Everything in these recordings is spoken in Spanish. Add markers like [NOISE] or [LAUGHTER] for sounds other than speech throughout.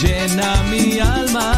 llena mi alma.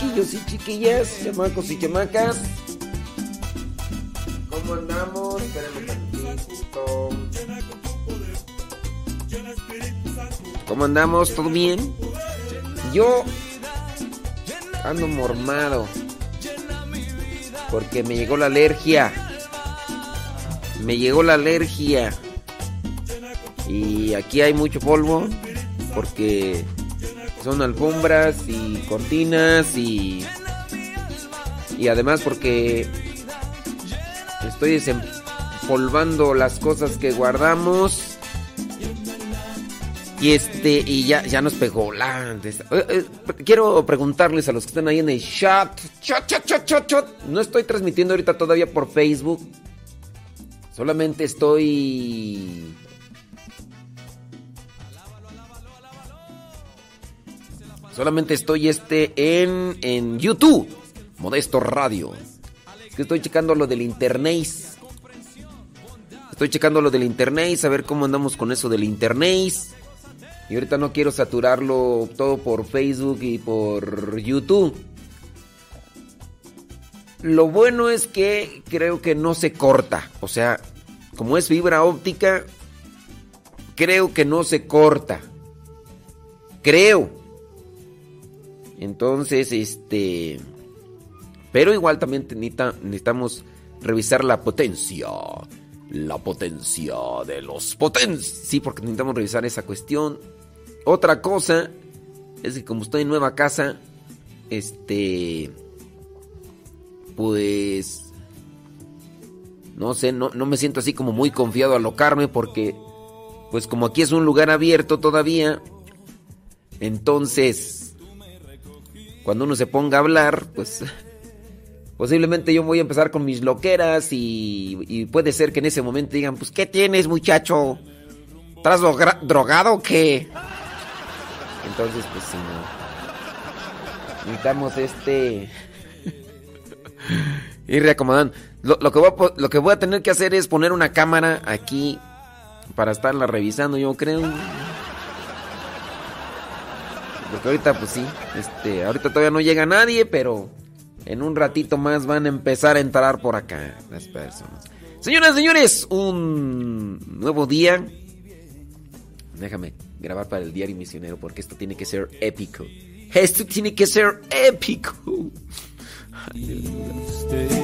Chiquillos y chiquillas, chamacos y chamacas. ¿Cómo andamos? Espérenme tantito. ¿Cómo andamos? ¿Todo bien? Yo ando mormado. Porque me llegó la alergia. Me llegó la alergia. Y aquí hay mucho polvo. Porque son alfombras y cortinas y. Y además porque estoy desempolvando las cosas que guardamos. Y este, y ya, ya nos pegó la. eh, eh, quiero preguntarles a los que están ahí en el chat. Chat, chat, chat, chat, chat. No estoy transmitiendo ahorita todavía por Facebook. Solamente estoy. Solamente estoy este en, en YouTube. Modesto Radio. Que estoy checando lo del internet. Estoy checando lo del internet, a ver cómo andamos con eso del internet. Y ahorita no quiero saturarlo todo por Facebook y por YouTube. Lo bueno es que creo que no se corta. O sea, como es fibra óptica, creo que no se corta. Creo. Entonces, este... Pero igual también necesitamos revisar la potencia. La potencia de los potens. Sí, porque necesitamos revisar esa cuestión. Otra cosa es que como estoy en nueva casa, este... Pues... No sé, no, no me siento así como muy confiado a alocarme porque... Pues como aquí es un lugar abierto todavía, entonces cuando uno se ponga a hablar, pues posiblemente yo voy a empezar con mis loqueras y, puede ser que en ese momento digan, pues ¿qué tienes muchacho? ¿Estás drogado o qué? Entonces, pues si no. Necesitamos este... [LAUGHS] ir reacomodando. Lo, que voy a, lo que voy a tener que hacer es poner una cámara aquí para estarla revisando, yo creo. Porque ahorita, pues sí, este, ahorita todavía no llega nadie, pero en un ratito más van a empezar a entrar por acá las personas. Señoras, señores, un nuevo día. Déjame grabar para el diario misionero porque esto tiene que ser épico. Esto tiene que ser épico. ser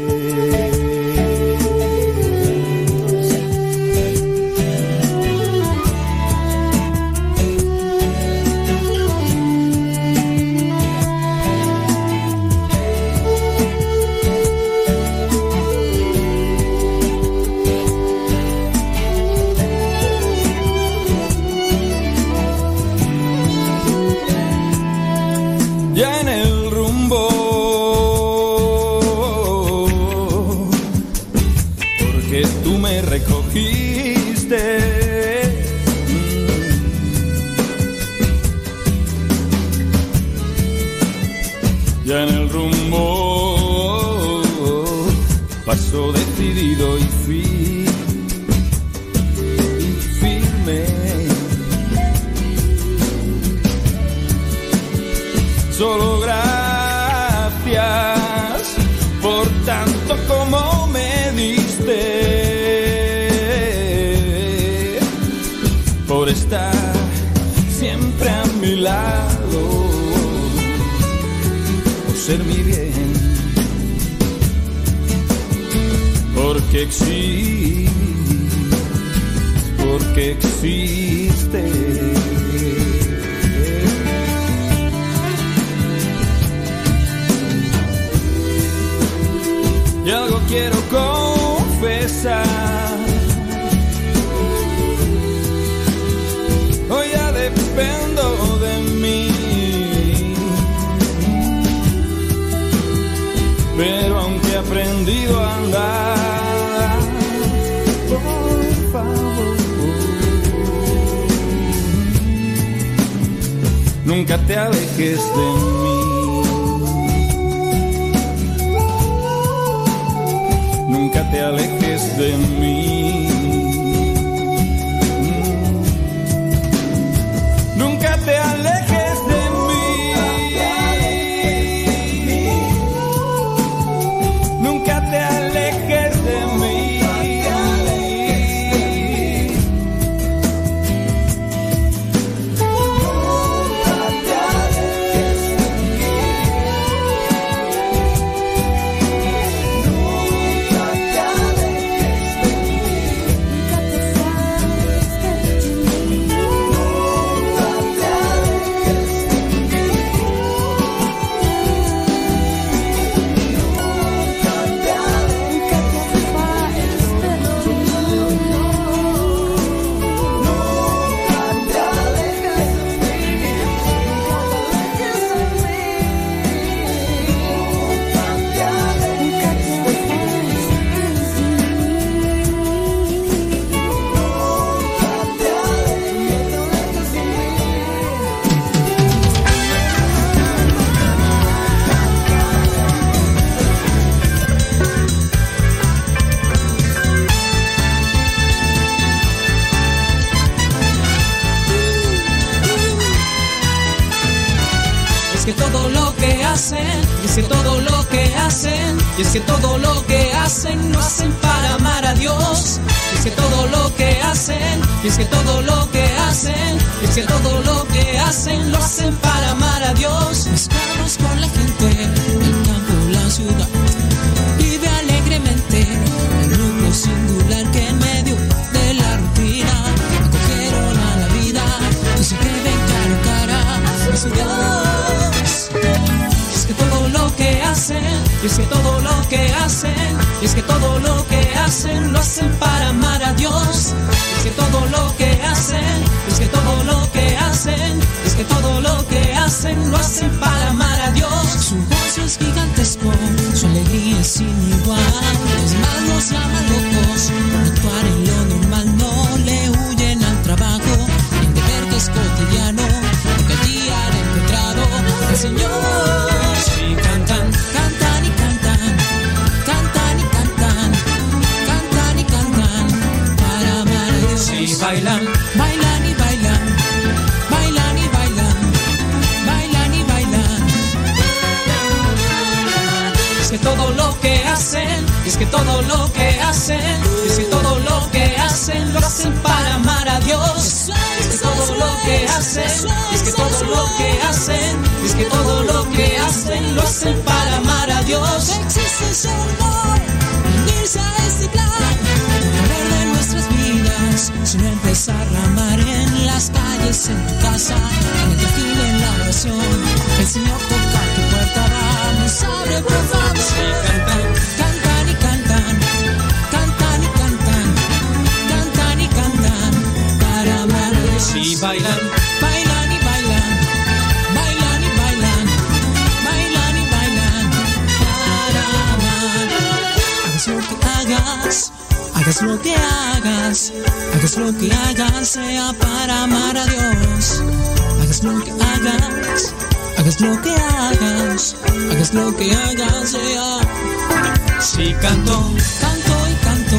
Canto y canto,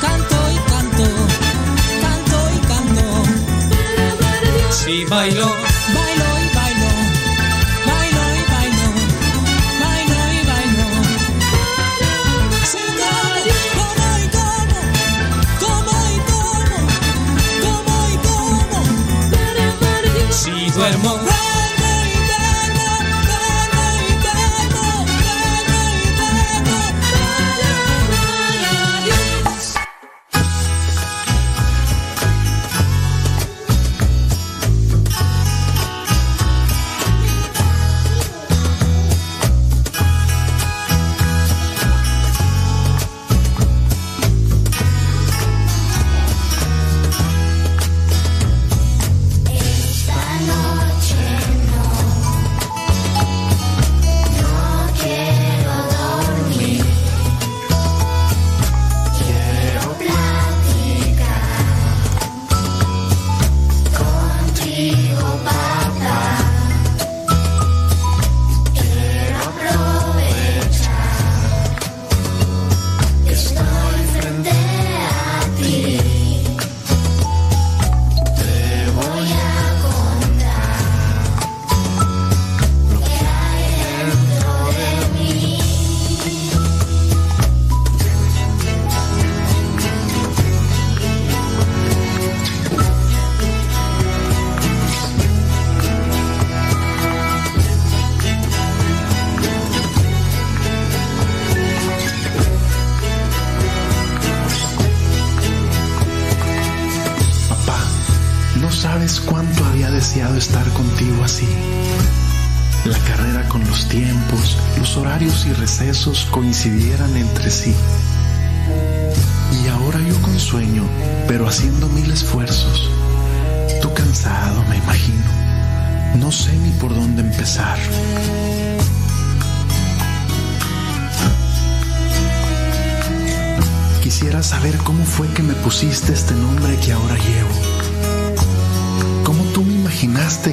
canto y canto, canto y canto. Si bailó, bailó y bailó, bailó y bailó, bailó y bailó. Si dormí, y como, como y como, como y como. Si duermo.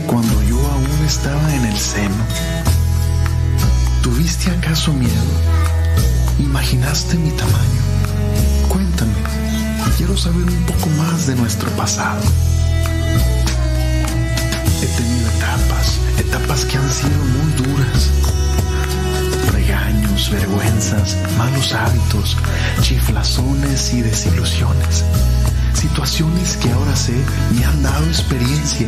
cuando yo aún estaba en el seno? ¿Tuviste acaso miedo? ¿Imaginaste mi tamaño? Cuéntame, quiero saber un poco más de nuestro pasado. He tenido etapas, etapas que han sido muy duras. Regaños, vergüenzas, malos hábitos, chiflazones y desilusiones situaciones que ahora sé me han dado experiencia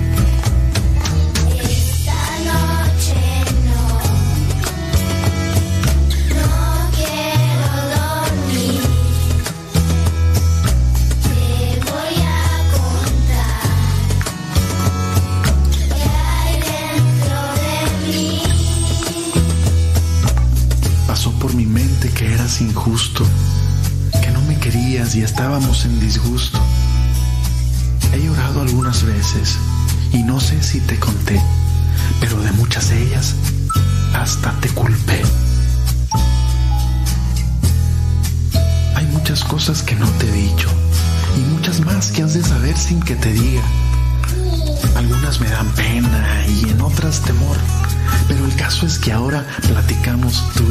En disgusto. He llorado algunas veces y no sé si te conté, pero de muchas de ellas hasta te culpé. Hay muchas cosas que no te he dicho y muchas más que has de saber sin que te diga. Algunas me dan pena y en otras temor, pero el caso es que ahora platicamos tú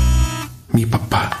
mi papá.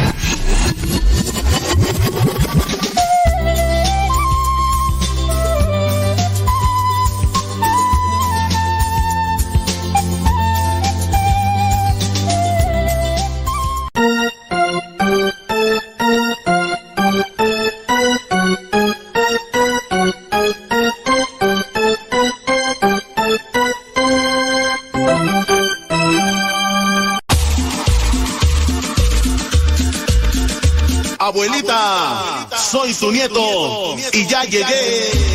Soy tu nieto y ya llegué.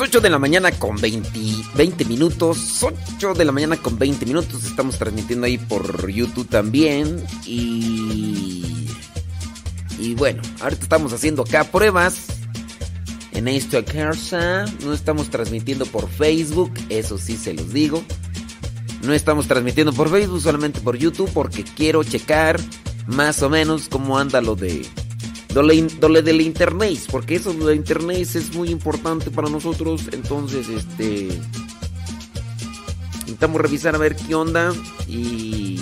Las 8 de la mañana con 20, 20 minutos. 8 de la mañana con 20 minutos. Estamos transmitiendo ahí por YouTube también. Y. Y bueno, ahorita estamos haciendo acá pruebas. En esta casa. No estamos transmitiendo por Facebook. Eso sí se los digo. No estamos transmitiendo por Facebook, solamente por YouTube. Porque quiero checar más o menos cómo anda lo de lo, le- del internet, porque eso de internet es muy importante para nosotros, entonces este intentamos revisar a ver qué onda y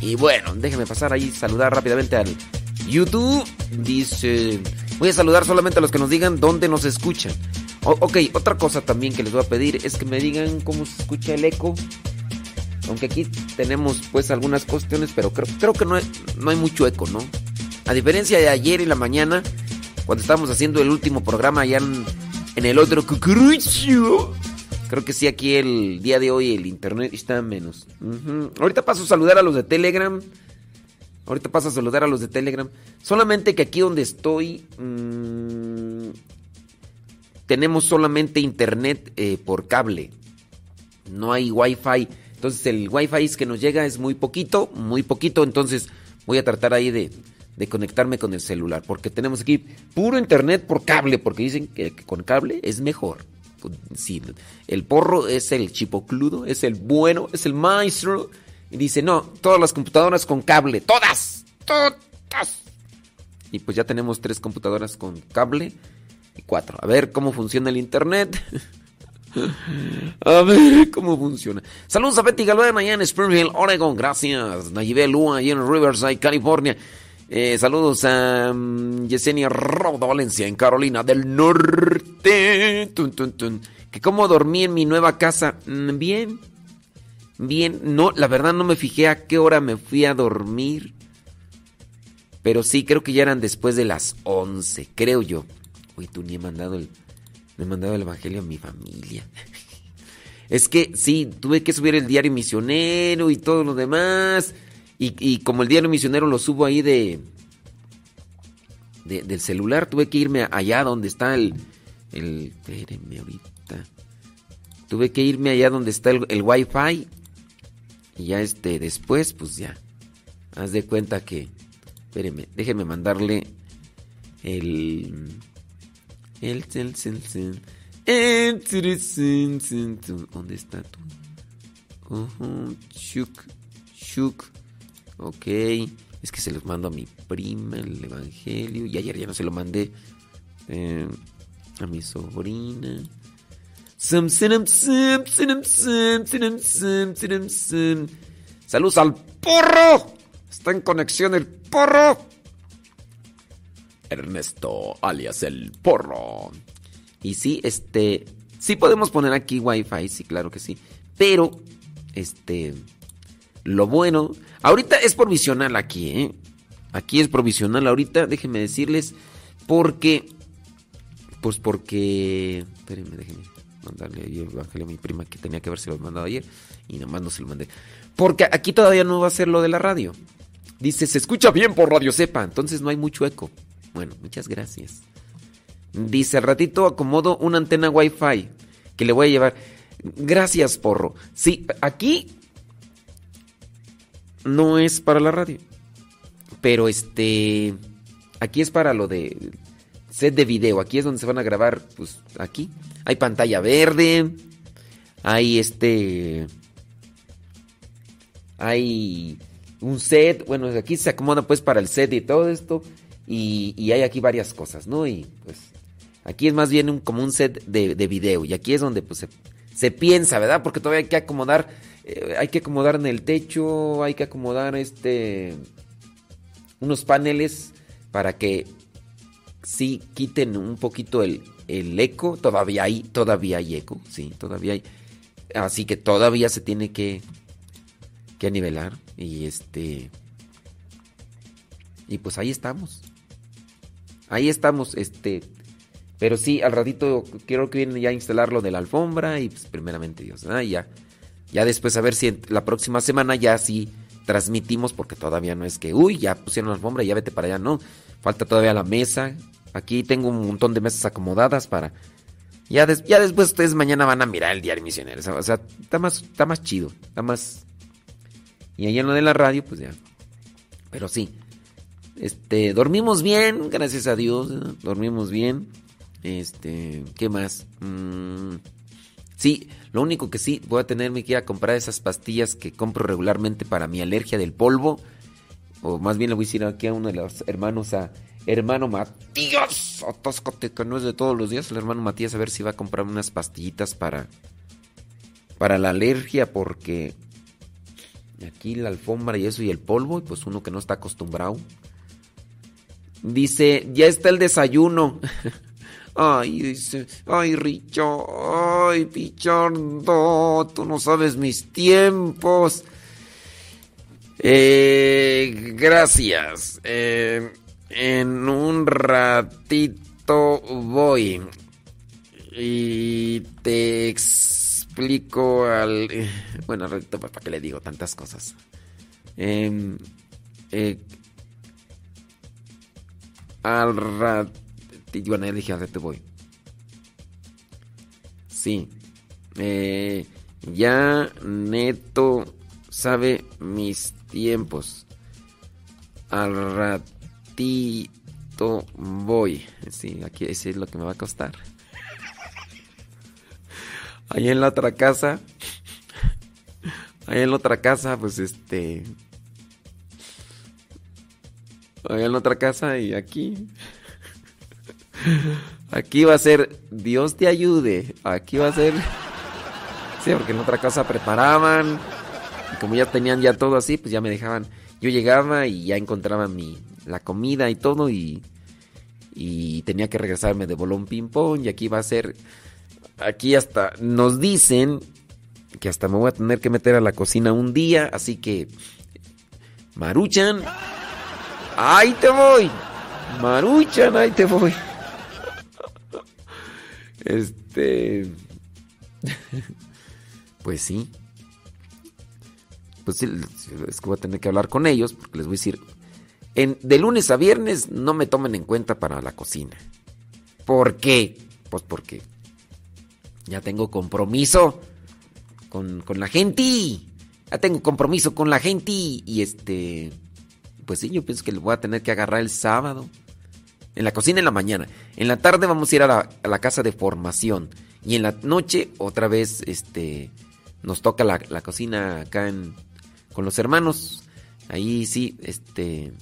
y bueno, déjenme pasar ahí saludar rápidamente al YouTube. Dice, voy a saludar solamente a los que nos digan dónde nos escuchan. Ok, otra cosa también que les voy a pedir es que me digan cómo se escucha el eco. Aunque aquí tenemos pues algunas cuestiones, pero creo, creo que no no hay mucho eco, ¿no? A diferencia de ayer en la mañana, cuando estábamos haciendo el último programa allá en, el otro cucurucho, creo que sí aquí el día de hoy el internet está menos. Ahorita paso a saludar a los de Telegram. Ahorita paso a saludar a los de Telegram. Solamente que aquí donde estoy mm, tenemos solamente internet eh, por cable. No hay wifi. Entonces el wifi es que nos llega es muy poquito, muy poquito. Entonces voy a tratar ahí de, de conectarme con el celular. Porque tenemos aquí puro internet por cable. Porque dicen que, con cable es mejor. Pues, Sí, el porro es el chipocludo, es el bueno, es el maestro. Y dice, no, todas las computadoras con cable, todas, todas. Y pues ya tenemos tres computadoras con cable y cuatro. A ver cómo funciona el internet. [LAUGHS] A ver cómo funciona. Saludos a Betty Galván allá en Spring Hill, Oregon. Gracias. Nayibel Lua allá en Riverside, California. Eh, saludos a mm, Yesenia Roda Valencia en Carolina del Norte. Tun, tun. Que cómo dormí en mi nueva casa. Mm, Bien. Bien. No, la verdad no me fijé a qué hora me fui a dormir. Pero sí, creo que ya eran después de las 11, creo yo. Uy, tú ni he mandado el, no he mandado el evangelio a mi familia. [LAUGHS] Es que sí, tuve que subir el diario misionero y todo lo demás. Y, como el diario misionero lo subo ahí de, de- del celular, tuve que irme allá donde está el, el, espérenme ahorita. Tuve que irme allá donde está el, el wifi. Y ya este, después, pues ya. Haz de cuenta que, espérenme, déjenme mandarle el, el, el, el, el- ¿Dónde está tú? Ujú, Shuk, Shuk. Ok. Es que se los mando a mi prima el evangelio. Y ayer ya no se lo mandé eh, a mi sobrina. Saludos al porro. Está en conexión el porro. Ernesto, alias el porro. Y sí, este, sí podemos poner aquí wifi, sí, claro que sí. Pero, este, lo bueno, ahorita es provisional aquí, ¿eh? Aquí es provisional ahorita, déjenme decirles, porque, pues porque, espérenme, déjenme mandarle el evangelio a mi prima que tenía que haberse lo mandado ayer y nomás no se lo mandé. Porque aquí todavía no va a ser lo de la radio. Dice, se escucha bien por Radio Cepa, entonces no hay mucho eco. Bueno, muchas gracias. Dice, al ratito acomodo una antena Wi-Fi que le voy a llevar. Gracias, porro. Sí, aquí no es para la radio. Pero este, aquí es para lo de set de video. Aquí es donde se van a grabar, pues aquí. Hay pantalla verde. Hay este... Hay un set. Bueno, aquí se acomoda pues para el set y todo esto. Y, y hay aquí varias cosas, ¿no? Y pues aquí es más bien un, como un set de, de video. Y aquí es donde pues se, se piensa, ¿verdad? Porque todavía hay que acomodar, eh, hay que acomodar en el techo, hay que acomodar este unos paneles para que sí quiten un poquito el, el eco. Todavía hay, todavía hay eco, sí, todavía hay. Así que todavía se tiene que, que nivelar. Y este. Y pues ahí estamos. Ahí estamos, este. Pero sí, al ratito quiero que vienen ya a instalar lo de la alfombra y pues primeramente Dios. Y ya. Ya después a ver si la próxima semana ya sí transmitimos porque todavía no es que, uy, ya pusieron la alfombra, ya vete para allá, no. Falta todavía la mesa. Aquí tengo un montón de mesas acomodadas para... Ya, ya después ustedes mañana van a mirar el diario misionero. O sea, está más, está más chido, está más... Y ahí en lo de la radio, pues ya. Pero sí. Este, dormimos bien, gracias a Dios. Dormimos bien. Este, ¿qué más? Mm, sí, lo único que sí, voy a tenerme que ir a comprar esas pastillas que compro regularmente para mi alergia del polvo. O más bien le voy a decir aquí a uno de los hermanos, a hermano Matías. Atáscate que no es de todos los días. El hermano Matías a ver si va a comprar unas pastillitas para, para la alergia porque aquí la alfombra y eso y el polvo, y pues uno que no está acostumbrado. Dice, ya está el desayuno. [LAUGHS] Ay, dice, ay, Richo, ay, Pichardo, tú no sabes mis tiempos. Eh, gracias. Eh, en un ratito voy y te explico al... Bueno, ratito, ¿para qué le digo tantas cosas? Em, eh, al ratito... Bueno, ya dije al ratito voy. Sí. Eh, ya Neto sabe mis tiempos. Al ratito voy. Sí, aquí ese es lo que me va a costar. [LAUGHS] Ahí en la otra casa. Ahí en la otra casa, pues este. Ahí en la otra casa y aquí. [LAUGHS] Aquí va a ser Dios te ayude. Aquí va a ser. Sí, porque en otra casa preparaban. Y como ya tenían ya todo así, pues ya me dejaban. Yo llegaba y ya encontraba mi, la comida y todo y, y tenía que regresarme de bolón ping pong y aquí va a ser, aquí hasta nos dicen que hasta me voy a tener que meter a la cocina un día, así que Maruchan, ahí te voy, Maruchan, ahí te voy. Este, [LAUGHS] pues sí. Pues sí, es que voy a tener que hablar con ellos porque les voy a decir, de lunes a viernes no me tomen en cuenta para la cocina. ¿Por qué? Pues porque ya tengo compromiso con, con la gente. Ya tengo compromiso con la gente y este, pues sí, yo pienso que lo voy a tener que agarrar el sábado. En la cocina en la mañana. En la tarde vamos a ir a la, casa de formación. Y en la noche otra vez este, nos toca la, cocina acá con los hermanos. Ahí sí, este...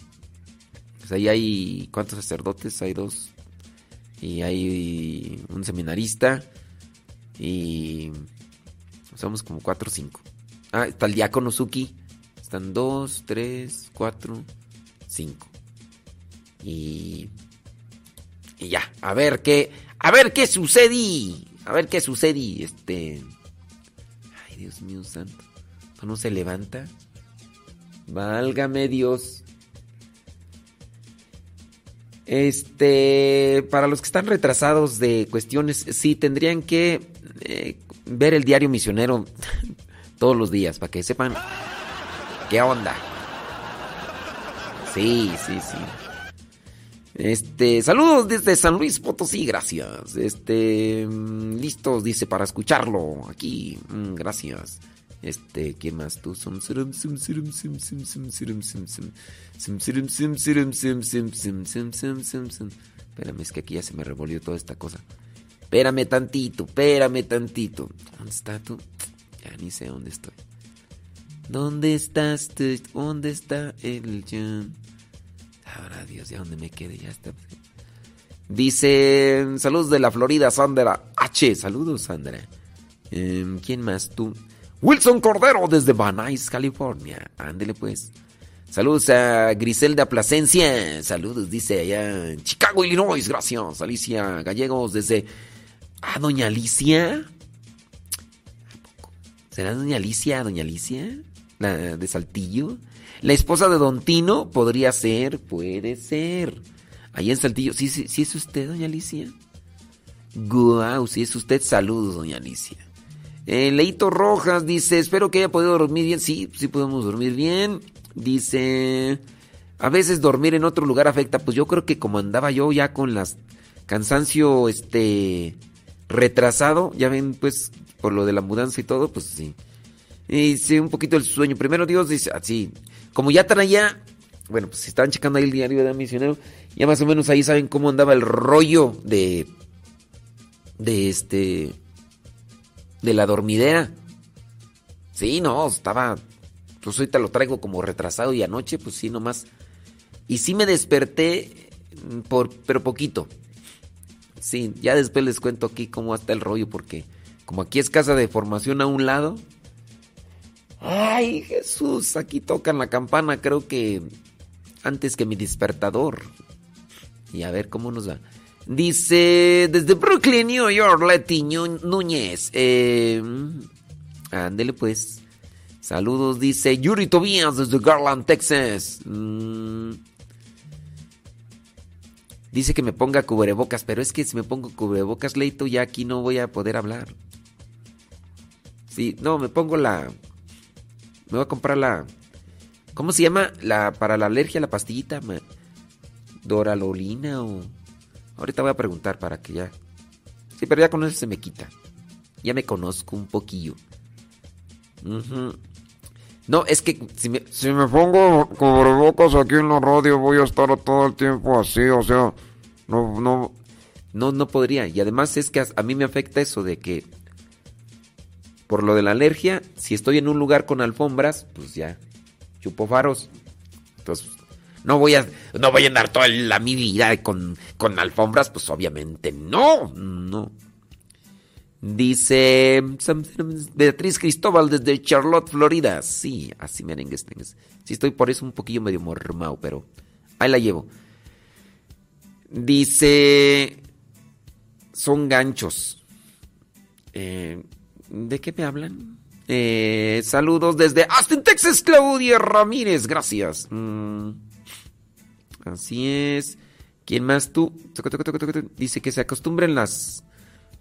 Pues ahí hay... ¿Cuántos sacerdotes? Hay dos. Y hay un seminarista. Y... Somos como cuatro o cinco. Ah, está el diácono Suki. Están dos, tres, cuatro, cinco. Y... Y ya, a ver qué... A ver qué sucede. A ver qué sucede. Este... Ay, Dios mío santo. ¿No se levanta? Válgame Dios. Este, para los que están retrasados de cuestiones, sí tendrían que eh, ver el diario misionero [LAUGHS] todos los días para que sepan qué onda. Sí, sí, sí. Este, saludos desde San Luis Potosí, gracias. Este, mm, listos, dice, para escucharlo aquí. Mm, gracias. Este, ¿quién más tú? Espérame, es que aquí ya se me revolvió toda esta cosa. Espérame tantito, espérame tantito. ¿Dónde está tú? Ya ni sé dónde estoy. ¿Dónde estás tú? ¿Dónde está el John? Ahora Dios, ya donde me quede, ya está. Dice, saludos de la Florida, Sandra H. Saludos, Sandra. Em, ¿Quién más tú? Wilson Cordero desde Nuys, California. Ándele pues. Saludos a Griselda Plasencia. Saludos, dice allá en Chicago, Illinois. Gracias. Alicia Gallegos desde... Ah, doña Alicia. ¿Será doña Alicia, doña Alicia? La de Saltillo. La esposa de Don Tino podría ser, puede ser. Ahí en Saltillo. Sí, sí, sí es usted, doña Alicia. Guau, si es usted, saludos, doña Alicia. Eh, Leito Rojas dice, espero que haya podido dormir bien. Sí, sí podemos dormir bien. Dice, a veces dormir en otro lugar afecta. Pues yo creo que como andaba yo ya con las cansancio, este, retrasado, ya ven, pues, por lo de la mudanza y todo, pues sí. Y sí, un poquito el sueño. Primero Dios dice, así, como ya traía, bueno, pues estaban checando ahí el diario de misionero, ya más o menos ahí saben cómo andaba el rollo de, de este, de la dormidera. Sí, no, estaba, pues ahorita lo traigo como retrasado y anoche, pues sí, nomás. Y sí me desperté, por, pero poquito. Sí, ya después les cuento aquí cómo está el rollo, porque como aquí es casa de formación a un lado. Ay, Jesús, aquí tocan la campana, creo que antes que mi despertador. Y a ver cómo nos va. Dice, desde Brooklyn, New York, Leti Núñez. Eh, ándele pues. Saludos, dice Yuri Tobías desde Garland, Texas. Mm. Dice que me ponga cubrebocas, pero es que si me pongo cubrebocas, Leito, ya aquí no voy a poder hablar. Sí, no, me pongo la... Me voy a comprar la... ¿Cómo se llama? La para la alergia, la pastillita. Doralolina o... Ahorita voy a preguntar para que ya... Sí, pero ya con eso se me quita. Ya me conozco un poquillo. No, es que si me, Si me pongo cubrebocas aquí en la radio voy a estar todo el tiempo así, o sea, no, no, No, no podría. Y además es que a mí me afecta eso de que por lo de la alergia, si estoy en un lugar con alfombras, pues ya chupo faros. Entonces, no voy a no voy a andar toda la mi vida con, con alfombras, pues obviamente no, no. Dice Beatriz Cristóbal desde Charlotte, Florida. Sí, así merengues tengas. Sí estoy por eso un poquillo medio mormao, pero Ahí la llevo. Dice, son ganchos. Eh, ¿De qué me hablan? Eh, saludos desde Austin, Texas, Claudia Ramírez, gracias. Mm, así es. ¿Quién más tú? Dice que se acostumbren los,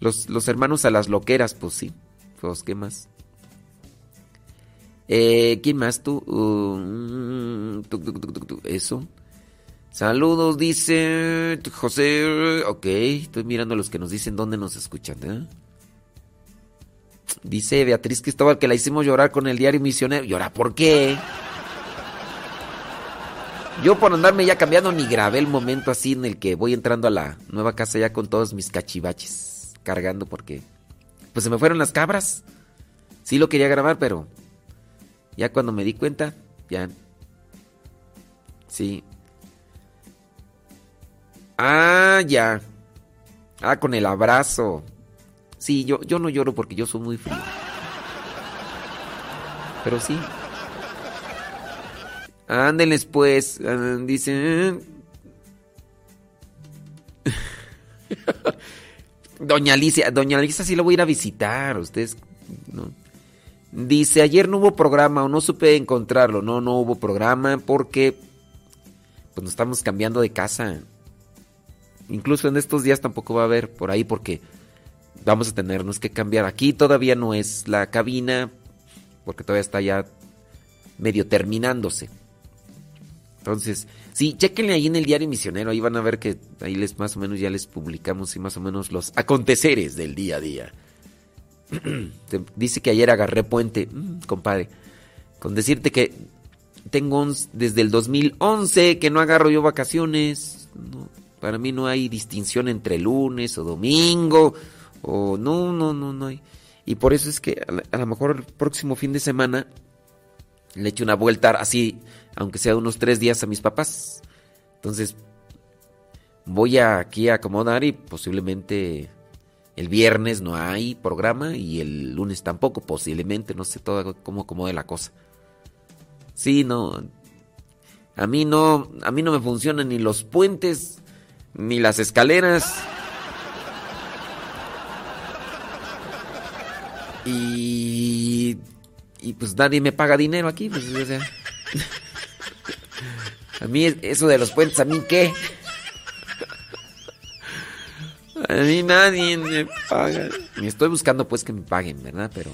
los hermanos a las loqueras, pues sí. Pues, ¿qué más? Eh, ¿Quién más tú? Uh, tuc, Eso. Saludos, dice José. Ok, estoy mirando a los que nos dicen dónde nos escuchan. ¿eh? Dice Beatriz Cristóbal que la hicimos llorar con el diario misionero. ¿Llorar por qué? Yo por andarme ya cambiando ni grabé el momento así en el que voy entrando a la nueva casa ya con todos mis cachivaches cargando porque pues se me fueron las cabras. Sí lo quería grabar, pero ya cuando me di cuenta, ya sí. Ah, ya. Ah, con el abrazo. Sí, yo, yo no lloro porque yo soy muy frío. Pero sí. Ándenles pues. ah, Dice. [LAUGHS] Doña Alicia, Doña Alicia sí la voy a ir a visitar. Ustedes. Dice, ayer no hubo programa o no supe encontrarlo. No, no hubo programa porque pues nos estamos cambiando de casa. Incluso en estos días tampoco va a haber por ahí porque vamos a tenernos que cambiar. Aquí todavía no es la cabina porque todavía está ya medio terminándose. Entonces, sí, chequenle ahí en el diario misionero, ahí van a ver que ahí les más o menos ya les publicamos y más o menos los aconteceres del día a día. [CLEARS THROAT] Dice que ayer agarré puente, Mm, compadre, con decirte que tengo desde el 2011 que no agarro yo vacaciones. Para mí no hay distinción entre lunes o domingo o no, no, no, no hay. Y por eso es que a, lo mejor el próximo fin de semana le echo una vuelta así, aunque sea unos tres días a mis papás. Entonces voy aquí a acomodar y posiblemente el viernes no hay programa y el lunes tampoco, posiblemente, no sé todo cómo acomode la cosa. Sí, no. A mí no, a mí no me funcionan ni los puentes ni las escaleras. Y y pues nadie me paga dinero aquí, pues o sea. [LAUGHS] A mí eso de los puentes, a mí qué? A mí nadie me paga. Y estoy buscando pues que me paguen, ¿verdad? Pero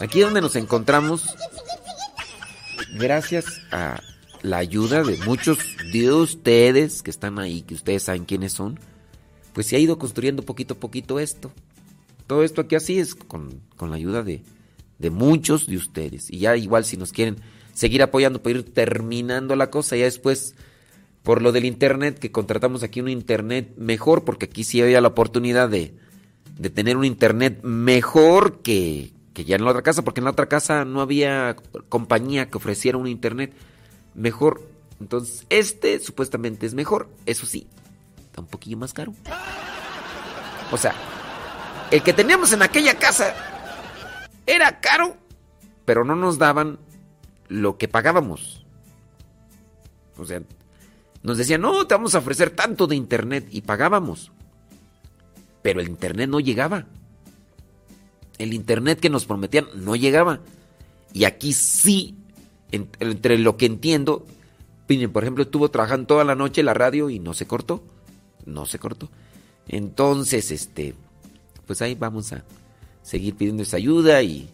aquí donde nos encontramos, gracias a la ayuda de muchos de ustedes que están ahí, que ustedes saben quiénes son, pues se ha ido construyendo poquito a poquito esto. Todo esto aquí así es con, con la ayuda de, de muchos de ustedes. Y ya igual si nos quieren seguir apoyando para ir terminando la cosa, ya después por lo del internet, que contratamos aquí un internet mejor, porque aquí sí había la oportunidad de, de tener un internet mejor que, que ya en la otra casa, porque en la otra casa no había compañía que ofreciera un internet mejor. Entonces, este supuestamente es mejor, eso sí, está un poquillo más caro. O sea, el que teníamos en aquella casa era caro, pero no nos daban lo que pagábamos. O sea, nos decían, no, te vamos a ofrecer tanto de internet y pagábamos. Pero el internet no llegaba. El internet que nos prometían no llegaba. Y aquí sí, en- entre lo que entiendo, por ejemplo, estuvo trabajando toda la noche la radio y no se cortó. No se cortó. Entonces, este, pues ahí vamos a seguir pidiendo esa ayuda y,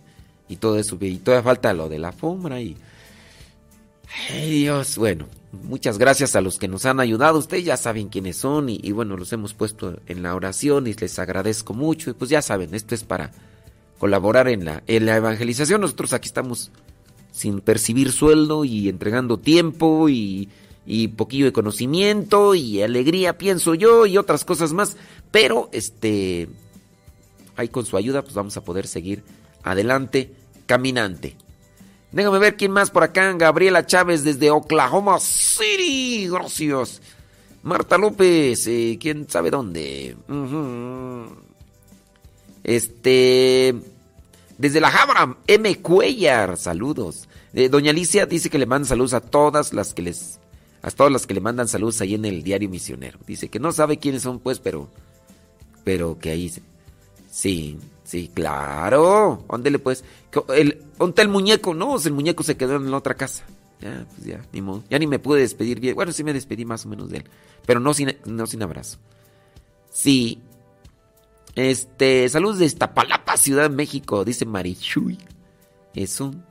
y todo eso. Y todavía falta lo de la alfombra y... Dios, bueno, muchas gracias a los que nos han ayudado. Ustedes ya saben quiénes son y, y bueno, los hemos puesto en la oración y les agradezco mucho. Y pues ya saben, esto es para colaborar en la, en la evangelización. Nosotros aquí estamos sin percibir sueldo y entregando tiempo y, y poquillo de conocimiento y alegría, pienso yo, y otras cosas más. Pero este, ahí con su ayuda, pues vamos a poder seguir adelante, caminante. Déjame ver quién más por acá. Gabriela Chávez desde Oklahoma City. Gracias. Marta López, eh, quién sabe dónde. Este. Desde la Jabra, M. Cuellar. Saludos. Eh, Doña Alicia dice que le manda saludos a todas las que les A todos los que le mandan saludos ahí en el diario misionero. Dice que no sabe quiénes son, pues, pero. Pero que ahí. se- Sí, sí, claro. Ándele pues. El, ¿Dónde el muñeco? No, el muñeco se quedó en la otra casa. Ya, pues ya, ni modo. Ya ni me pude despedir bien. Bueno, sí me despedí más o menos de él. Pero no sin, no sin abrazo. Sí. Este, saludos de Iztapalapa, Ciudad de México, dice Marichuy. Es un...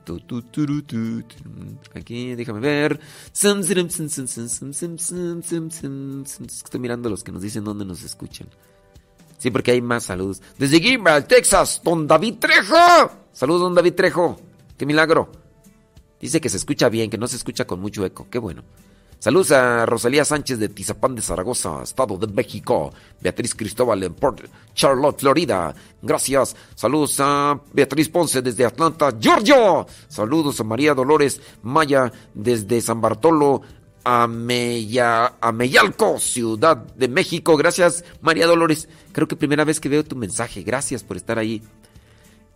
Aquí, déjame ver. Estoy mirando los que nos dicen dónde nos escuchan. Sí, porque hay más saludos. Desde Gimbal, Texas, don David Trejo. Saludos, don David Trejo. Qué milagro. Dice que se escucha bien, que no se escucha con mucho eco. Qué bueno. Saludos a Rosalía Sánchez de Tizapán de Zaragoza, Estado de México. Beatriz Cristóbal en Port Charlotte, Florida. Gracias. Saludos a Beatriz Ponce desde Atlanta, Georgia. Saludos a María Dolores Maya desde San Bartolo, Ameya, Ameyalco, Ciudad de México. Gracias, María Dolores. Creo que primera vez que veo tu mensaje. Gracias por estar ahí.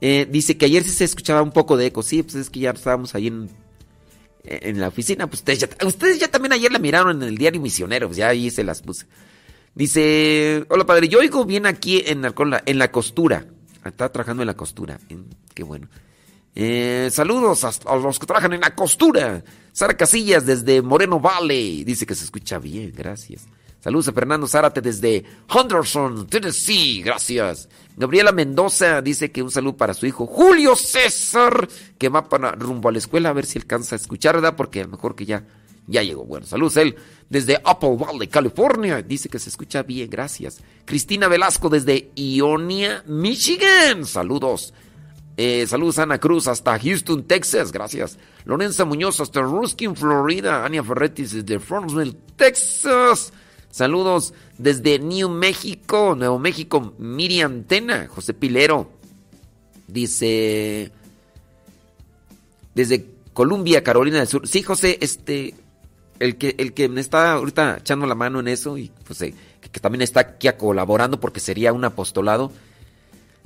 Eh, dice que ayer sí se escuchaba un poco de eco. Sí, pues es que ya estábamos ahí en, la oficina. Pues ustedes ya, ustedes ya también ayer la miraron en el diario Misionero. Pues ya ahí se las puse. Dice, hola padre, yo oigo bien aquí en en la costura. Está trabajando en la costura. Qué bueno. Eh, saludos a los que trabajan en la costura. Sara Casillas desde Moreno Valley. Dice que se escucha bien, gracias. Saludos a Fernando Zárate desde Henderson, Tennessee. Gracias. Gabriela Mendoza dice que un saludo para su hijo Julio César, que va para rumbo a la escuela a ver si alcanza a escuchar, ¿verdad? Porque a lo mejor que ya, ya llegó. Bueno, saludos él desde Apple Valley, California. Dice que se escucha bien, gracias. Cristina Velasco desde Ionia, Michigan. Saludos. Eh, saludos Ana Cruz hasta Houston, Texas, gracias. Lorenza Muñoz hasta Ruskin, Florida. Ania Ferretti desde Frontsville, Texas. Saludos desde New México, Nuevo México. Miriam Tena, José Pilero. Dice desde Columbia, Carolina del Sur. Sí, José, este el que el que me está ahorita echando la mano en eso y pues eh, que también está aquí colaborando porque sería un apostolado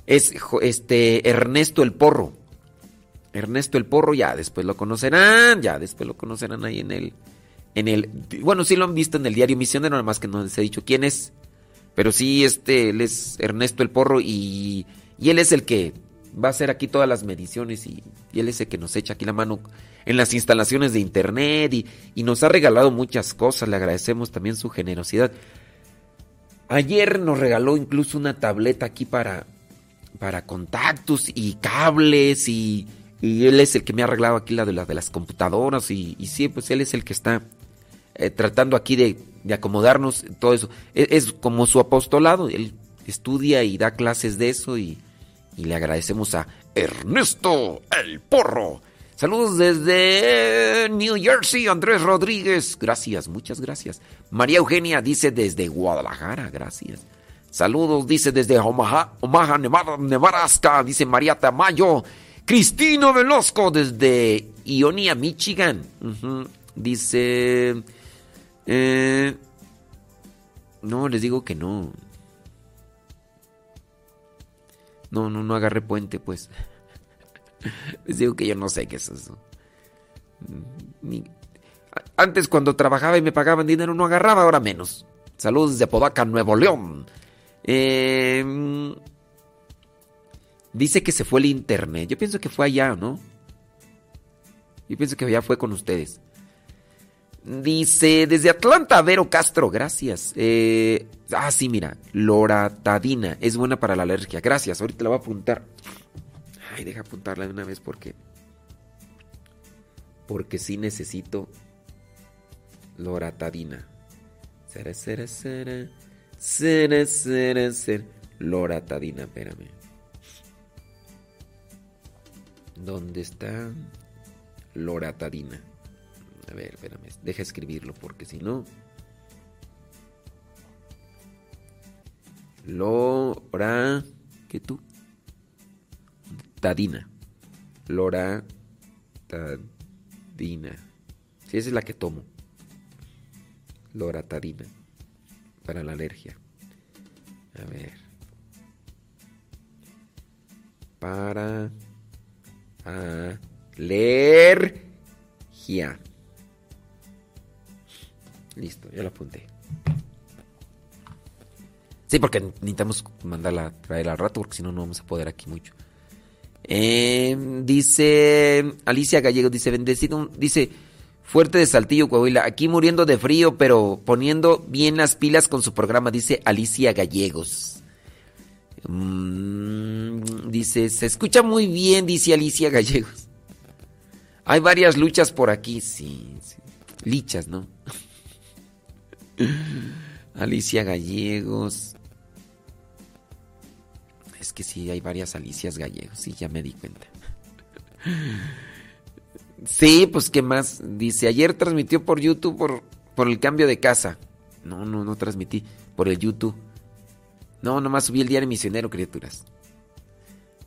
es este Ernesto el Porro. Ernesto el Porro, ya después lo conocerán, ya después lo conocerán ahí en el en el bueno, sí lo han visto en el diario Misionero, nada más que no les he dicho quién es. Pero sí este él es Ernesto el Porro y y él es el que va a hacer aquí todas las mediciones y, y él es el que nos echa aquí la mano en las instalaciones de internet y, y nos ha regalado muchas cosas, le agradecemos también su generosidad. Ayer nos regaló incluso una tableta aquí para, para contactos y cables y, él es el que me ha arreglado aquí la de, de las computadoras y, y sí, pues él es el que está eh, tratando aquí de, acomodarnos todo eso. Es, es como su apostolado, él estudia y da clases de eso y, y le agradecemos a Ernesto el Porro. Saludos desde New Jersey, Andrés Rodríguez. Gracias, muchas gracias. María Eugenia dice desde Guadalajara, gracias. Saludos, dice desde Omaha, Omaha Nebraska, dice María Tamayo. Cristina Velasco desde Ionia, Michigan. Dice... eh, no, les digo que no. No, no, no agarré puente, pues. [LAUGHS] Les digo que yo no sé qué es eso. Antes cuando trabajaba y me pagaban dinero no agarraba, ahora menos. Saludos desde Apodaca, Nuevo León. Eh, dice que se fue el internet. Yo pienso que fue allá, ¿no? Yo pienso que allá fue con ustedes. Dice, desde Atlanta, Vero Castro, gracias. Eh, ah, sí, mira, loratadina, es buena para la alergia. Gracias, ahorita la voy a apuntar. Ay, deja apuntarla de una vez porque... Porque sí necesito loratadina. Sere, sere, sere, sere, sere, sere. Loratadina, espérame. ¿Dónde está loratadina? A ver, espérame, deja escribirlo porque si no... Lora... ¿Qué tú? Tadina. Lora... Tadina. Sí, esa es la que tomo. Loratadina. Para la alergia. A ver. Para... Alergia. Listo, ya lo apunté. Sí, porque necesitamos mandarla traer al rato, porque si no, no vamos a poder aquí mucho. Eh, dice Alicia Gallego, dice, bendecido, dice, fuerte de Saltillo, Coahuila, aquí muriendo de frío, pero poniendo bien las pilas con su programa, dice Alicia Gallegos. Mm, dice, se escucha muy bien, dice Alicia Gallegos. Hay varias luchas por aquí, sí, sí. Lichas, ¿no? [LAUGHS] Alicia Gallegos. Es que sí, hay varias Alicias Gallegos, sí, ya me di cuenta. [LAUGHS] Sí, pues qué más. Dice, ayer transmitió por YouTube por, por el cambio de casa. No, no, no transmití. Por el YouTube. No, nomás subí el diario misionero, criaturas.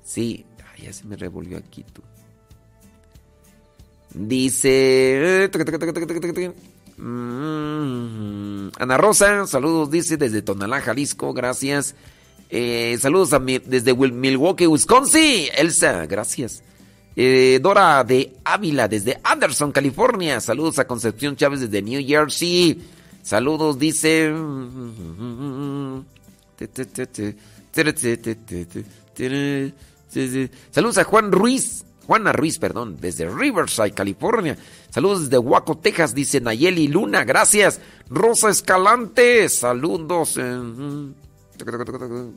Sí, ay, ya se me revolvió aquí tú. Dice... Mm, Ana Rosa, saludos, dice desde Tonalá, Jalisco, gracias. Eh, saludos a mi- desde Milwaukee, Wisconsin. Elsa, gracias. Eh, Dora de Ávila, desde Anderson, California. Saludos a Concepción Chávez desde New Jersey. Saludos, dice. Saludos a Juan Ruiz. Juana Ruiz, perdón, desde Riverside, California. Saludos desde Waco, Texas, dice Nayeli Luna, gracias. Rosa Escalante, saludos. eh,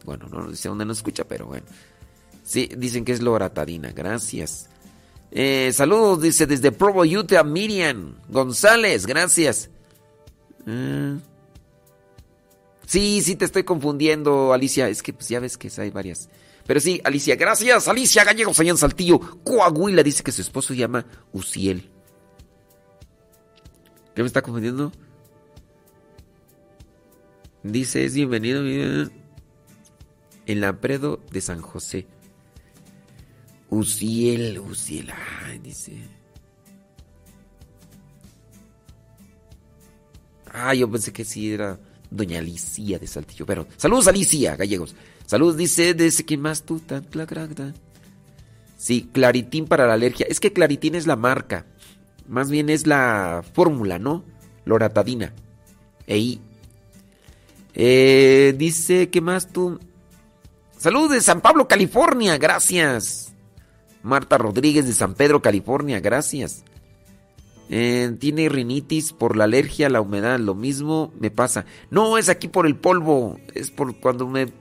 Bueno, no sé dónde nos escucha, pero bueno. Sí, dicen que es Loratadina, gracias. Eh, saludos, dice desde Provo, Utah, Miriam González, gracias. Eh, sí, sí te estoy confundiendo, Alicia. Es que pues ya ves que hay varias. Pero sí, Alicia, gracias. Alicia Gallegos allá Saltillo, Coahuila, dice que su esposo se llama Uciel. ¿Qué me está confundiendo? Dice, es bienvenido en la Predo de San José. Uciel, Uciel, ay, dice. Ah, yo pensé que sí era Doña Alicia de Saltillo. Pero, saludos Alicia, gallegos. Saludos, dice, dice que más tú, tan, cla. Sí, Claritín para la alergia. Es que Claritín es la marca. Más bien es la fórmula, ¿no? Loratadina. Ey. Eh, dice, ¿qué más tú? Saludos de San Pablo, California, gracias. Marta Rodríguez de San Pedro, California, gracias. Eh, tiene rinitis por la alergia a la humedad, lo mismo me pasa. No, es aquí por el polvo, es por cuando me,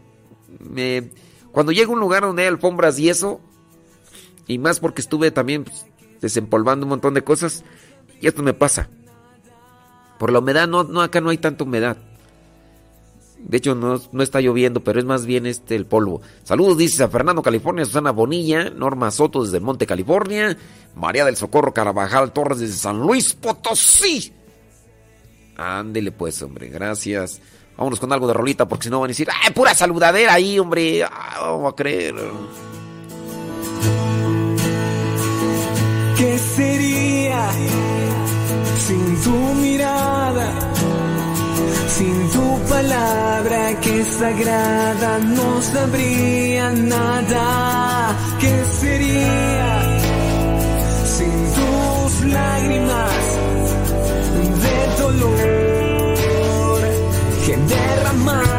cuando llego a un lugar donde hay alfombras y eso, y más porque estuve también pues, desempolvando un montón de cosas, y esto me pasa. Por la humedad, no, acá no hay tanta humedad. De hecho, no, no está lloviendo, pero es más bien este el polvo. Saludos, dice San Fernando, California, Susana Bonilla, Norma Soto desde Monte, California, María del Socorro Carabajal Torres desde San Luis Potosí. Ándele pues, hombre, gracias. Vámonos con algo de rolita, porque si no van a decir, ¡ay, pura saludadera ahí, hombre! Ah, vamos a creer. ¿Qué sería sin tu mirada? Sin tu palabra que es sagrada no sabría nada. ¿Qué sería sin tus lágrimas de dolor que derramaste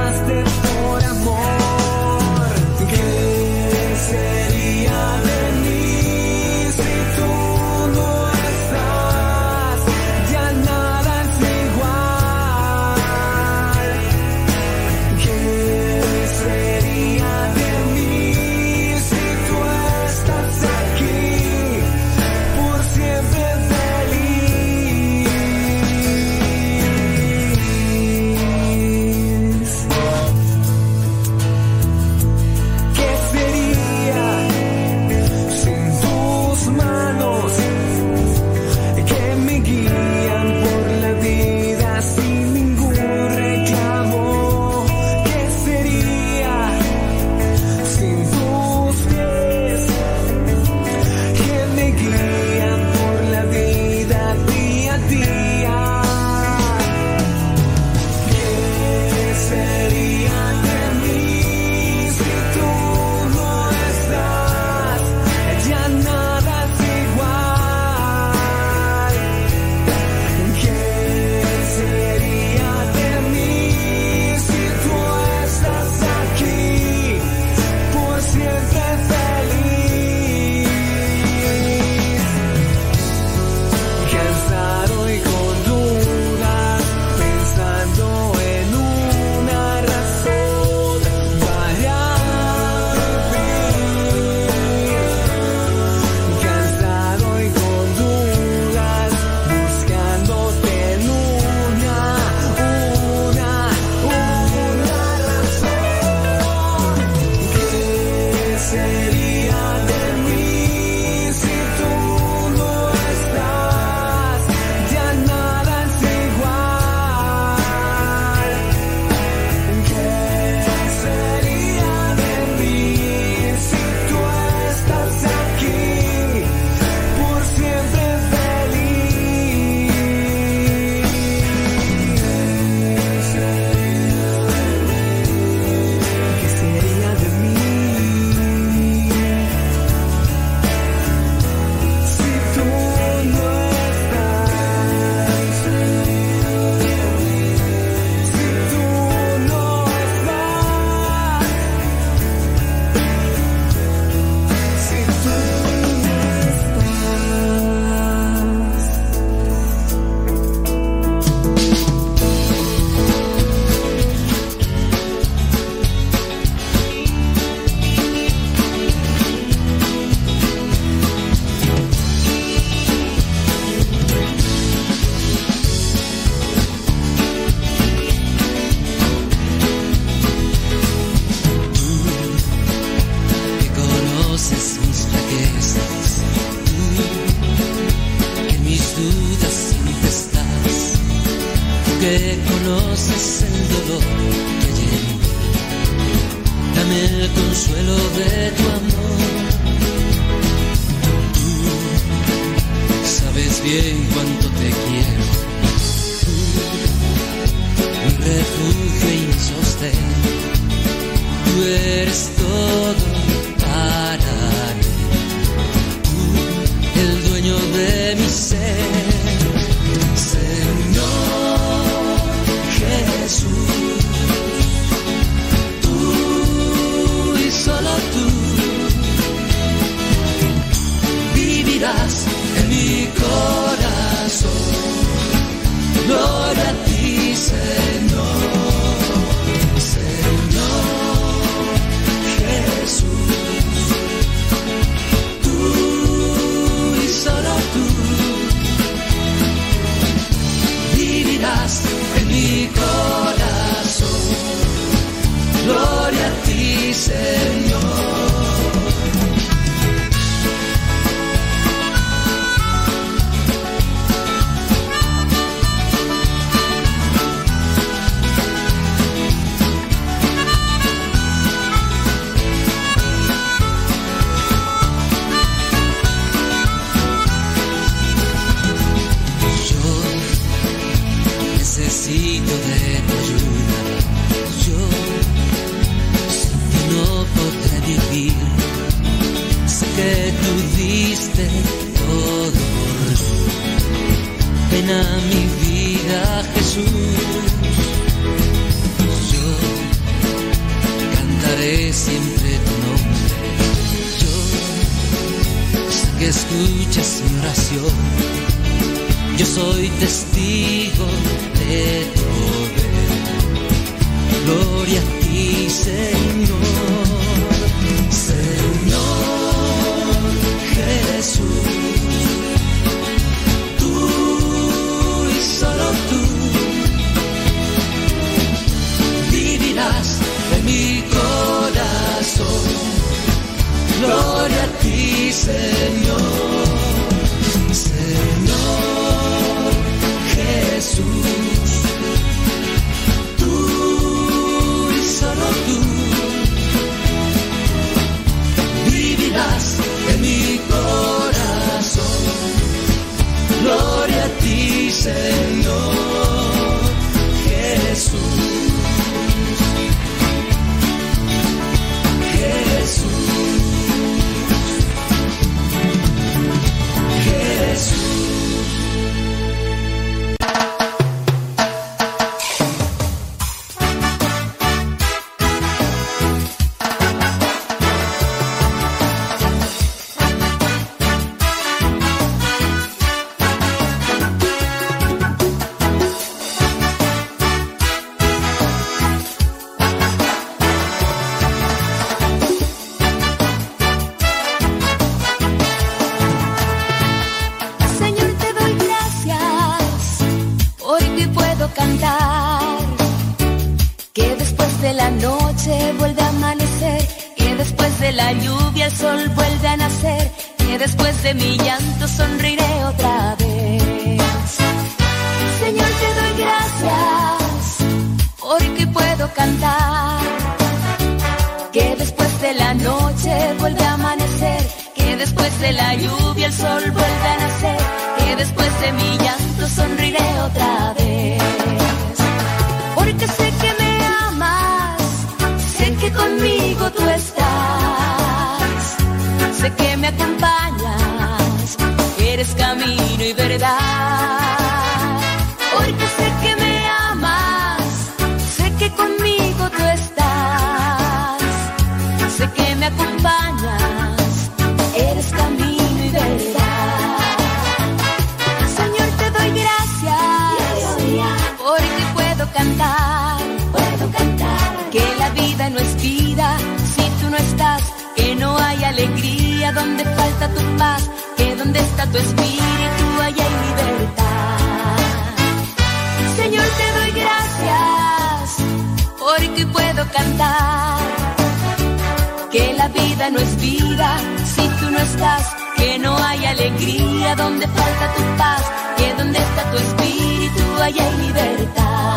que no hay alegría donde falta tu paz, que donde está tu espíritu hay libertad.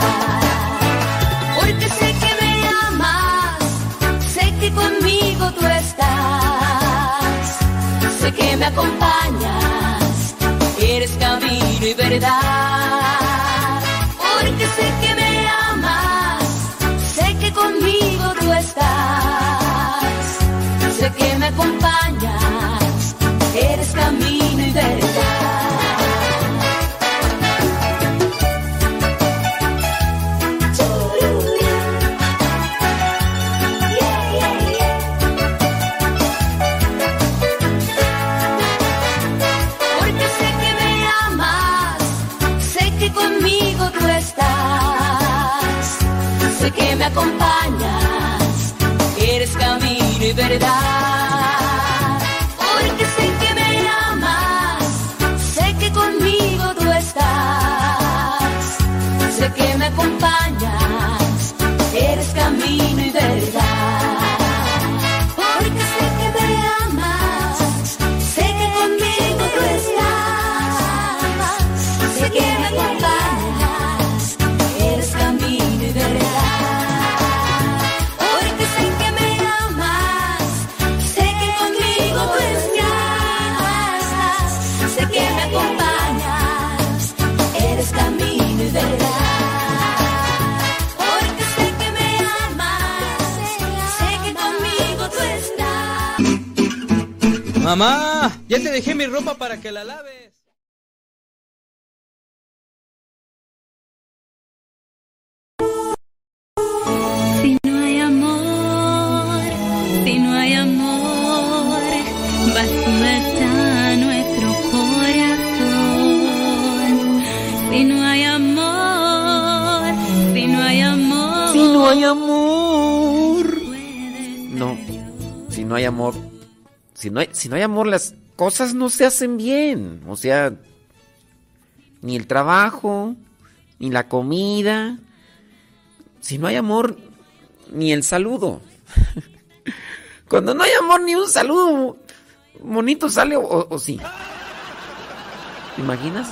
Porque sé que me amas, sé que conmigo tú estás, sé que me acompañas Mamá, ya te dejé mi ropa para que la laves. Si no hay amor, si no hay amor, vacío está nuestro corazón. Si no hay amor, si no hay amor, Si no hay amor. No, si no hay amor. Si no hay, amor, las cosas no se hacen bien. O sea, ni el trabajo, ni la comida. Si no hay amor, ni el saludo. [LAUGHS] Cuando no hay amor, ni un saludo bonito sale o, o sí. ¿Te imaginas?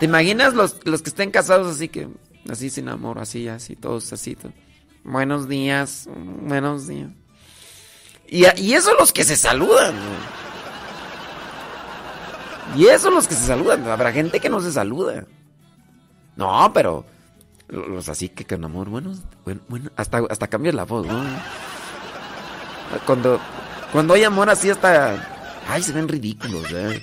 ¿Te imaginas los, los que estén casados así que, así sin amor, así, así, todos así? to- Buenos días, buenos días. Y, y eso los que se saludan. Y eso los que se saludan. Habrá gente que no se saluda. No, pero lo- los así que con amor, bueno, bueno, hasta, hasta cambias la voz, ¿no? Cuando, cuando hay amor así hasta... Ay, se ven ridículos, ¿eh?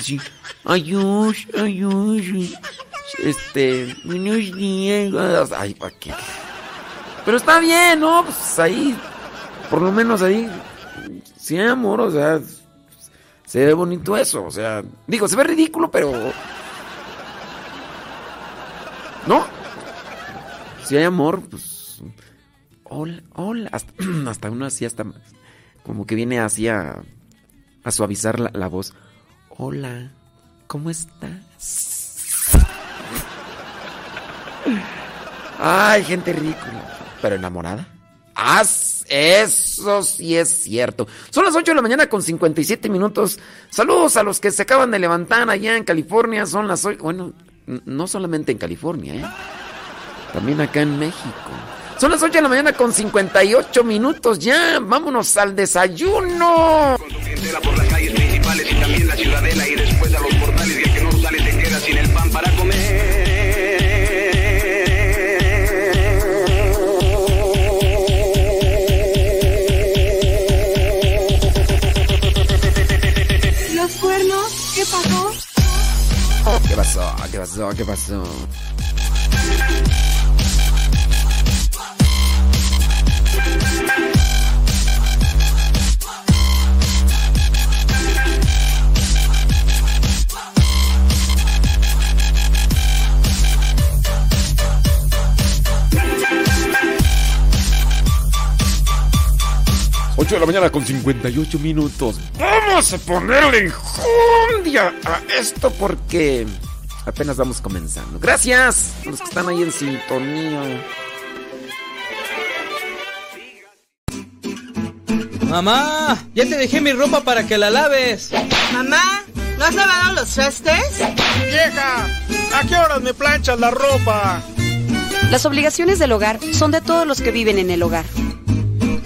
Sí. Ay, ush, ay, ush. Este, buenos días. Ay, ¿para qué? Pero está bien, ¿no? Pues ahí, por lo menos ahí, sí hay amor, o sea, se ve bonito eso, o sea, digo, se ve ridículo, pero... ¿No? Si hay amor, pues... Hola, hola, [CLEARS THROAT] hasta, uno así, hasta como que viene así a, a suavizar la, la voz. Hola, ¿cómo estás? Ay, gente ridícula. Pero enamorada. Ah, eso sí es cierto. Son las 8 de la mañana con 57 minutos. Saludos a los que se acaban de levantar allá en California. Son las 8. Bueno, no solamente en California, ¿eh? También acá en México. Son las 8 de la mañana con 58 minutos ya. Vámonos al desayuno. por las calles principales y también la ciudadela Gravação, que gravação. 8 de la mañana con 58 minutos. Vamos a ponerle enjundia a esto porque apenas vamos comenzando. Gracias a los que están ahí en sintonía. Mamá, ya te dejé mi ropa para que la laves. Mamá, ¿no has lavado los trastes? Vieja, ¿a qué horas me planchas la ropa? Las obligaciones del hogar son de todos los que viven en el hogar.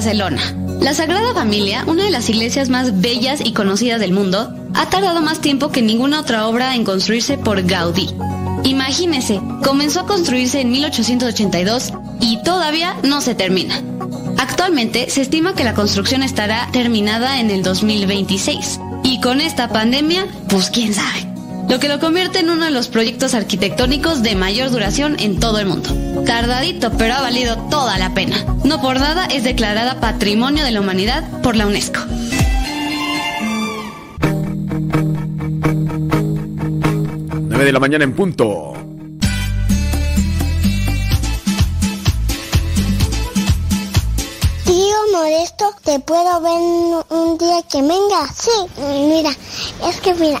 Barcelona. La Sagrada Familia, una de las iglesias más bellas y conocidas del mundo, ha tardado más tiempo que ninguna otra obra en construirse por Gaudí. Imagínese, comenzó a construirse en 1882 y todavía no se termina. Actualmente se estima que la construcción estará terminada en el 2026. Y con esta pandemia, pues quién sabe. Lo que lo convierte en uno de los proyectos arquitectónicos de mayor duración en todo el mundo. Tardadito, pero ha valido toda la pena. No por nada es declarada Patrimonio de la Humanidad por la UNESCO. de la mañana en punto. Tío Modesto, ¿te puedo ver un día que venga? Sí, mira, es que mira,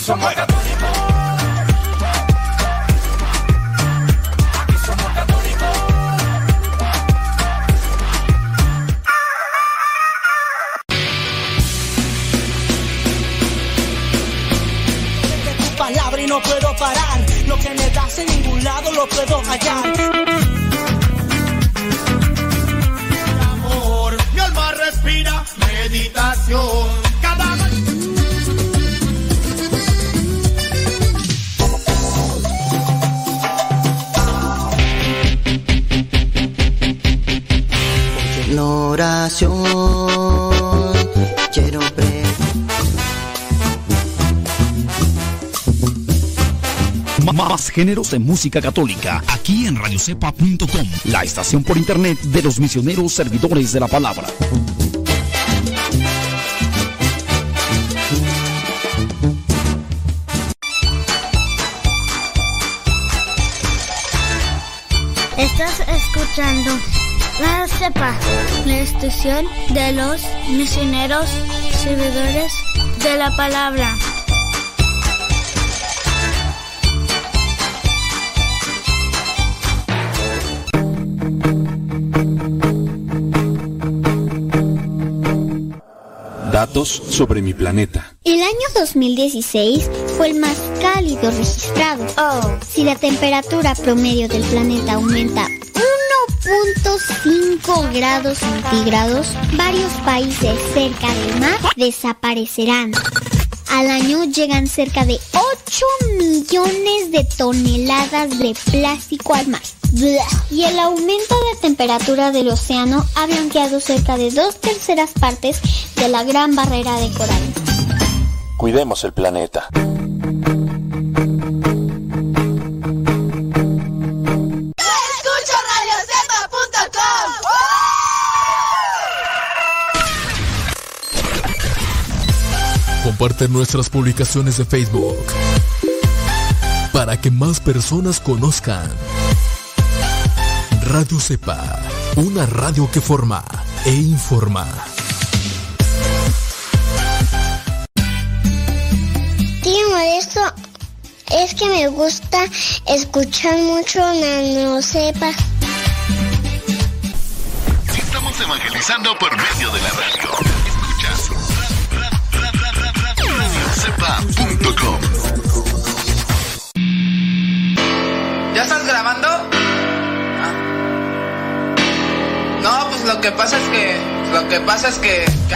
Somos católicos. Aquí somos católicos. tu palabra y no puedo parar. Lo que me das en ningún lado lo puedo hallar. Amor, mi alma respira meditación. Oración. Quiero pre Más géneros de música católica aquí en radiocepa.com, la estación por internet de los misioneros servidores de la palabra. Estás escuchando La Cepa, de los misioneros servidores de la palabra. Datos sobre mi planeta. El año 2016 fue el más cálido registrado. Si la temperatura promedio del planeta aumenta 1.5 grados centígrados, varios países cerca del mar desaparecerán. Al año llegan cerca de 8 millones de toneladas de plástico al mar. Y el aumento de temperatura del océano ha blanqueado cerca de dos terceras partes de la gran barrera de coral. Cuidemos el planeta. Comparte nuestras publicaciones de Facebook para que más personas conozcan. Radio Cepa, una radio que forma e informa. Tío Modesto, es que me gusta escuchar mucho Nano Sepa. Estamos evangelizando por medio de la radio. ¿Ya estás grabando? Ah. No, pues lo que pasa es que. Lo que pasa es que. que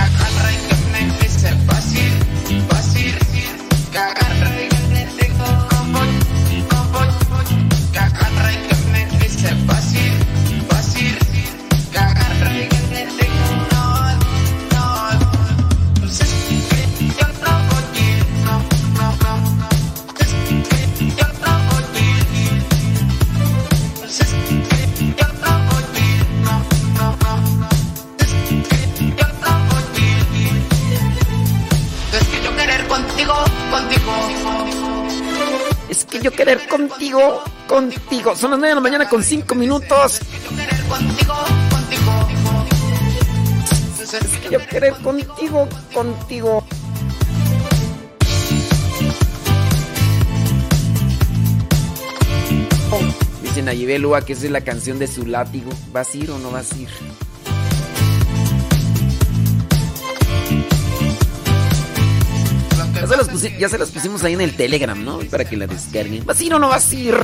que querer contigo, contigo. Son las 9 de la mañana con 5 minutos. Es yo querer contigo, contigo. Dicen a Lua que esa es la canción de su látigo. ¿Vas a ir o no vas a ir? Ya se, las pusimos ahí en el Telegram, ¿no? Para que la descarguen. ¿Vas a ir o no vas a ir?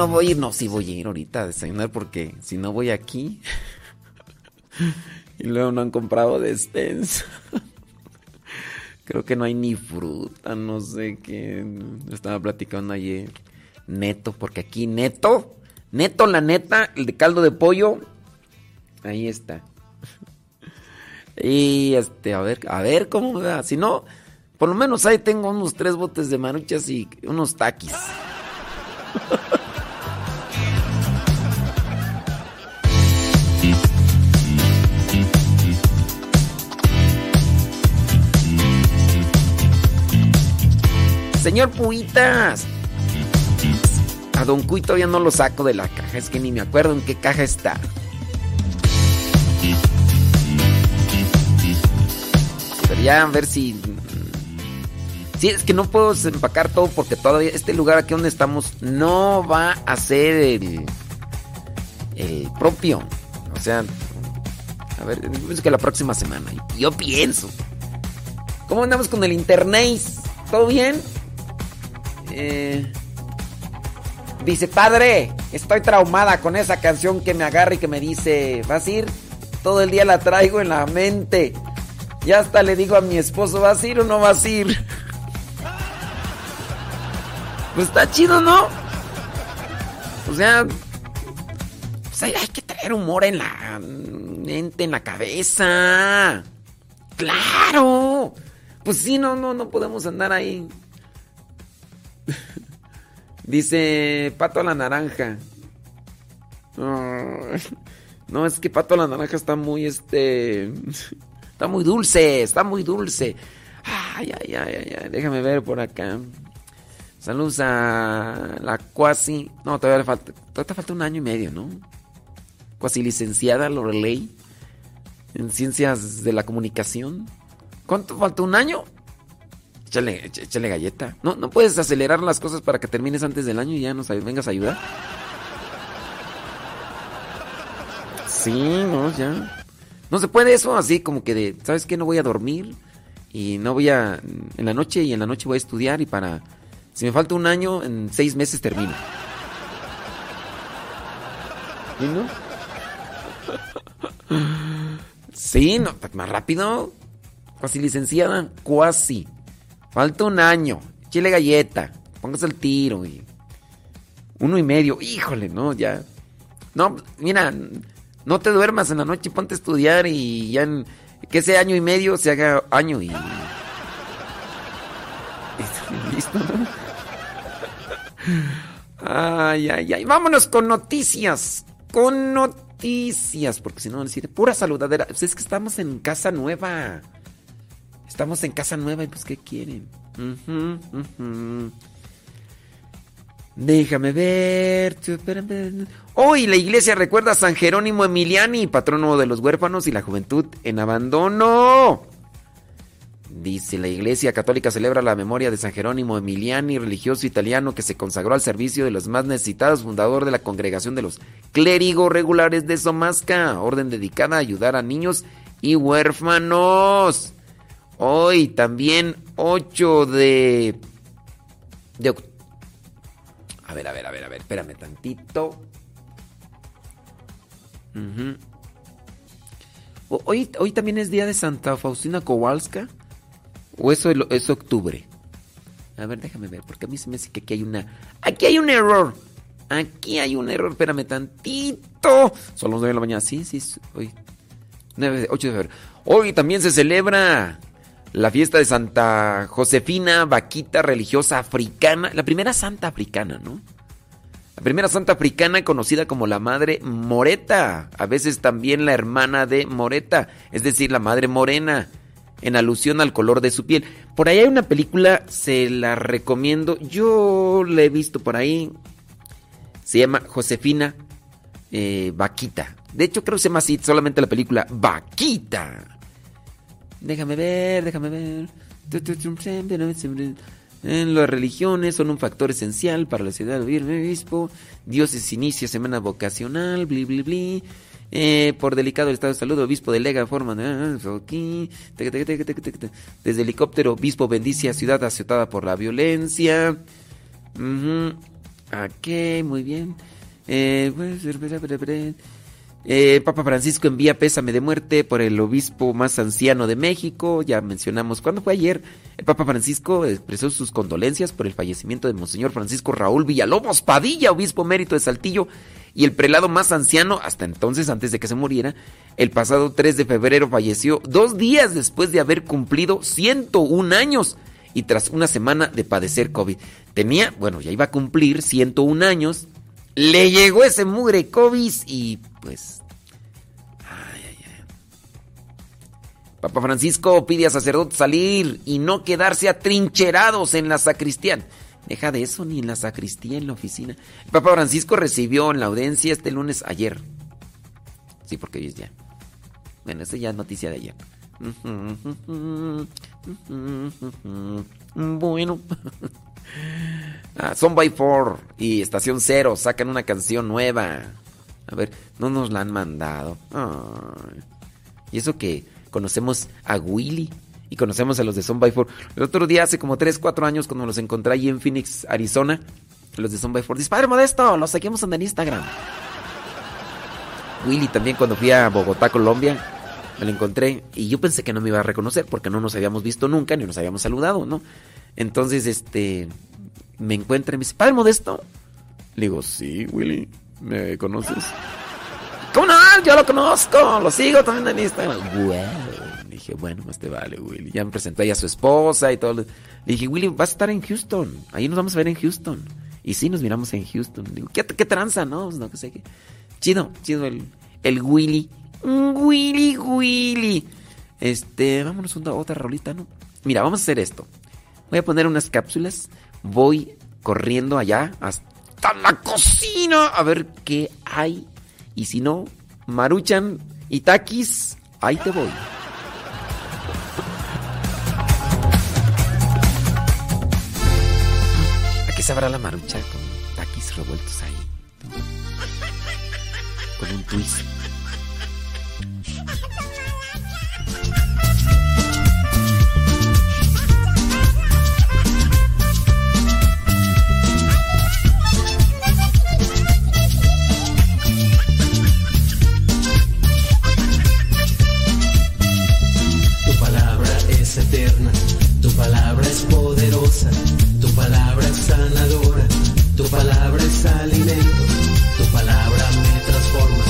No voy a ir, no, sí voy a ir ahorita a desayunar porque si no voy aquí [LAUGHS] y luego no han comprado despensa. [LAUGHS] Creo que no hay ni fruta, no sé qué. Estaba platicando ayer. Neto, porque aquí neto, neto la neta, el de caldo de pollo, ahí está. [LAUGHS] Y este, a ver, a ver cómo me va. Si no, por lo menos ahí tengo unos tres botes de maruchas y unos taquis. Señor Puitas. A Don Cuy todavía no lo saco de la caja. Es que ni me acuerdo en qué caja está. Pero ya a ver si... Sí, es que no puedo empacar todo porque todavía este lugar aquí donde estamos no va a ser el, el propio. O sea, a ver, pienso que la próxima semana. Yo pienso. ¿Cómo andamos con el internet? ¿Todo bien? Eh, dice, padre, estoy traumada con esa canción que me agarra y que me dice, ¿vas a ir? Todo el día la traigo en la mente. Ya hasta le digo a mi esposo, ¿vas a ir o no vas a ir? [LAUGHS] Pues está chido, ¿no? O sea, pues hay, hay que traer humor en la mente, en la cabeza. Claro. Pues sí, no, no, no podemos andar ahí. Dice Pato a la naranja. [LAUGHS] No, es que Pato a la naranja está muy, este... [LAUGHS] Está muy dulce, está muy dulce. Ay, ay, ay, ay, déjame ver por acá. Saludos a la cuasi. No, todavía falta, todavía falta un año y medio, ¿no? Cuasi licenciada Lorelei en ciencias de la comunicación. ¿Cuánto falta? ¿Un año? Échale, éch- échale galleta. ¿No, ¿No puedes acelerar las cosas para que termines antes del año y ya nos vengas a ayudar? Sí, no, ya. No se puede eso así como que de, ¿sabes qué? No voy a dormir y no voy a... En la noche y en la noche voy a estudiar y para... Si me falta un año, en seis meses termino. ¿Sí, no? [LAUGHS] Sí, no, más rápido. Cuasi licenciada, cuasi. Falta un año. Chile galleta. Póngase el tiro. Y... Uno y medio. Híjole, no, ya. No, mira, no te duermas en la noche, ponte a estudiar y ya en, que ese año y medio se haga año y... [LAUGHS] Listo. Ay, ay, ay. Vámonos con noticias. Con noticias. Porque si no, decir pura saludadera. Pues es que estamos en casa nueva. Estamos en casa nueva y pues, ¿qué quieren? Déjame ver. Hoy la iglesia recuerda a San Jerónimo Emiliani, patrono de los huérfanos y la juventud en abandono. Dice, la Iglesia Católica celebra la memoria de San Jerónimo Emiliani, religioso italiano que se consagró al servicio de los más necesitados, fundador de la congregación de los clérigos regulares de Somasca, orden dedicada a ayudar a niños y huérfanos. Hoy también 8 de... de a ver, a ver, a ver, a ver, espérame tantito. hoy, hoy también es día de Santa Faustina Kowalska. ¿O eso es octubre? A ver, déjame ver, porque a mí se me dice que aquí hay una... Aquí hay un error. Aquí hay un error, espérame tantito. Son las 9 de la mañana. Sí, sí, hoy. 9, 8 de febrero. Hoy también se celebra la fiesta de Santa Josefina, vaquita religiosa africana. La primera santa africana, ¿no? La primera santa africana conocida como la Madre Moreta. A veces también la hermana de Moreta, es decir, la Madre Morena en alusión al color de su piel. Por ahí hay una película, se la recomiendo. Yo la he visto por ahí. Se llama Josefina eh, Vaquita. De hecho, creo que se llama así solamente la película Vaquita. Déjame ver, déjame ver. Las religiones son un factor esencial para la ciudad de obispo. Dioses inicia semana vocacional, bli, bli, bli. Eh, por delicado el estado de salud, obispo delega forma desde helicóptero, obispo bendice a ciudad azotada por la violencia. Ok, muy bien. Eh, pues, eh, Papa Francisco envía pésame de muerte por el obispo más anciano de México. Ya mencionamos, ¿cuándo fue ayer? El Papa Francisco expresó sus condolencias por el fallecimiento de Monseñor Francisco Raúl Villalobos Padilla, obispo mérito de Saltillo, y el prelado más anciano, hasta entonces, antes de que se muriera, el pasado 3 de febrero falleció dos días después de haber cumplido 101 años y tras una semana de padecer COVID. Tenía, bueno, ya iba a cumplir 101 años, le llegó ese mugre COVID y pues... Ay, ay, ay. Papa Francisco pide a sacerdotes salir y no quedarse atrincherados en la sacristía. Deja de eso, ni en la sacristía, en la oficina. El Papa Francisco recibió en la audiencia este lunes ayer. Sí, porque es ya. Bueno, esa ya es noticia de ayer. [LAUGHS] Bueno. [LAUGHS] Ah, Son by Four y Estación Cero sacan una canción nueva. A ver, no nos la han mandado. Y eso que conocemos a Willy y conocemos a los de Son by Four. El otro día, hace como 3, 4 años, cuando los encontré allí en Phoenix, Arizona, los de Son by Four. Dice, Padre Modesto, los seguimos en Instagram. Willy también cuando fui a Bogotá, Colombia, me lo encontré y yo pensé que no me iba a reconocer porque no nos habíamos visto nunca ni nos habíamos saludado, ¿no? Entonces, este, me encuentra y me dice, Padre Modesto. Le digo, sí, Willy, ¿me conoces? ¿Cómo no? Yo lo conozco, lo sigo también en Instagram. Dije, bueno, más te vale, Willy. Ya me presenté ahí a su esposa y todo. Le dije, Willy, vas a estar en Houston. Ahí nos vamos a ver en Houston. Y sí, nos miramos en Houston. digo, ¿qué, qué tranza, no? Pues no, que sé qué. Chido, chido el, el Willy. Willy, Willy. Este, vámonos a otra rolita, ¿no? Mira, vamos a hacer esto. Voy a poner unas cápsulas. Voy corriendo allá hasta la cocina a ver qué hay y si no, Maruchan y Takis, ahí te voy. ¿A qué sabrá la Marucha con Takis revueltos ahí? Con un twist. Tu palabra es alimento, tu palabra me transforma, tu palabra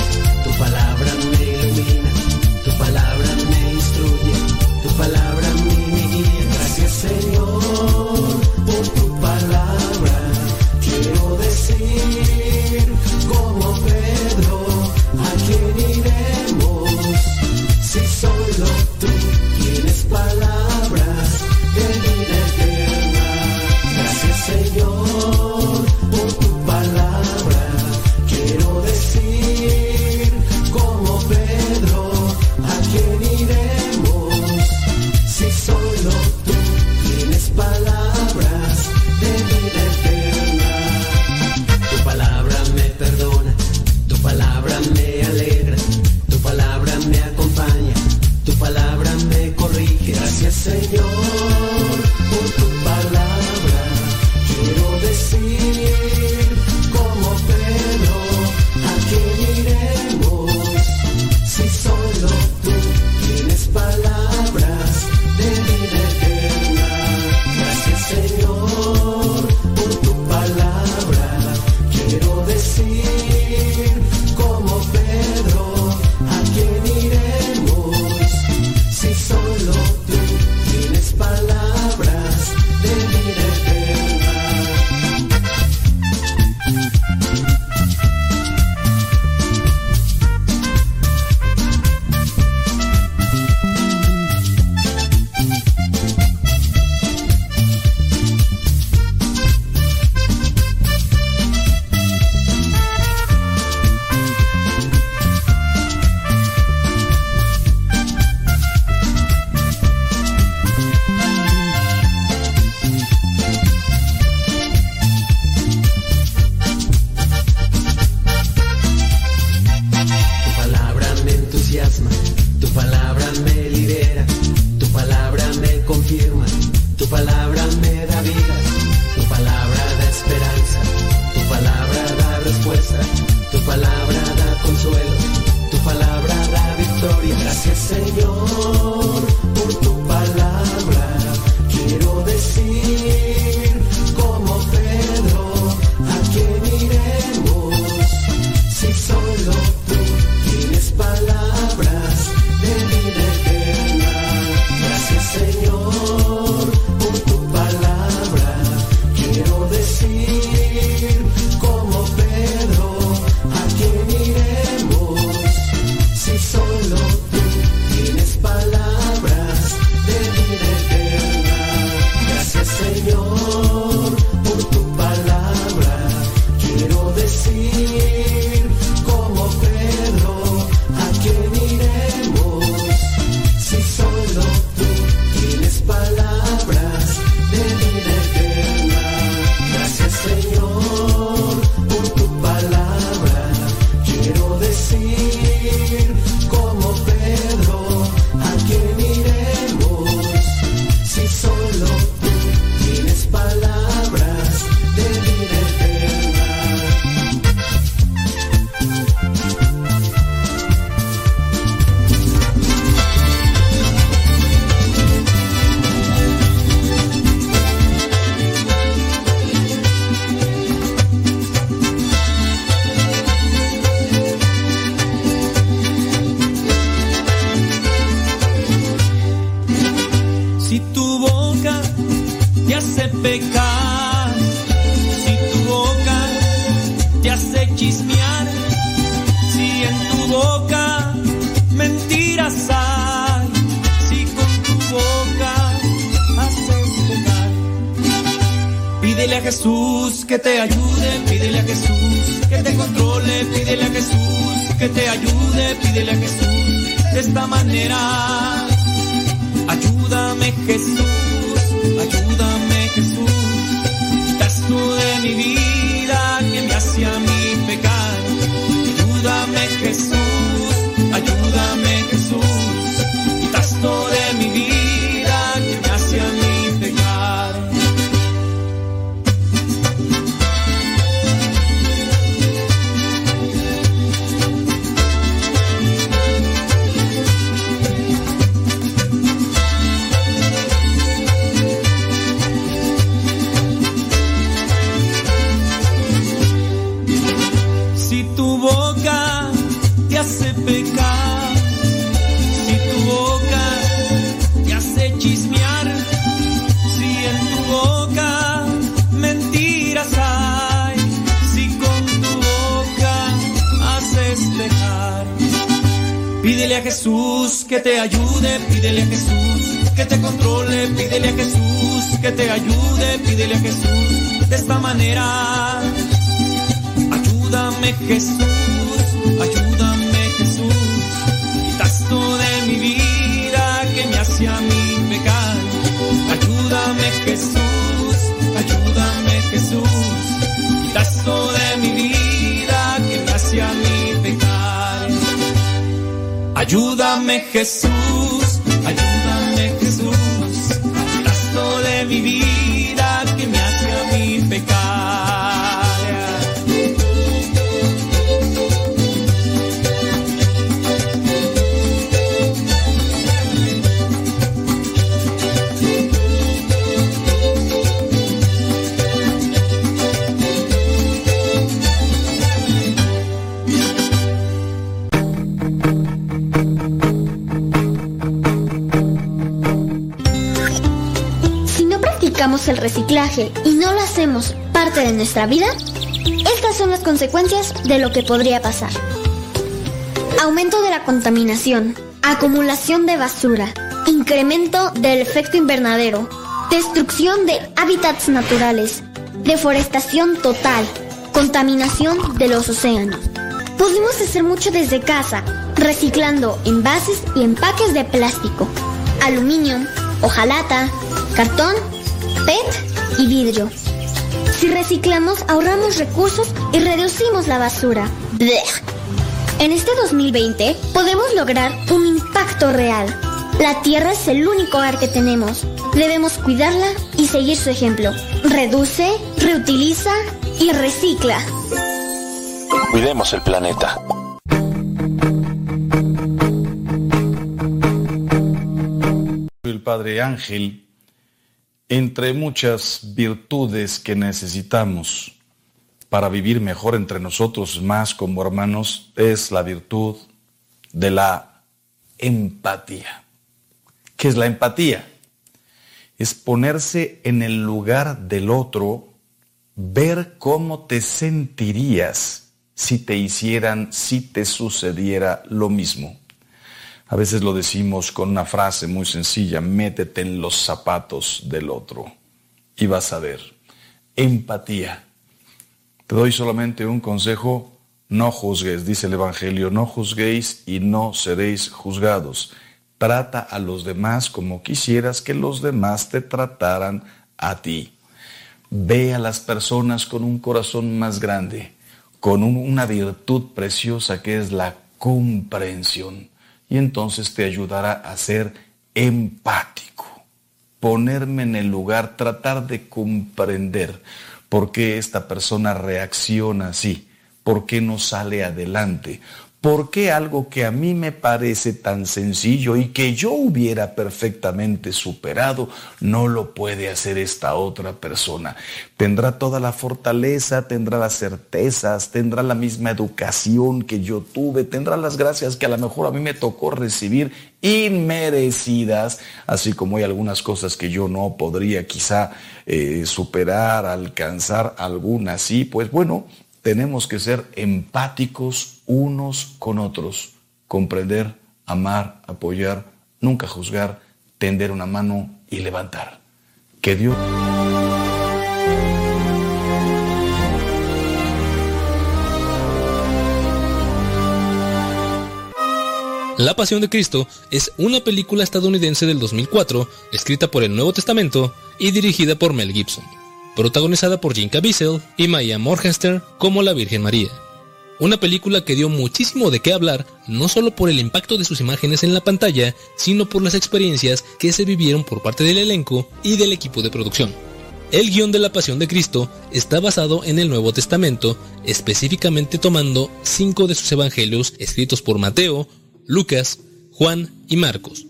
vida, estas son las consecuencias de lo que podría pasar. Aumento de la contaminación, acumulación de basura, incremento del efecto invernadero, destrucción de hábitats naturales, deforestación total, contaminación de los océanos. Podemos hacer mucho desde casa, reciclando envases y empaques de plástico, aluminio, hojalata, cartón, PET y vidrio. Si reciclamos, ahorramos recursos y reducimos la basura. En este 2020 podemos lograr un impacto real. La Tierra es el único hogar que tenemos. Debemos cuidarla y seguir su ejemplo. Reduce, reutiliza y recicla. Cuidemos el planeta. El Padre Ángel, entre muchas virtudes que necesitamos para vivir mejor entre nosotros, más como hermanos, es la virtud de la empatía. ¿Qué es la empatía? Es ponerse en el lugar del otro, ver cómo te sentirías si te hicieran, si te sucediera lo mismo. A veces lo decimos con una frase muy sencilla, métete en los zapatos del otro y vas a ver. Empatía. Te doy solamente un consejo, no juzgues, dice el Evangelio, no juzguéis y no seréis juzgados. Trata a los demás como quisieras que los demás te trataran a ti. Ve a las personas con un corazón más grande, con una virtud preciosa que es la comprensión y entonces te ayudará a ser empático, ponerme en el lugar, tratar de comprender por qué esta persona reacciona así, por qué no sale adelante, ¿Por qué algo que a mí me parece tan sencillo y que yo hubiera perfectamente superado no lo puede hacer esta otra persona? Tendrá toda la fortaleza, tendrá las certezas, tendrá la misma educación que yo tuve, tendrá las gracias que a lo mejor a mí me tocó recibir inmerecidas, así como hay algunas cosas que yo no podría quizá eh, superar, alcanzar, algunas sí, pues bueno, tenemos que ser empáticos unos con otros, comprender, amar, apoyar, nunca juzgar, tender una mano y levantar. Que Dios... La Pasión de Cristo es una película estadounidense del 2004, escrita por el Nuevo Testamento y dirigida por Mel Gibson protagonizada por Jim Caviezel y Maya Morgenstern como la Virgen María. Una película que dio muchísimo de qué hablar, no solo por el impacto de sus imágenes en la pantalla, sino por las experiencias que se vivieron por parte del elenco y del equipo de producción. El guion de la Pasión de Cristo está basado en el Nuevo Testamento, específicamente tomando cinco de sus evangelios escritos por Mateo, Lucas, Juan y Marcos,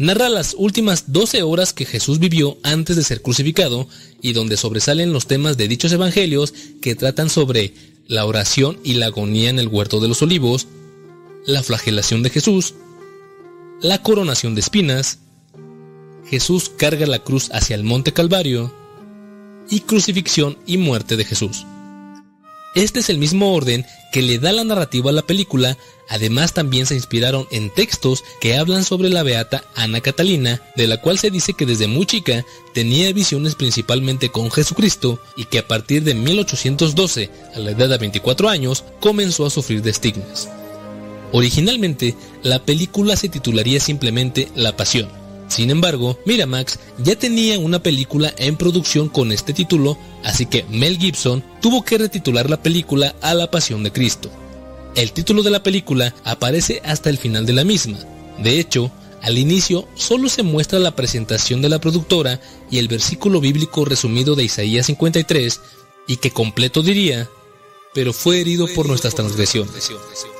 narra las últimas 12 horas que Jesús vivió antes de ser crucificado y donde sobresalen los temas de dichos evangelios que tratan sobre la oración y la agonía en el huerto de los olivos, la flagelación de Jesús, la coronación de espinas, Jesús carga la cruz hacia el monte Calvario y crucifixión y muerte de Jesús. Este es el mismo orden que le da la narrativa a la película, además también se inspiraron en textos que hablan sobre la beata Ana Catalina, de la cual se dice que desde muy chica tenía visiones principalmente con Jesucristo y que a partir de 1812, a la edad de 24 años, comenzó a sufrir de estigmas. Originalmente, la película se titularía simplemente La Pasión, sin embargo, Miramax ya tenía una película en producción con este título, así que Mel Gibson tuvo que retitular la película a La Pasión de Cristo. El título de la película aparece hasta el final de la misma. De hecho, al inicio solo se muestra la presentación de la productora y el versículo bíblico resumido de Isaías 53, y que completo diría, pero fue herido por nuestras transgresiones,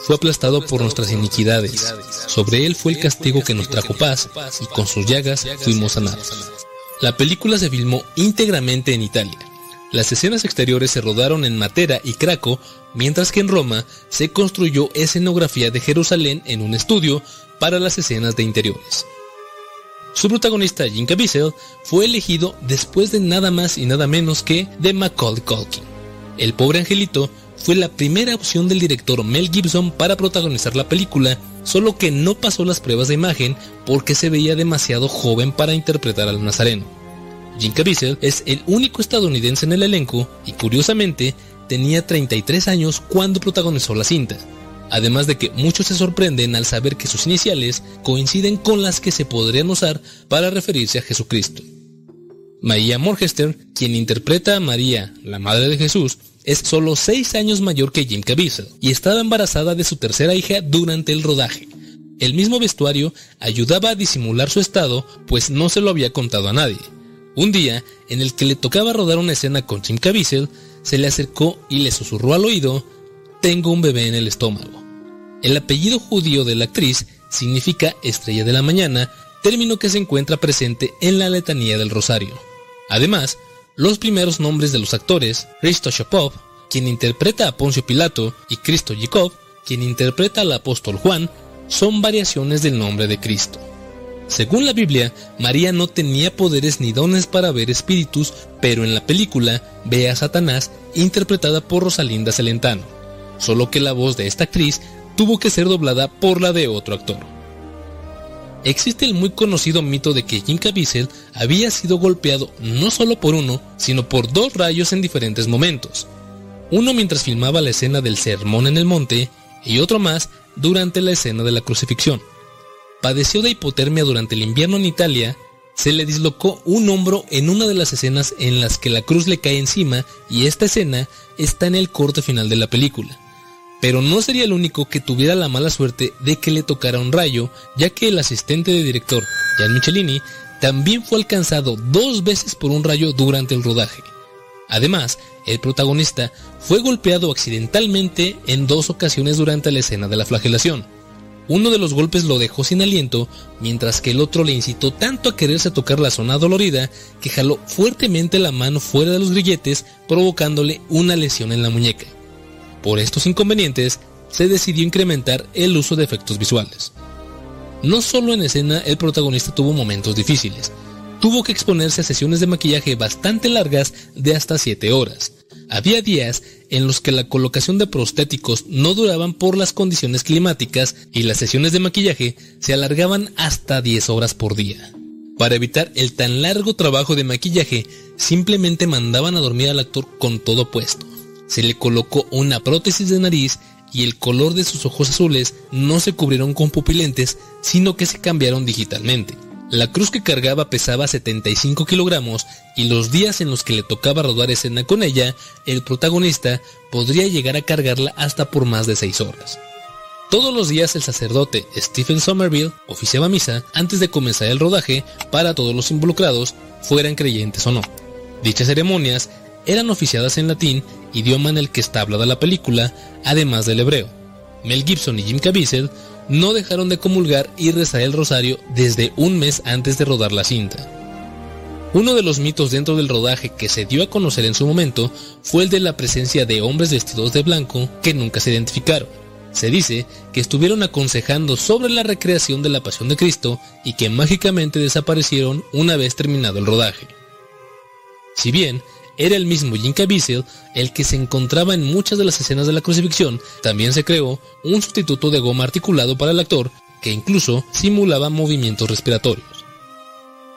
fue aplastado por nuestras iniquidades. Sobre él fue el castigo que nos trajo paz, y con sus llagas fuimos sanados. La película se filmó íntegramente en Italia. Las escenas exteriores se rodaron en Matera y Craco, mientras que en Roma se construyó escenografía de Jerusalén en un estudio para las escenas de interiores. Su protagonista Jim Caviezel fue elegido después de nada más y nada menos que de Macaulay Culkin. El pobre angelito fue la primera opción del director Mel Gibson para protagonizar la película, solo que no pasó las pruebas de imagen porque se veía demasiado joven para interpretar al nazareno. Jim Caviezel es el único estadounidense en el elenco y curiosamente tenía 33 años cuando protagonizó la cinta. Además de que muchos se sorprenden al saber que sus iniciales coinciden con las que se podrían usar para referirse a Jesucristo. María Morgester, quien interpreta a María, la madre de Jesús, es solo 6 años mayor que Jim Caviezel y estaba embarazada de su tercera hija durante el rodaje. El mismo vestuario ayudaba a disimular su estado, pues no se lo había contado a nadie. Un día, en el que le tocaba rodar una escena con Jim Caviezel, se le acercó y le susurró al oído, Tengo un bebé en el estómago. El apellido judío de la actriz significa estrella de la mañana, término que se encuentra presente en la letanía del rosario. Además, los primeros nombres de los actores, Risto Shopov, quien interpreta a Poncio Pilato, y Cristo Jacob, quien interpreta al apóstol Juan, son variaciones del nombre de Cristo. Según la Biblia, María no tenía poderes ni dones para ver espíritus, pero en la película ve a Satanás interpretada por Rosalinda Celentano, solo que la voz de esta actriz tuvo que ser doblada por la de otro actor. Existe el muy conocido mito de que Jim Caviezel había sido golpeado no solo por uno, sino por dos rayos en diferentes momentos. Uno mientras filmaba la escena del sermón en el monte y otro más durante la escena de la crucifixión. Padeció de hipotermia durante el invierno en Italia, se le dislocó un hombro en una de las escenas en las que la cruz le cae encima y esta escena está en el corte final de la película pero no sería el único que tuviera la mala suerte de que le tocara un rayo, ya que el asistente de director, Jan Michelini, también fue alcanzado dos veces por un rayo durante el rodaje. Además, el protagonista fue golpeado accidentalmente en dos ocasiones durante la escena de la flagelación. Uno de los golpes lo dejó sin aliento, mientras que el otro le incitó tanto a quererse tocar la zona dolorida que jaló fuertemente la mano fuera de los grilletes, provocándole una lesión en la muñeca. Por estos inconvenientes, se decidió incrementar el uso de efectos visuales. No solo en escena el protagonista tuvo momentos difíciles, tuvo que exponerse a sesiones de maquillaje bastante largas de hasta 7 horas. Había días en los que la colocación de prostéticos no duraban por las condiciones climáticas y las sesiones de maquillaje se alargaban hasta 10 horas por día. Para evitar el tan largo trabajo de maquillaje, simplemente mandaban a dormir al actor con todo puesto se le colocó una prótesis de nariz y el color de sus ojos azules no se cubrieron con pupilentes, sino que se cambiaron digitalmente. La cruz que cargaba pesaba 75 kilogramos y los días en los que le tocaba rodar escena con ella, el protagonista podría llegar a cargarla hasta por más de 6 horas. Todos los días el sacerdote Stephen Somerville oficiaba misa antes de comenzar el rodaje para todos los involucrados, fueran creyentes o no. Dichas ceremonias eran oficiadas en latín, idioma en el que está hablada la película, además del hebreo. Mel Gibson y Jim Caviezel no dejaron de comulgar y rezar el rosario desde un mes antes de rodar la cinta. Uno de los mitos dentro del rodaje que se dio a conocer en su momento fue el de la presencia de hombres vestidos de blanco que nunca se identificaron. Se dice que estuvieron aconsejando sobre la recreación de la Pasión de Cristo y que mágicamente desaparecieron una vez terminado el rodaje. Si bien era el mismo Jim Caviezel el que se encontraba en muchas de las escenas de la crucifixión. También se creó un sustituto de goma articulado para el actor que incluso simulaba movimientos respiratorios.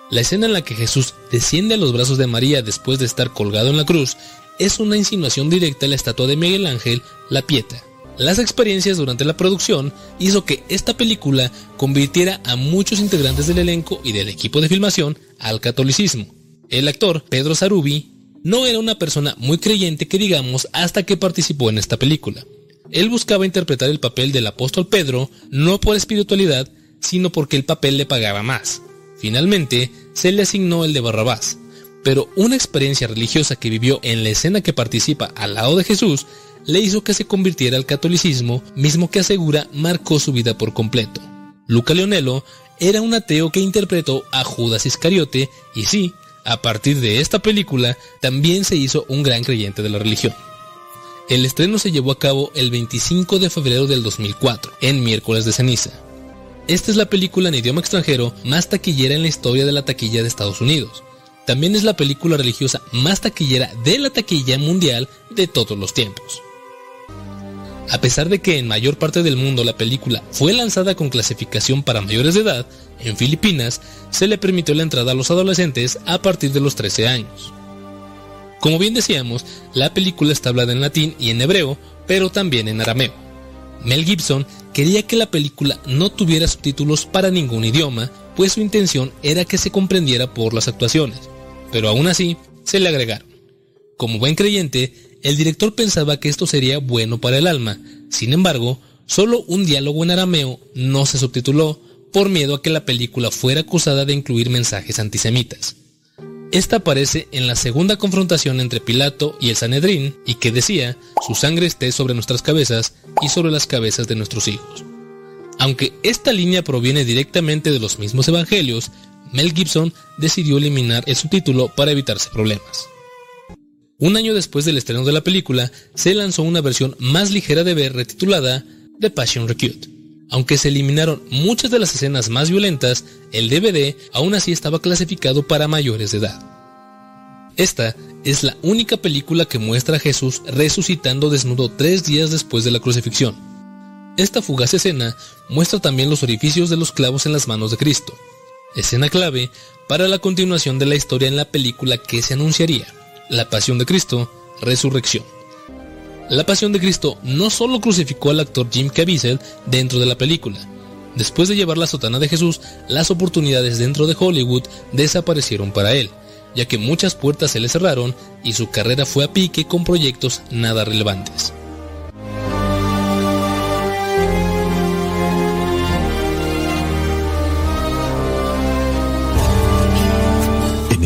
La escena en la que Jesús desciende a los brazos de María después de estar colgado en la cruz es una insinuación directa a la estatua de Miguel Ángel, La Pieta. Las experiencias durante la producción hizo que esta película convirtiera a muchos integrantes del elenco y del equipo de filmación al catolicismo. El actor Pedro Sarubi no era una persona muy creyente que digamos hasta que participó en esta película. Él buscaba interpretar el papel del apóstol Pedro no por espiritualidad, sino porque el papel le pagaba más. Finalmente, se le asignó el de Barrabás, pero una experiencia religiosa que vivió en la escena que participa al lado de Jesús le hizo que se convirtiera al catolicismo, mismo que asegura marcó su vida por completo. Luca Leonello era un ateo que interpretó a Judas Iscariote y sí, a partir de esta película, también se hizo un gran creyente de la religión. El estreno se llevó a cabo el 25 de febrero del 2004, en miércoles de ceniza. Esta es la película en idioma extranjero más taquillera en la historia de la taquilla de Estados Unidos. También es la película religiosa más taquillera de la taquilla mundial de todos los tiempos. A pesar de que en mayor parte del mundo la película fue lanzada con clasificación para mayores de edad, en Filipinas se le permitió la entrada a los adolescentes a partir de los 13 años. Como bien decíamos, la película está hablada en latín y en hebreo, pero también en arameo. Mel Gibson quería que la película no tuviera subtítulos para ningún idioma, pues su intención era que se comprendiera por las actuaciones, pero aún así se le agregaron. Como buen creyente, el director pensaba que esto sería bueno para el alma, sin embargo, solo un diálogo en arameo no se subtituló por miedo a que la película fuera acusada de incluir mensajes antisemitas. Esta aparece en la segunda confrontación entre Pilato y el Sanedrín y que decía, su sangre esté sobre nuestras cabezas y sobre las cabezas de nuestros hijos. Aunque esta línea proviene directamente de los mismos evangelios, Mel Gibson decidió eliminar el subtítulo para evitarse problemas. Un año después del estreno de la película, se lanzó una versión más ligera de ver retitulada The Passion Recute. Aunque se eliminaron muchas de las escenas más violentas, el DVD aún así estaba clasificado para mayores de edad. Esta es la única película que muestra a Jesús resucitando desnudo tres días después de la crucifixión. Esta fugaz escena muestra también los orificios de los clavos en las manos de Cristo, escena clave para la continuación de la historia en la película que se anunciaría, La Pasión de Cristo, Resurrección. La Pasión de Cristo no solo crucificó al actor Jim Caviezel dentro de la película. Después de llevar la sotana de Jesús, las oportunidades dentro de Hollywood desaparecieron para él, ya que muchas puertas se le cerraron y su carrera fue a pique con proyectos nada relevantes.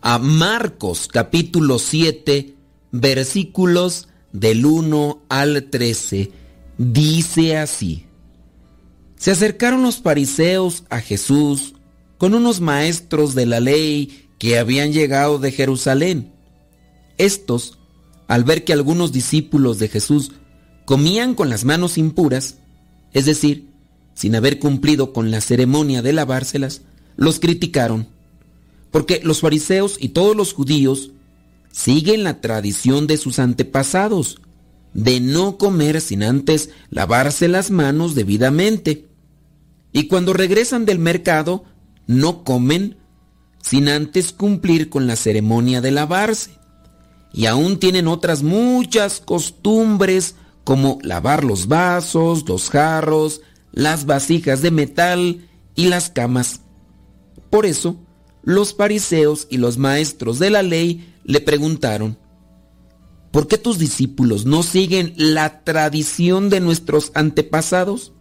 a Marcos capítulo 7 versículos del 1 al 13. Dice así. Se acercaron los fariseos a Jesús con unos maestros de la ley que habían llegado de Jerusalén. Estos, al ver que algunos discípulos de Jesús comían con las manos impuras, es decir, sin haber cumplido con la ceremonia de lavárselas, los criticaron. Porque los fariseos y todos los judíos siguen la tradición de sus antepasados, de no comer sin antes lavarse las manos debidamente. Y cuando regresan del mercado, no comen sin antes cumplir con la ceremonia de lavarse. Y aún tienen otras muchas costumbres como lavar los vasos, los jarros, las vasijas de metal y las camas. Por eso, los fariseos y los maestros de la ley le preguntaron, ¿por qué tus discípulos no siguen la tradición de nuestros antepasados,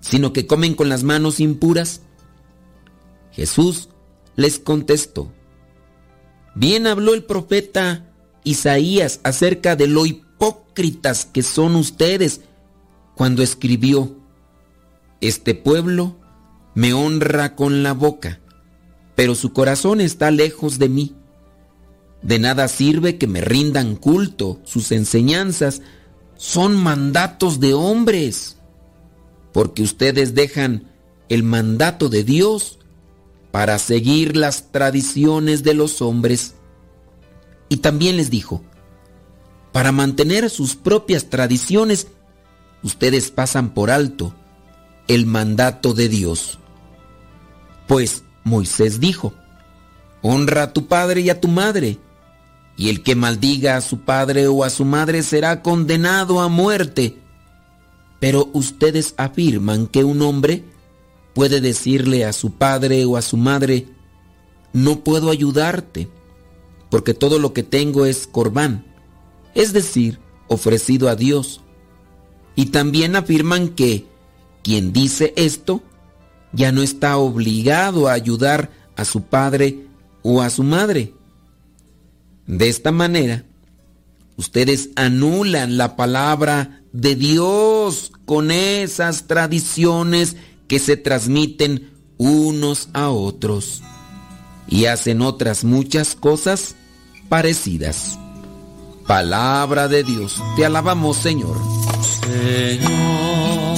sino que comen con las manos impuras? Jesús les contestó, bien habló el profeta Isaías acerca de lo hipócritas que son ustedes cuando escribió, este pueblo me honra con la boca, pero su corazón está lejos de mí. De nada sirve que me rindan culto, sus enseñanzas son mandatos de hombres, porque ustedes dejan el mandato de Dios para seguir las tradiciones de los hombres. Y también les dijo, para mantener sus propias tradiciones, ustedes pasan por alto el mandato de Dios. Pues Moisés dijo, honra a tu padre y a tu madre, y el que maldiga a su padre o a su madre será condenado a muerte. Pero ustedes afirman que un hombre puede decirle a su padre o a su madre, no puedo ayudarte, porque todo lo que tengo es corbán, es decir, ofrecido a Dios. Y también afirman que quien dice esto ya no está obligado a ayudar a su padre o a su madre. De esta manera, ustedes anulan la palabra de Dios con esas tradiciones que se transmiten unos a otros y hacen otras muchas cosas parecidas. Palabra de Dios, te alabamos Señor. Señor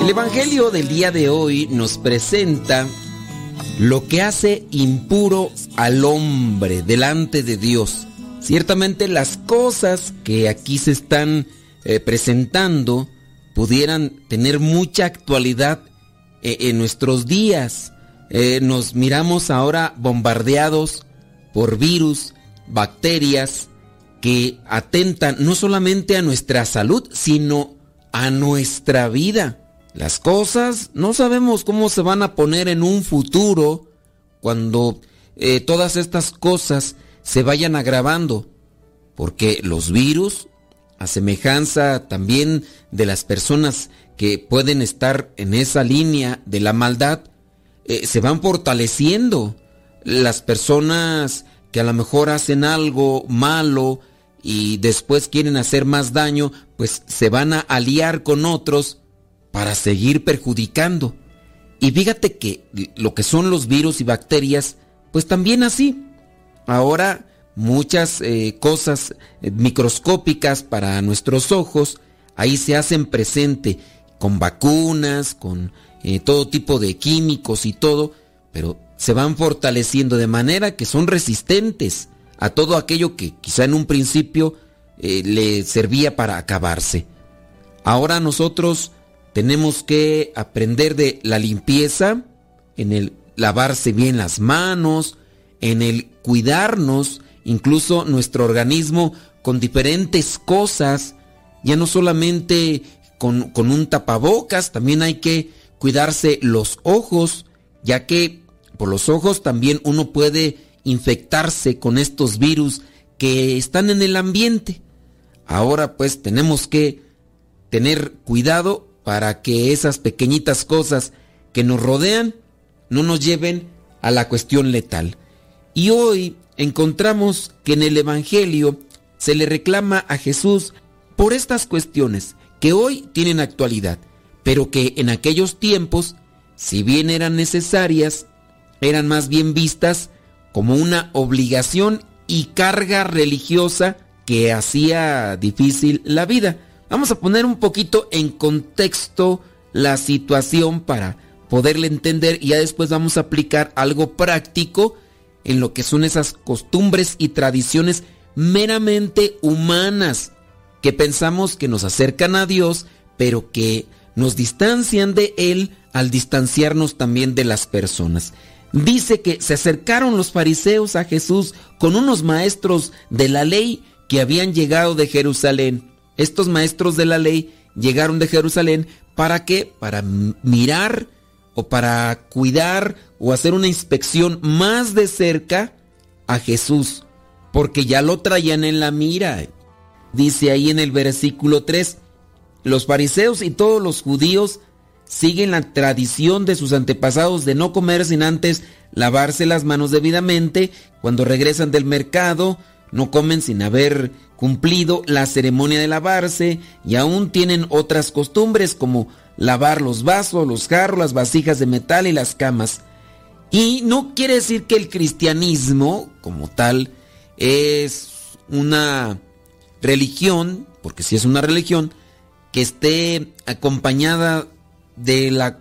El Evangelio del día de hoy nos presenta lo que hace impuro al hombre delante de Dios. Ciertamente las cosas que aquí se están eh, presentando pudieran tener mucha actualidad eh, en nuestros días. Eh, nos miramos ahora bombardeados por virus, bacterias que atentan no solamente a nuestra salud, sino a nuestra vida. Las cosas no sabemos cómo se van a poner en un futuro cuando eh, todas estas cosas se vayan agravando, porque los virus, a semejanza también de las personas que pueden estar en esa línea de la maldad, eh, se van fortaleciendo. Las personas que a lo mejor hacen algo malo y después quieren hacer más daño, pues se van a aliar con otros para seguir perjudicando. Y fíjate que lo que son los virus y bacterias, pues también así. Ahora muchas eh, cosas eh, microscópicas para nuestros ojos, ahí se hacen presente con vacunas, con eh, todo tipo de químicos y todo, pero se van fortaleciendo de manera que son resistentes a todo aquello que quizá en un principio le servía para acabarse. Ahora nosotros tenemos que aprender de la limpieza, en el lavarse bien las manos, en el cuidarnos, incluso nuestro organismo con diferentes cosas, ya no solamente con, con un tapabocas, también hay que cuidarse los ojos, ya que por los ojos también uno puede infectarse con estos virus que están en el ambiente. Ahora pues tenemos que tener cuidado para que esas pequeñitas cosas que nos rodean no nos lleven a la cuestión letal. Y hoy encontramos que en el Evangelio se le reclama a Jesús por estas cuestiones que hoy tienen actualidad, pero que en aquellos tiempos, si bien eran necesarias, eran más bien vistas como una obligación y carga religiosa que hacía difícil la vida. Vamos a poner un poquito en contexto la situación para poderle entender y ya después vamos a aplicar algo práctico en lo que son esas costumbres y tradiciones meramente humanas que pensamos que nos acercan a Dios, pero que nos distancian de Él al distanciarnos también de las personas dice que se acercaron los fariseos a Jesús con unos maestros de la ley que habían llegado de Jerusalén. Estos maestros de la ley llegaron de Jerusalén para qué? Para mirar o para cuidar o hacer una inspección más de cerca a Jesús, porque ya lo traían en la mira. Dice ahí en el versículo 3, los fariseos y todos los judíos siguen la tradición de sus antepasados de no comer sin antes lavarse las manos debidamente, cuando regresan del mercado, no comen sin haber cumplido la ceremonia de lavarse y aún tienen otras costumbres como lavar los vasos, los jarros, las vasijas de metal y las camas. Y no quiere decir que el cristianismo, como tal, es una religión, porque si es una religión, que esté acompañada de la,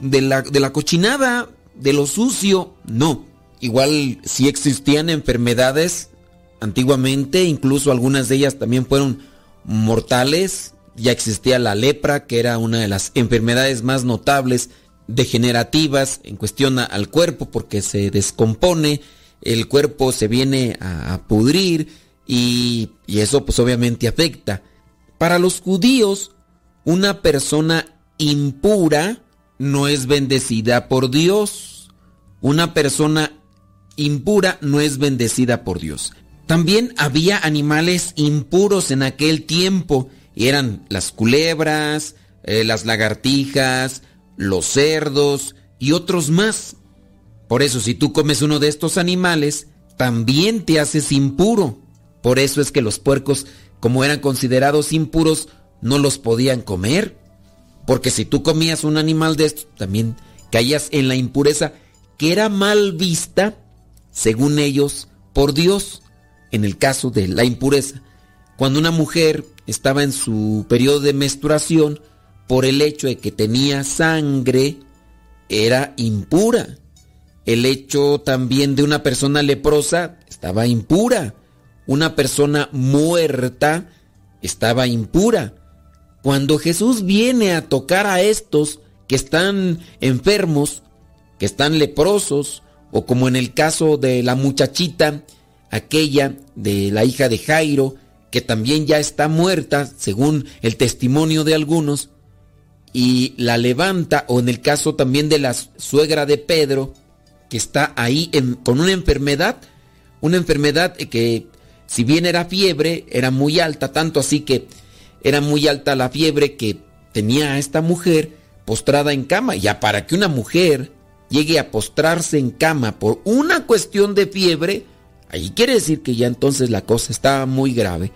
de la, de la cochinada, de lo sucio. No. Igual si existían enfermedades antiguamente, incluso algunas de ellas también fueron mortales. Ya existía la lepra, que era una de las enfermedades más notables degenerativas en cuestión al cuerpo porque se descompone, el cuerpo se viene a, pudrir y, y eso pues obviamente afecta. Para los judíos, una persona impura no es bendecida por Dios. Una persona impura no es bendecida por Dios. También había animales impuros en aquel tiempo. Eran las culebras, eh, las lagartijas, los cerdos y otros más. Por eso si tú comes uno de estos animales, también te haces impuro. Por eso es que los puercos, como eran considerados impuros, no los podían comer. Porque si tú comías un animal de estos, también caías en la impureza que era mal vista, según ellos, por Dios. En el caso de la impureza, cuando una mujer estaba en su periodo de menstruación, por el hecho de que tenía sangre, era impura. El hecho también de una persona leprosa estaba impura. Una persona muerta estaba impura. Cuando Jesús viene a tocar a estos que están enfermos, que están leprosos, o como en el caso de la muchachita, aquella de la hija de Jairo, que también ya está muerta, según el testimonio de algunos, y la levanta, o en el caso también de la suegra de Pedro, que está ahí con una enfermedad, una enfermedad que si bien era fiebre, era muy alta, tanto así que era muy alta la fiebre que tenía esta mujer postrada en cama. Ya para que una mujer llegue a postrarse en cama por una cuestión de fiebre, ahí quiere decir que ya entonces la cosa estaba muy grave.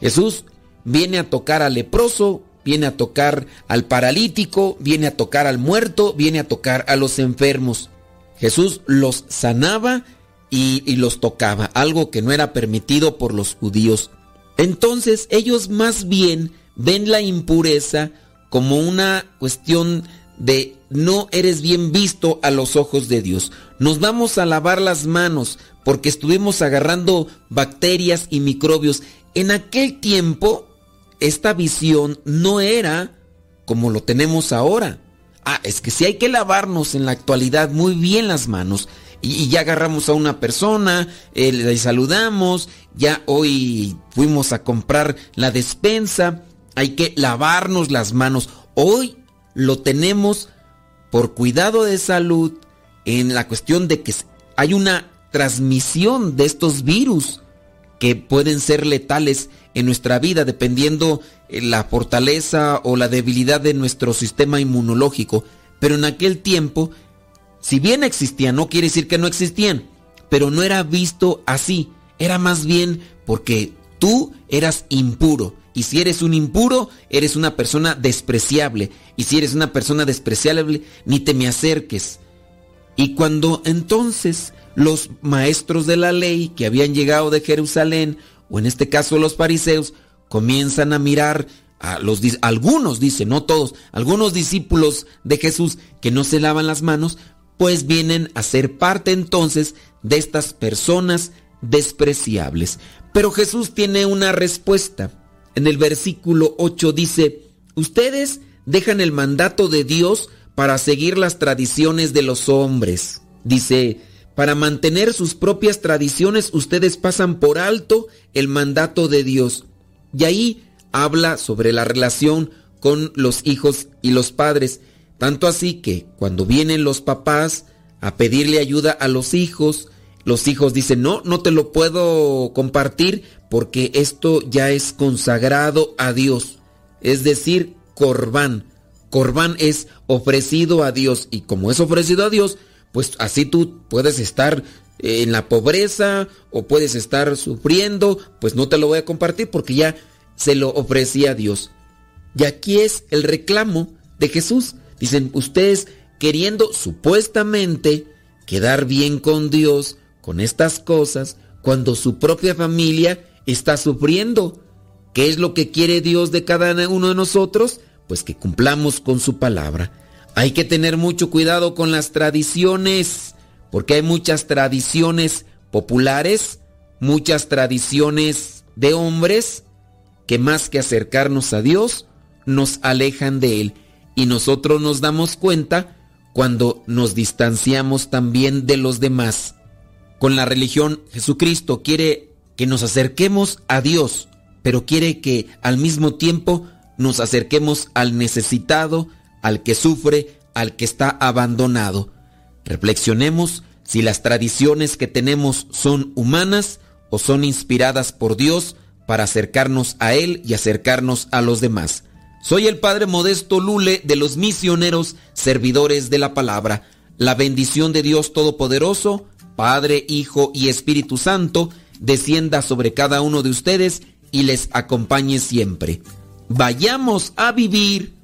Jesús viene a tocar al leproso, viene a tocar al paralítico, viene a tocar al muerto, viene a tocar a los enfermos. Jesús los sanaba y, y los tocaba, algo que no era permitido por los judíos. Entonces ellos más bien ven la impureza como una cuestión de no eres bien visto a los ojos de Dios. Nos vamos a lavar las manos porque estuvimos agarrando bacterias y microbios. En aquel tiempo, esta visión no era como lo tenemos ahora. Ah, es que si hay que lavarnos en la actualidad muy bien las manos y, ya agarramos a una persona, eh, le saludamos, ya hoy fuimos a comprar la despensa, hay que lavarnos las manos. Hoy lo tenemos por cuidado de salud en la cuestión de que hay una transmisión de estos virus que pueden ser letales en nuestra vida dependiendo eh, la fortaleza o la debilidad de nuestro sistema inmunológico. Pero en aquel tiempo si bien existían, no quiere decir que no existían, pero no era visto así. Era más bien porque tú eras impuro. Y si eres un impuro, eres una persona despreciable. Y si eres una persona despreciable, ni te me acerques. Y cuando entonces los maestros de la ley que habían llegado de Jerusalén, o en este caso los fariseos, comienzan a mirar a los algunos, dice, no todos, algunos discípulos de Jesús que no se lavan las manos, pues vienen a ser parte entonces de estas personas despreciables. Pero Jesús tiene una respuesta. En el versículo 8 dice, ustedes dejan el mandato de Dios para seguir las tradiciones de los hombres. Dice, para mantener sus propias tradiciones ustedes pasan por alto el mandato de Dios. Y ahí habla sobre la relación con los hijos y los padres. Tanto así que cuando vienen los papás a pedirle ayuda a los hijos, los hijos dicen, no, no te lo puedo compartir porque esto ya es consagrado a Dios. Es decir, corbán. Corbán es ofrecido a Dios y como es ofrecido a Dios, pues así tú puedes estar en la pobreza o puedes estar sufriendo, pues no te lo voy a compartir porque ya se lo ofrecía a Dios. Y aquí es el reclamo de Jesús. Dicen, ustedes queriendo supuestamente quedar bien con Dios con estas cosas cuando su propia familia está sufriendo. ¿Qué es lo que quiere Dios de cada uno de nosotros? Pues que cumplamos con su palabra. Hay que tener mucho cuidado con las tradiciones, porque hay muchas tradiciones populares, muchas tradiciones de hombres que más que acercarnos a Dios, nos alejan de Él. Y nosotros nos damos cuenta cuando nos distanciamos también de los demás. Con la religión, Jesucristo quiere que nos acerquemos a Dios, pero quiere que al mismo tiempo nos acerquemos al necesitado, al que sufre, al que está abandonado. Reflexionemos si las tradiciones que tenemos son humanas o son inspiradas por Dios para acercarnos a Él y acercarnos a los demás. Soy el Padre Modesto Lule de los misioneros servidores de la palabra. La bendición de Dios Todopoderoso, Padre, Hijo y Espíritu Santo, descienda sobre cada uno de ustedes y les acompañe siempre. Vayamos a vivir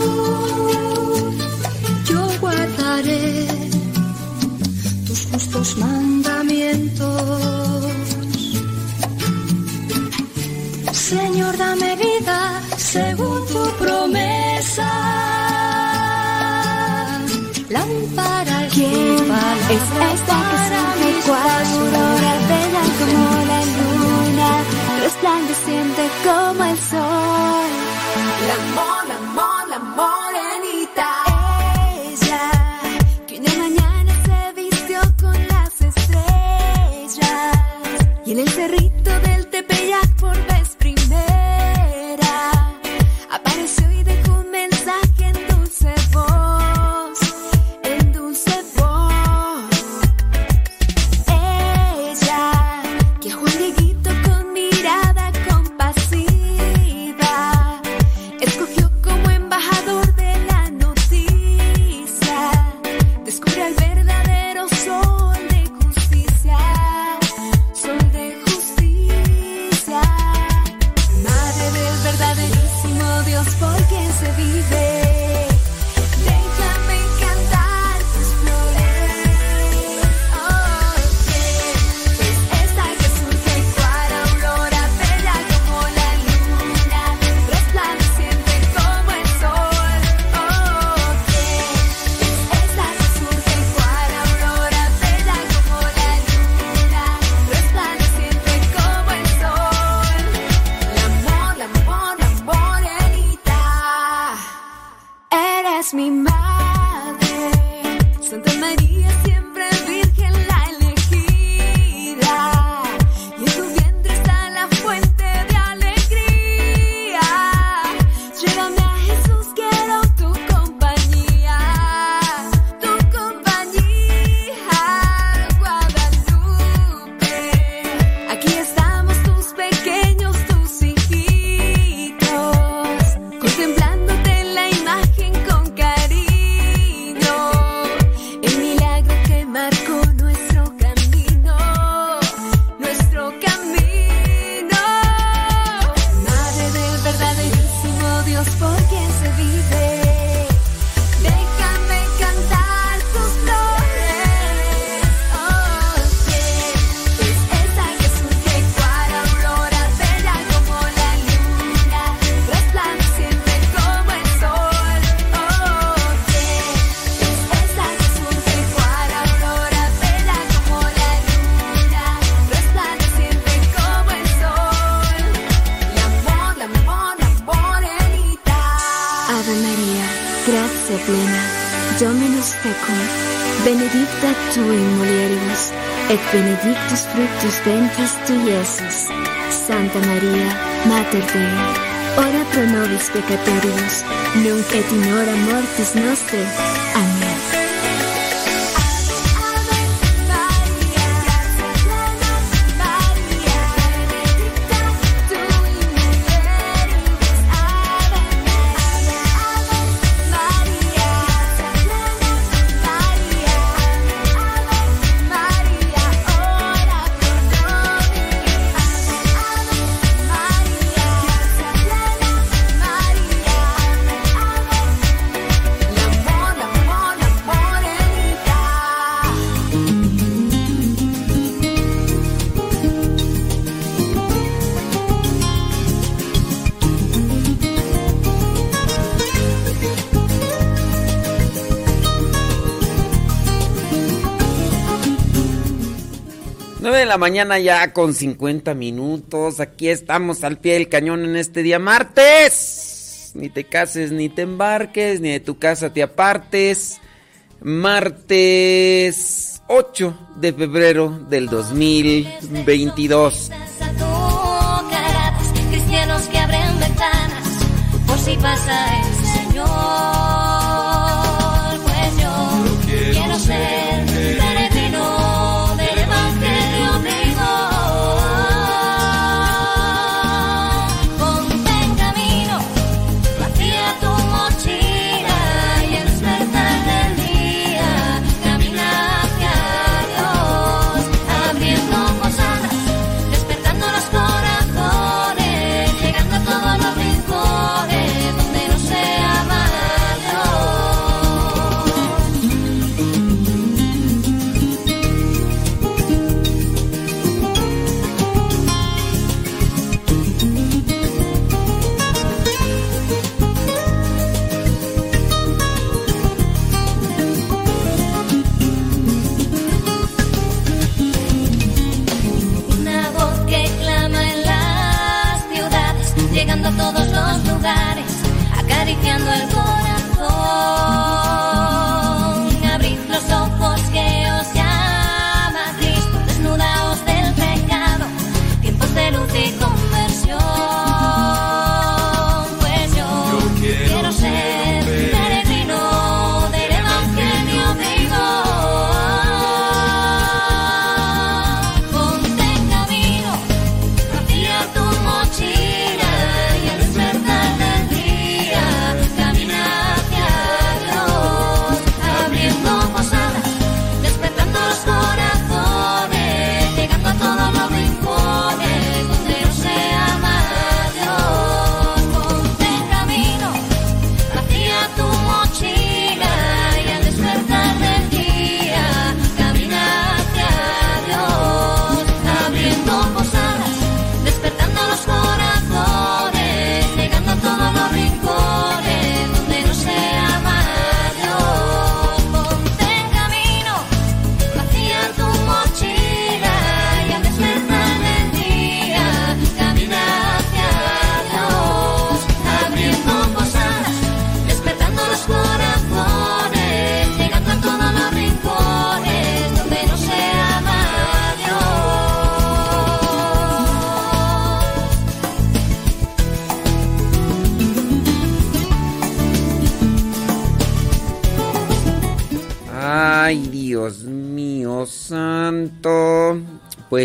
Tus justos mandamientos. Señor, dame vida según tu promesa. Lámpara ¿Quién es esta que pasos. aurora bella como la luna, resplandeciente como el sol? Peccatoribus, nunc et in hora mortis nostre. Amén. La mañana ya con 50 minutos. Aquí estamos al pie del cañón en este día martes. Ni te cases ni te embarques, ni de tu casa te apartes. Martes 8 de febrero del 2022.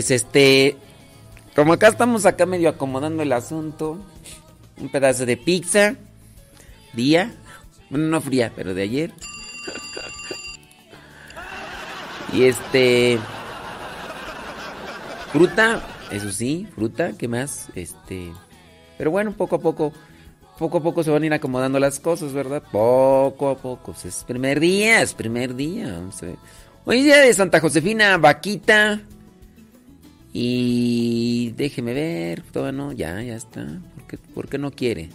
Pues este, como acá estamos acá medio acomodando el asunto, un pedazo de pizza, día, bueno, no fría, pero de ayer. Y este, fruta, eso sí, fruta, ¿qué más? Este, pero bueno, poco a poco, poco a poco se van a ir acomodando las cosas, ¿verdad? Poco a poco. Pues Es primer día, es primer día. Hoy día de Santa Josefina, vaquita. Y déjeme ver, todavía no, ya, ya está. ¿Por qué, no quiere?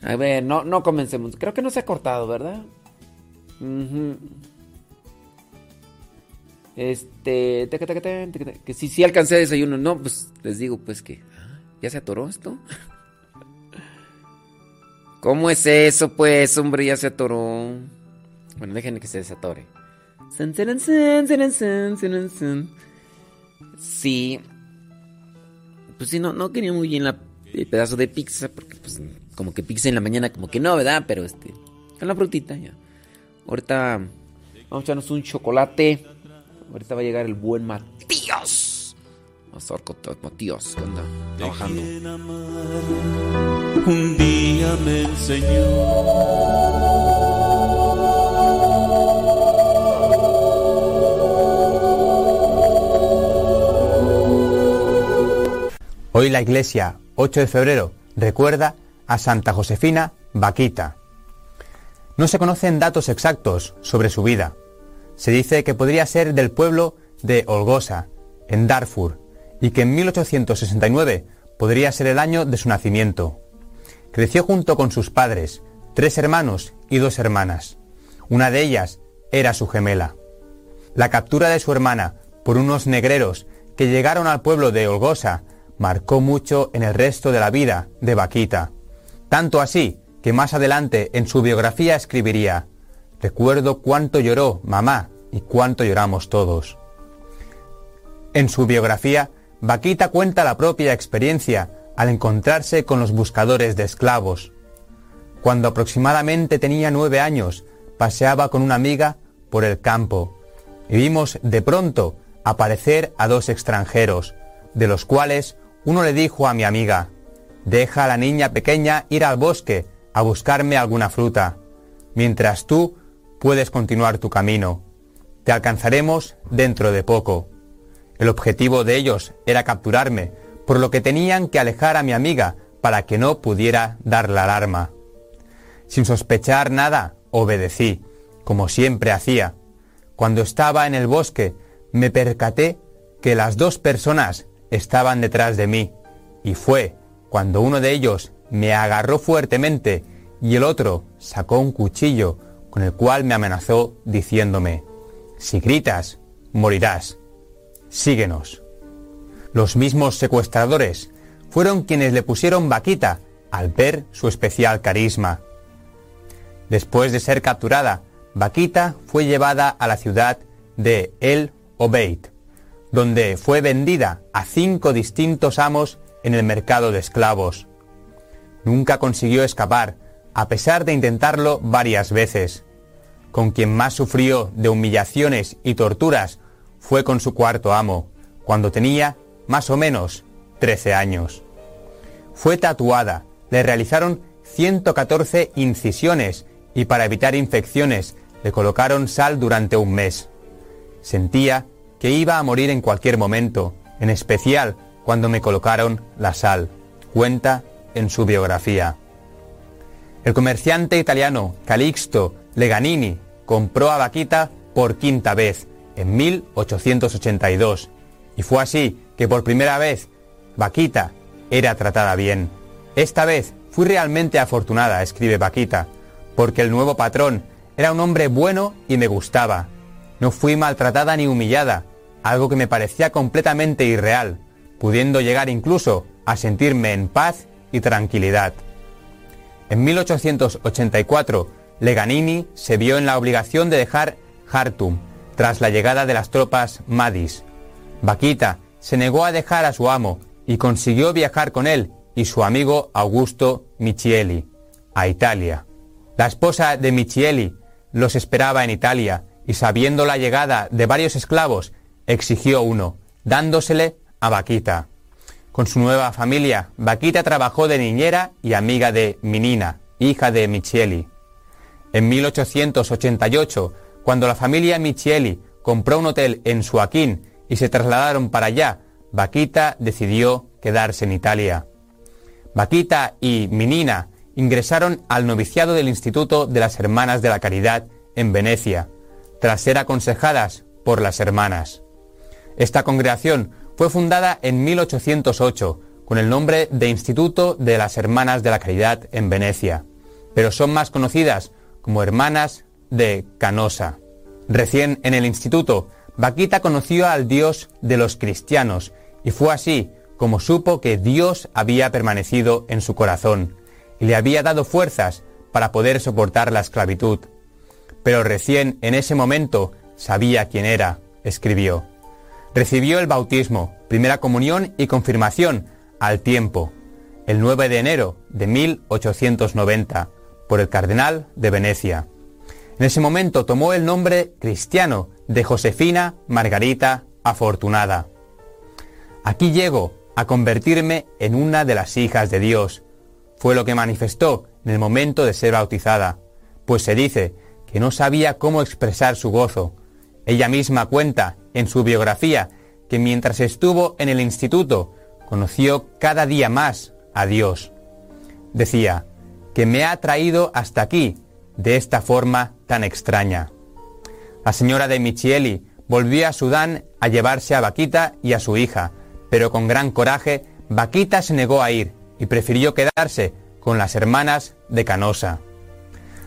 A ver, no, no comencemos. Creo que no se ha cortado, ¿verdad? Este, que si sí alcancé a desayuno, no, pues les digo pues que ah, ya se atoró esto. [LAUGHS] ¿Cómo es eso, pues, hombre? Ya se atoró. Bueno, déjenme que se desatore. Sí. Pues sí, no, no quería muy bien el pedazo de pizza, porque pues como que pizza en la mañana, como que no, ¿verdad? Pero este, con la frutita ya. Ahorita vamos a echarnos un chocolate. Ahorita va a llegar el buen Matías. Vamos a estar Matías, que anda trabajando. un día me enseñó. Hoy la iglesia, 8 de febrero, recuerda a Santa Josefina Vaquita. No se conocen datos exactos sobre su vida. Se dice que podría ser del pueblo de Olgosa, en Darfur, y que en 1869 podría ser el año de su nacimiento. Creció junto con sus padres, tres hermanos y dos hermanas. Una de ellas era su gemela. La captura de su hermana por unos negreros que llegaron al pueblo de Olgosa marcó mucho en el resto de la vida de Vaquita. Tanto así que más adelante en su biografía escribiría, recuerdo cuánto lloró mamá y cuánto lloramos todos. En su biografía, Vaquita cuenta la propia experiencia al encontrarse con los buscadores de esclavos. Cuando aproximadamente tenía nueve años, paseaba con una amiga por el campo y vimos de pronto aparecer a dos extranjeros, de los cuales uno le dijo a mi amiga, deja a la niña pequeña ir al bosque a buscarme alguna fruta, mientras tú puedes continuar tu camino. Te alcanzaremos dentro de poco. El objetivo de ellos era capturarme, por lo que tenían que alejar a mi amiga para que no pudiera dar la alarma. Sin sospechar nada, obedecí, como siempre hacía. Cuando estaba en el bosque, me percaté que las dos personas estaban detrás de mí, y fue cuando uno de ellos me agarró fuertemente y el otro sacó un cuchillo con el cual me amenazó diciéndome, si gritas, morirás. Síguenos. Los mismos secuestradores fueron quienes le pusieron vaquita al ver su especial carisma. Después de ser capturada, Vaquita fue llevada a la ciudad de El Obeid, donde fue vendida a cinco distintos amos en el mercado de esclavos. Nunca consiguió escapar, a pesar de intentarlo varias veces. Con quien más sufrió de humillaciones y torturas fue con su cuarto amo, cuando tenía más o menos 13 años. Fue tatuada, le realizaron 114 incisiones y para evitar infecciones le colocaron sal durante un mes. Sentía que iba a morir en cualquier momento, en especial cuando me colocaron la sal, cuenta en su biografía. El comerciante italiano Calixto Leganini compró a Vaquita por quinta vez, en 1882, y fue así que por primera vez Vaquita era tratada bien. Esta vez fui realmente afortunada, escribe Vaquita, porque el nuevo patrón era un hombre bueno y me gustaba. No fui maltratada ni humillada, algo que me parecía completamente irreal, pudiendo llegar incluso a sentirme en paz y tranquilidad. En 1884, Leganini se vio en la obligación de dejar Hartum tras la llegada de las tropas Madis. Vaquita se negó a dejar a su amo y consiguió viajar con él y su amigo Augusto Michieli a Italia. La esposa de Michieli los esperaba en Italia y sabiendo la llegada de varios esclavos, exigió uno, dándosele a Vaquita. Con su nueva familia, Vaquita trabajó de niñera y amiga de Minina, hija de Michieli. En 1888, cuando la familia Michieli compró un hotel en Suaquín y se trasladaron para allá, Vaquita decidió quedarse en Italia. Vaquita y Minina ingresaron al noviciado del Instituto de las Hermanas de la Caridad en Venecia, tras ser aconsejadas por las hermanas. Esta congregación fue fundada en 1808 con el nombre de Instituto de las Hermanas de la Caridad en Venecia, pero son más conocidas como Hermanas de Canosa. Recién en el instituto, Vaquita conoció al Dios de los cristianos y fue así como supo que Dios había permanecido en su corazón y le había dado fuerzas para poder soportar la esclavitud. Pero recién en ese momento sabía quién era, escribió. Recibió el bautismo, primera comunión y confirmación al tiempo, el 9 de enero de 1890, por el cardenal de Venecia. En ese momento tomó el nombre cristiano de Josefina Margarita Afortunada. Aquí llego a convertirme en una de las hijas de Dios. Fue lo que manifestó en el momento de ser bautizada, pues se dice que no sabía cómo expresar su gozo. Ella misma cuenta en su biografía que mientras estuvo en el instituto conoció cada día más a Dios. Decía, que me ha traído hasta aquí de esta forma tan extraña. La señora de Michieli volvió a Sudán a llevarse a Vaquita y a su hija, pero con gran coraje Vaquita se negó a ir y prefirió quedarse con las hermanas de Canosa.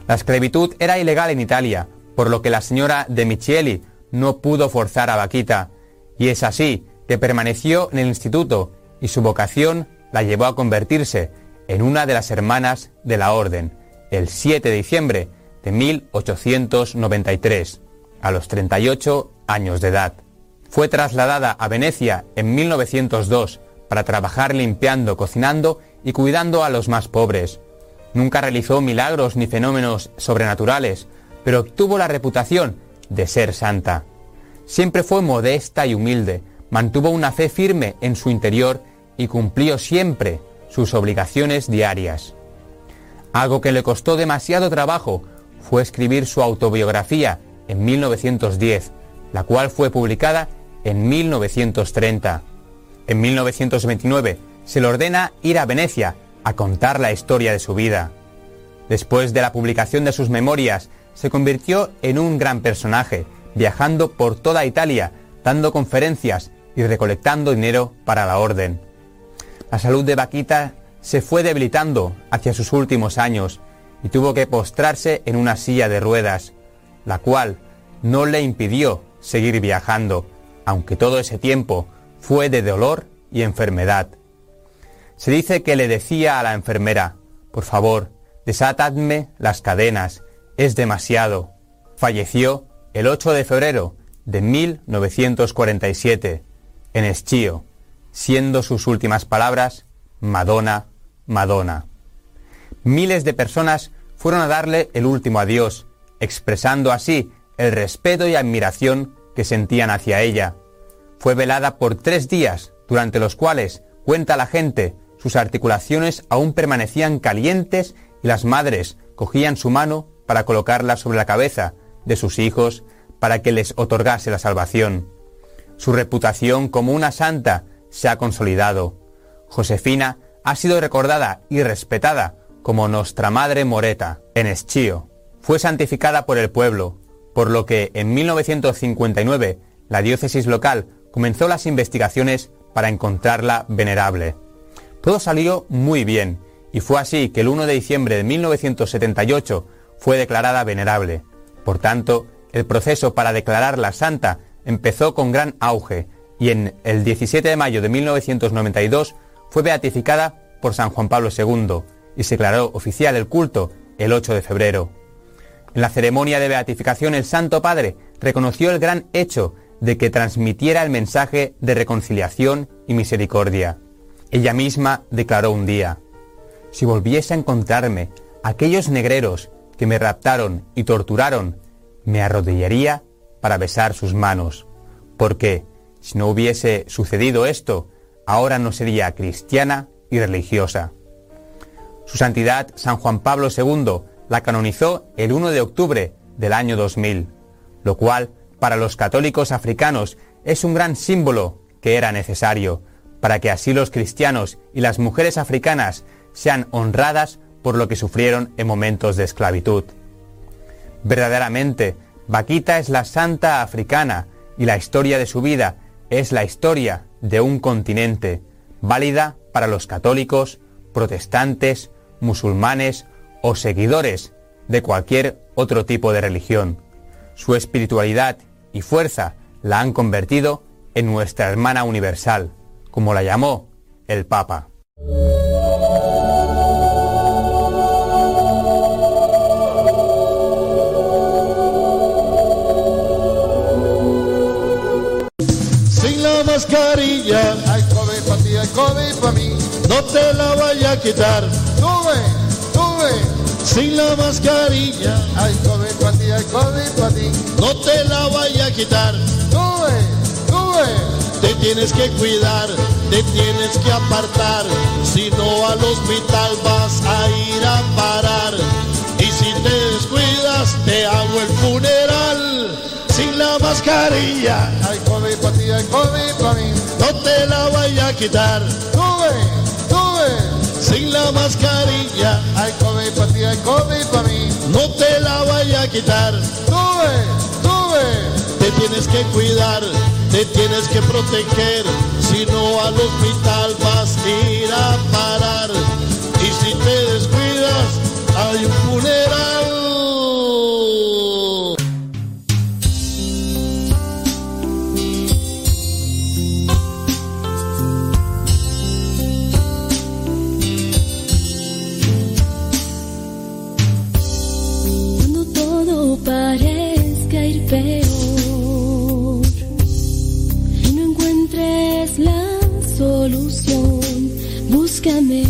La esclavitud era ilegal en Italia, por lo que la señora de Michieli no pudo forzar a Vaquita, y es así que permaneció en el instituto y su vocación la llevó a convertirse en una de las hermanas de la orden, el 7 de diciembre de 1893, a los 38 años de edad. Fue trasladada a Venecia en 1902 para trabajar limpiando, cocinando y cuidando a los más pobres. Nunca realizó milagros ni fenómenos sobrenaturales, pero obtuvo la reputación de ser santa. Siempre fue modesta y humilde, mantuvo una fe firme en su interior y cumplió siempre sus obligaciones diarias. Algo que le costó demasiado trabajo fue escribir su autobiografía en 1910, la cual fue publicada en 1930. En 1929 se le ordena ir a Venecia a contar la historia de su vida. Después de la publicación de sus memorias, se convirtió en un gran personaje, viajando por toda Italia, dando conferencias y recolectando dinero para la orden. La salud de Vaquita se fue debilitando hacia sus últimos años y tuvo que postrarse en una silla de ruedas, la cual no le impidió seguir viajando, aunque todo ese tiempo fue de dolor y enfermedad. Se dice que le decía a la enfermera, por favor, desatadme las cadenas, es demasiado. Falleció el 8 de febrero de 1947 en Eschio, siendo sus últimas palabras, Madonna, Madonna. Miles de personas fueron a darle el último adiós, expresando así el respeto y admiración que sentían hacia ella. Fue velada por tres días, durante los cuales, cuenta la gente, sus articulaciones aún permanecían calientes y las madres cogían su mano para colocarla sobre la cabeza de sus hijos para que les otorgase la salvación. Su reputación como una santa se ha consolidado. Josefina ha sido recordada y respetada como Nuestra Madre Moreta en Eschio. Fue santificada por el pueblo, por lo que en 1959 la diócesis local comenzó las investigaciones para encontrarla venerable. Todo salió muy bien y fue así que el 1 de diciembre de 1978 fue declarada venerable. Por tanto, el proceso para declararla santa empezó con gran auge y en el 17 de mayo de 1992 fue beatificada por San Juan Pablo II y se declaró oficial el culto el 8 de febrero. En la ceremonia de beatificación el Santo Padre reconoció el gran hecho de que transmitiera el mensaje de reconciliación y misericordia. Ella misma declaró un día, si volviese a encontrarme aquellos negreros que me raptaron y torturaron, me arrodillaría para besar sus manos, porque si no hubiese sucedido esto, ahora no sería cristiana y religiosa. Su Santidad San Juan Pablo II la canonizó el 1 de octubre del año 2000, lo cual para los católicos africanos es un gran símbolo que era necesario para que así los cristianos y las mujeres africanas sean honradas por lo que sufrieron en momentos de esclavitud. Verdaderamente, Vaquita es la santa africana y la historia de su vida es la historia de un continente, válida para los católicos, protestantes, musulmanes o seguidores de cualquier otro tipo de religión. Su espiritualidad y fuerza la han convertido en nuestra hermana universal, como la llamó el Papa. Mascarilla, hay COVID para ti, hay COVID para mí. No te la vaya a quitar. Sube, sube. Sin la mascarilla, hay COVID para ti, hay COVID para ti. No te la vaya a quitar. Sube, sube. Te tienes que cuidar, te tienes que apartar. Si no al hospital vas a ir a parar. Y si te descuidas, te hago el funeral. Sin la mascarilla, hay COVID para ti, hay COVID para mí. No te la vaya a quitar. Sube, sube. Sin la mascarilla, hay COVID para ti, hay COVID para mí. No te la vaya a quitar. Sube, sube. Te tienes que cuidar, te tienes que proteger. Si no al hospital vas a ir a parar. Y si te descuidas, hay un funeral. Búscame.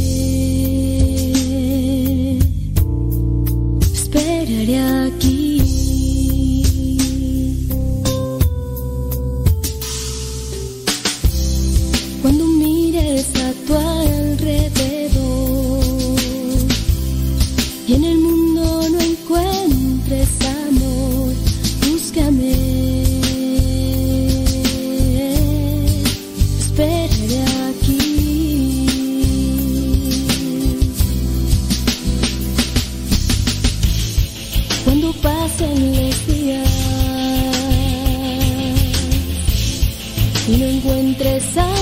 besar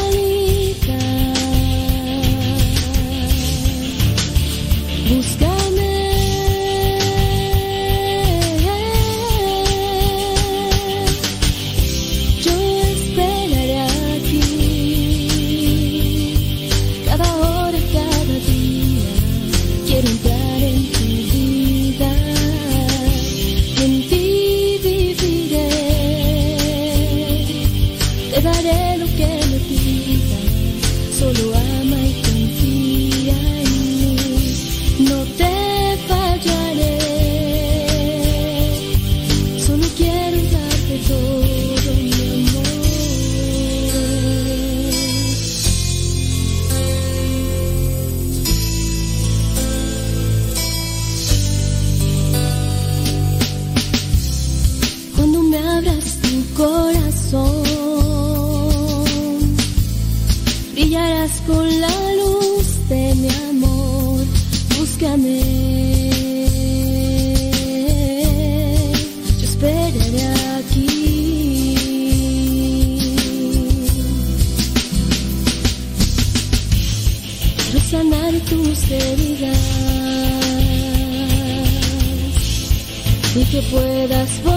puedas.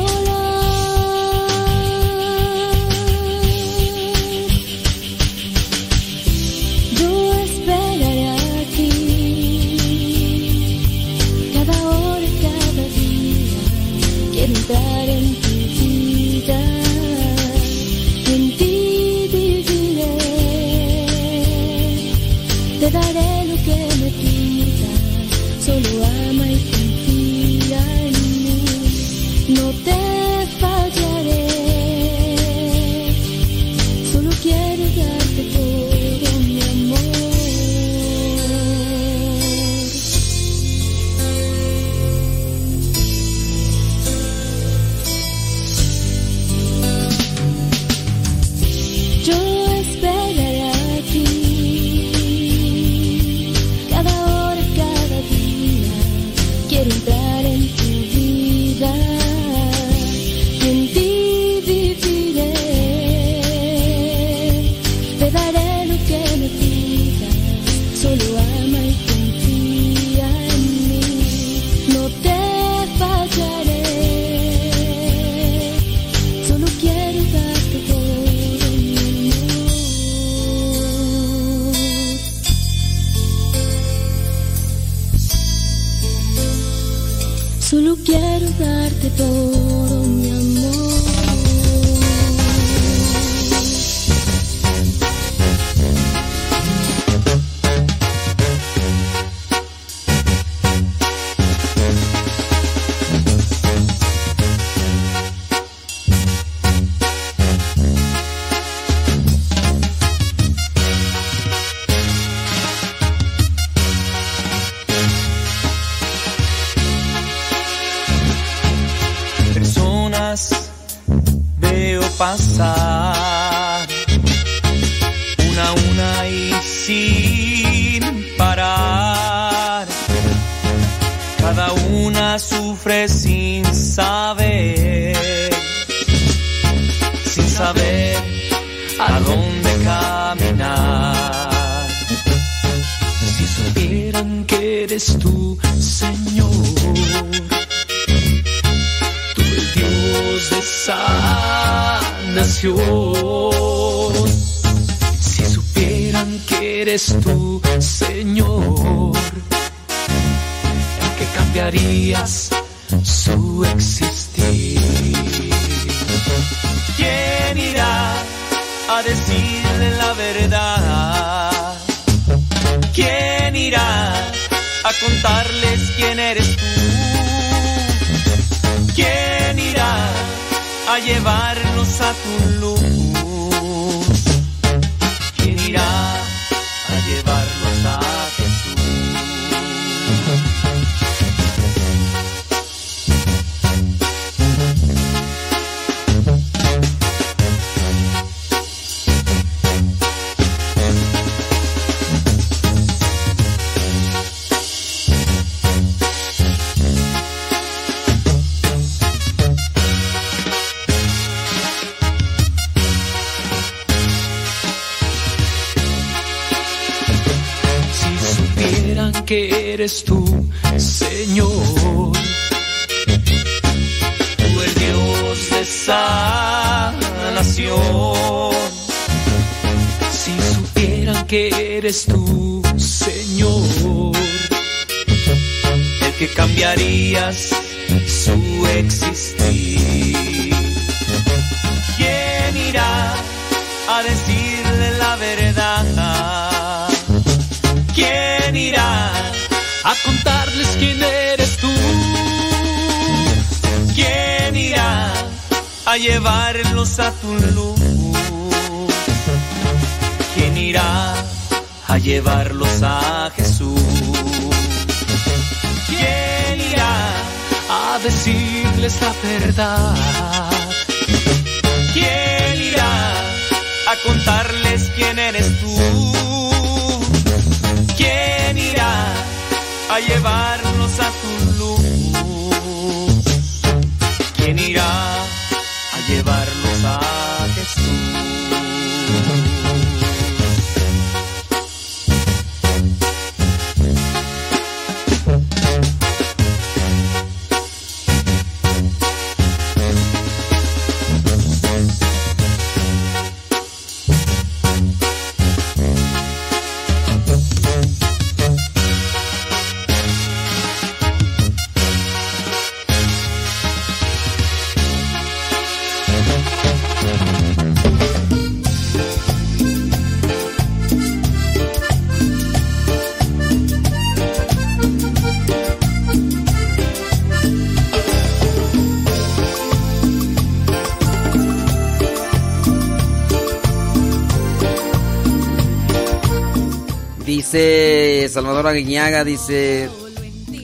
Aguiñaga, dice,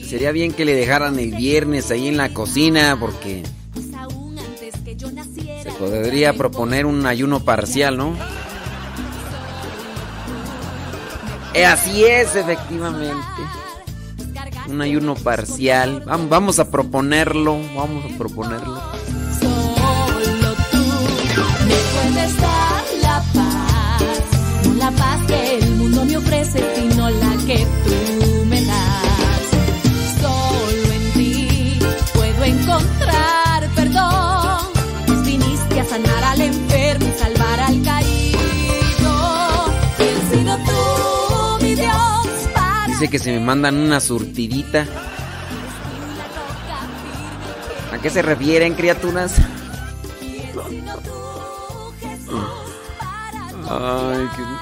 sería bien que le dejaran el viernes ahí en la cocina porque se podría proponer un ayuno parcial, ¿no? Eh, así es, efectivamente. Un ayuno parcial. Vam- Vamos a proponerlo, vamos a proponerlo. Paz que el mundo me ofrece, sino la que tú me das. Solo en ti puedo encontrar perdón, pues viniste a sanar al enfermo y salvar al caído. Y sido tú, mi Dios, para Dice que se me mandan una surtidita. ¿A qué se refieren, criaturas?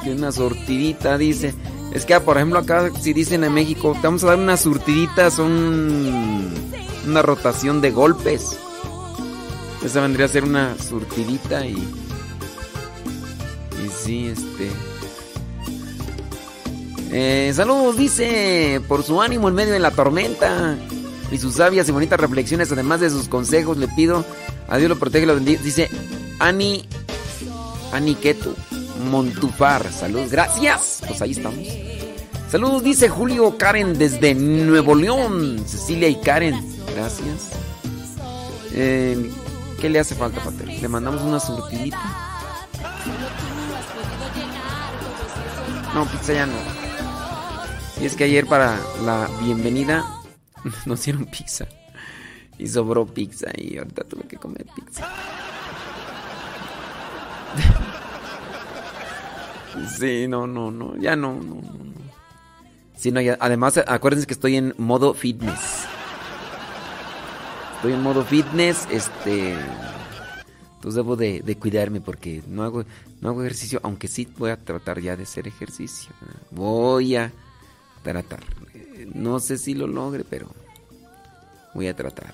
Que una surtidita, dice. Es que, por ejemplo, acá, si dicen en México, te vamos a dar una surtidita, son una rotación de golpes. Esa vendría a ser una surtidita y. Y sí, este. Eh, saludos, dice, por su ánimo en medio de la tormenta y sus sabias y bonitas reflexiones, además de sus consejos, le pido a Dios lo protege y lo bendiga. Dice Ani, Ani Ketu, Montufar, saludos, gracias. Pues ahí estamos. Saludos, dice Julio Karen desde Nuevo León, Cecilia y Karen, gracias. Eh, ¿Qué le hace falta, Pater? Le mandamos una surtidita. No, pizza ya no. Y es que ayer para la bienvenida [LAUGHS] nos dieron pizza. Y sobró pizza y ahorita tuve que comer pizza. [LAUGHS] Sí, no, no, no, ya no, no, no. Sí, no, además, acuérdense que estoy en modo fitness. Estoy en modo fitness, este... Entonces debo de, de cuidarme porque no hago, no hago ejercicio, aunque sí voy a tratar ya de hacer ejercicio. Voy a tratar. No sé si lo logre, pero voy a tratar.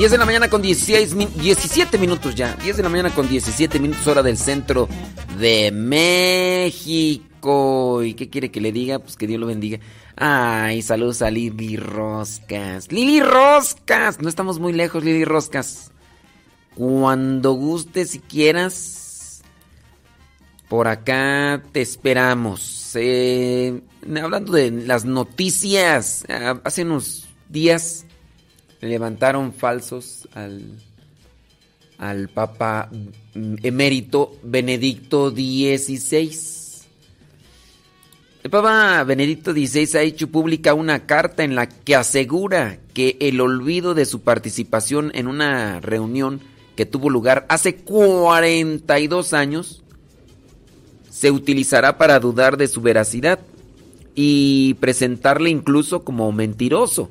10 de la mañana con 16, min- 17 minutos ya. 10 de la mañana con 17 minutos hora del centro de México. ¿Y qué quiere que le diga? Pues que Dios lo bendiga. Ay, saludos a Lili Roscas. Lili Roscas. No estamos muy lejos, Lili Roscas. Cuando gustes y quieras, por acá te esperamos. Eh, hablando de las noticias, ah, hace unos días levantaron falsos al, al Papa emérito Benedicto XVI. El Papa Benedicto XVI ha hecho pública una carta en la que asegura que el olvido de su participación en una reunión que tuvo lugar hace 42 años se utilizará para dudar de su veracidad y presentarle incluso como mentiroso,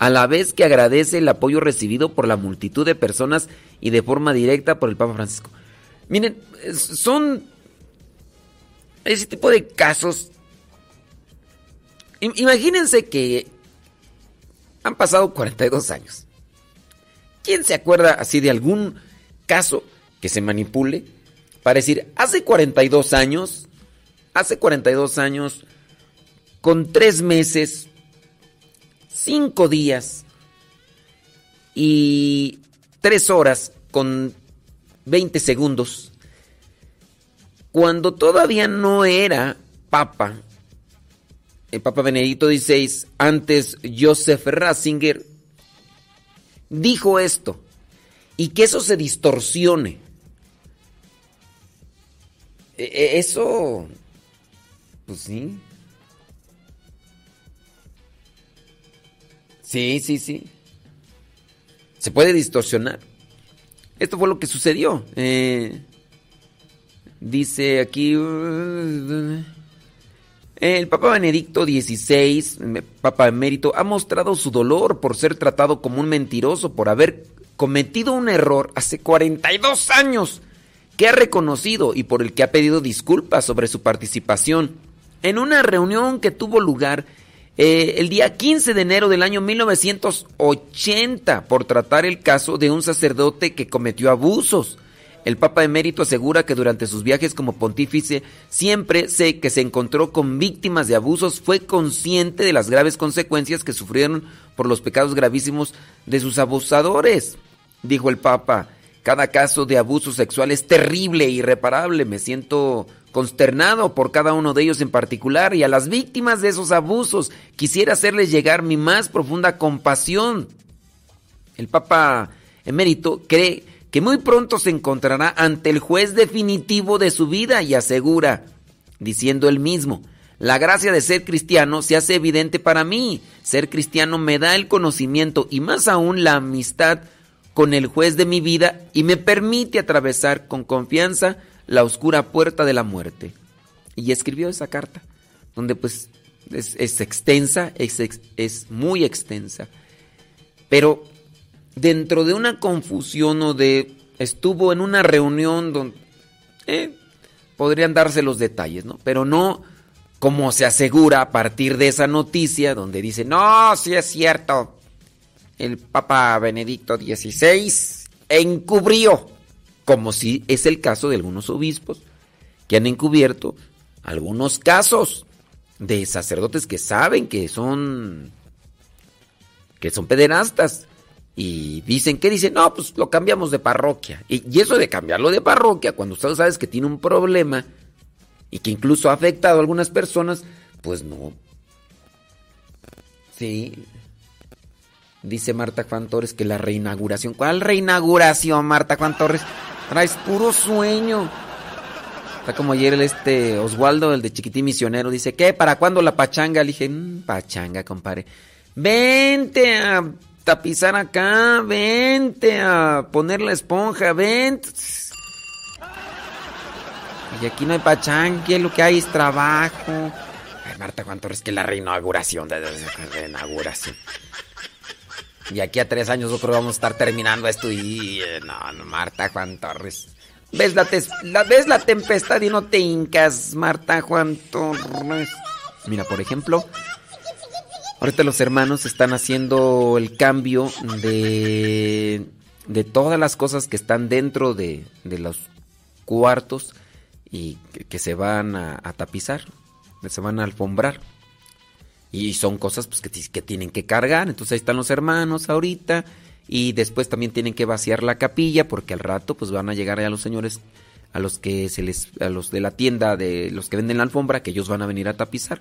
a la vez que agradece el apoyo recibido por la multitud de personas y de forma directa por el Papa Francisco. Miren, son ese tipo de casos. Im- Imagínense que han pasado 42 años. ¿Quién se acuerda así de algún caso que se manipule para decir, hace 42 años, hace 42 años, con tres meses, cinco días y tres horas con 20 segundos, cuando todavía no era papa, el Papa Benedicto XVI, antes Joseph Ratzinger, dijo esto, y que eso se distorsione. E- e- Eso, pues sí. Sí, sí, sí. Se puede distorsionar. Esto fue lo que sucedió. Eh, dice aquí... el Papa Benedicto XVI, Papa emérito, ha mostrado su dolor por ser tratado como un mentiroso, por haber cometido un error hace 42 años, que ha reconocido y por el que ha pedido disculpas sobre su participación en una reunión que tuvo lugar eh, el día 15 de enero del año 1980 por tratar el caso de un sacerdote que cometió abusos. El Papa emérito asegura que durante sus viajes como pontífice siempre sé que se encontró con víctimas de abusos, fue consciente de las graves consecuencias que sufrieron por los pecados gravísimos de sus abusadores. Dijo el Papa, cada caso de abuso sexual es terrible e irreparable. Me siento consternado por cada uno de ellos en particular y a las víctimas de esos abusos quisiera hacerles llegar mi más profunda compasión. El Papa emérito cree que muy pronto se encontrará ante el juez definitivo de su vida y asegura, diciendo él mismo, la gracia de ser cristiano se hace evidente para mí. Ser cristiano me da el conocimiento y más aún la amistad con el juez de mi vida y me permite atravesar con confianza la oscura puerta de la muerte. Y escribió esa carta, donde pues es, extensa, es, es muy extensa. Pero dentro de una confusión o de estuvo en una reunión donde eh, podrían darse los detalles, ¿no? Pero no como se asegura a partir de esa noticia donde dice, no, sí es cierto, el Papa Benedicto XVI encubrió, como si es el caso de algunos obispos que han encubierto algunos casos de sacerdotes que saben que son que son pederastas y dicen que dicen, no, pues lo cambiamos de parroquia. Y, eso de cambiarlo de parroquia, cuando usted sabe que tiene un problema y que incluso ha afectado a algunas personas, pues no. Sí. Dice Marta Juan Torres que la reinauguración. ¿Cuál reinauguración, Marta Juan Torres? Traes puro sueño. Está como ayer el este Oswaldo, el de Chiquitín Misionero, dice, ¿qué? ¿Para cuándo la pachanga? Le dije, "Mm, pachanga, compadre. Vente a tapizar acá, vente a poner la esponja, vente. Y aquí no hay pachanga, aquí lo que hay es trabajo. Ay, Marta Juan Torres, que la reinauguración, de, de- de- de- reinauguración. Y aquí a tres años yo vamos a estar terminando esto y... eh, No, no, Marta Juan Torres. ¿Ves la, ¿Ves la tempestad y no te hincas, Marta Juan Torres? Mira, por ejemplo, Ahorita los hermanos están haciendo el cambio de, de todas las cosas que están dentro de, de los cuartos y que, se van a, a tapizar, se van a alfombrar. Y son cosas pues, que, que tienen que cargar. Entonces ahí están los hermanos ahorita. Y después también tienen que vaciar la capilla porque al rato pues van a llegar ya los señores a los que se les a los de la tienda de los que venden la alfombra que ellos van a venir a tapizar.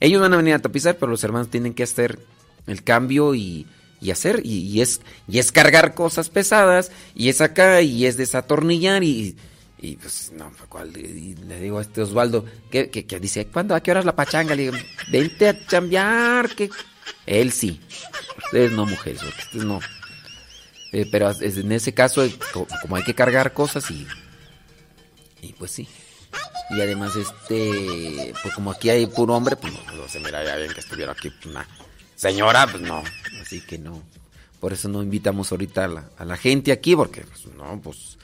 Ellos van a venir a tapizar, pero los hermanos tienen que hacer el cambio y, y hacer y, y es y es cargar cosas pesadas y es acá y es desatornillar y y pues no, ¿cuál? Y le digo a este Osvaldo que, que, dice, ¿cuándo? ¿A qué hora es la pachanga? Le digo, vente a chambear, que él sí. Ustedes no, mujeres, ustedes no. Eh, pero en ese caso, eh, co- como hay que cargar cosas y. Y pues sí. Y además, este. Pues como aquí hay puro hombre, pues no, no se miraría bien que estuviera aquí una señora, pues no. Así que no. Por eso no invitamos ahorita a la, a la gente aquí, porque pues, no, pues.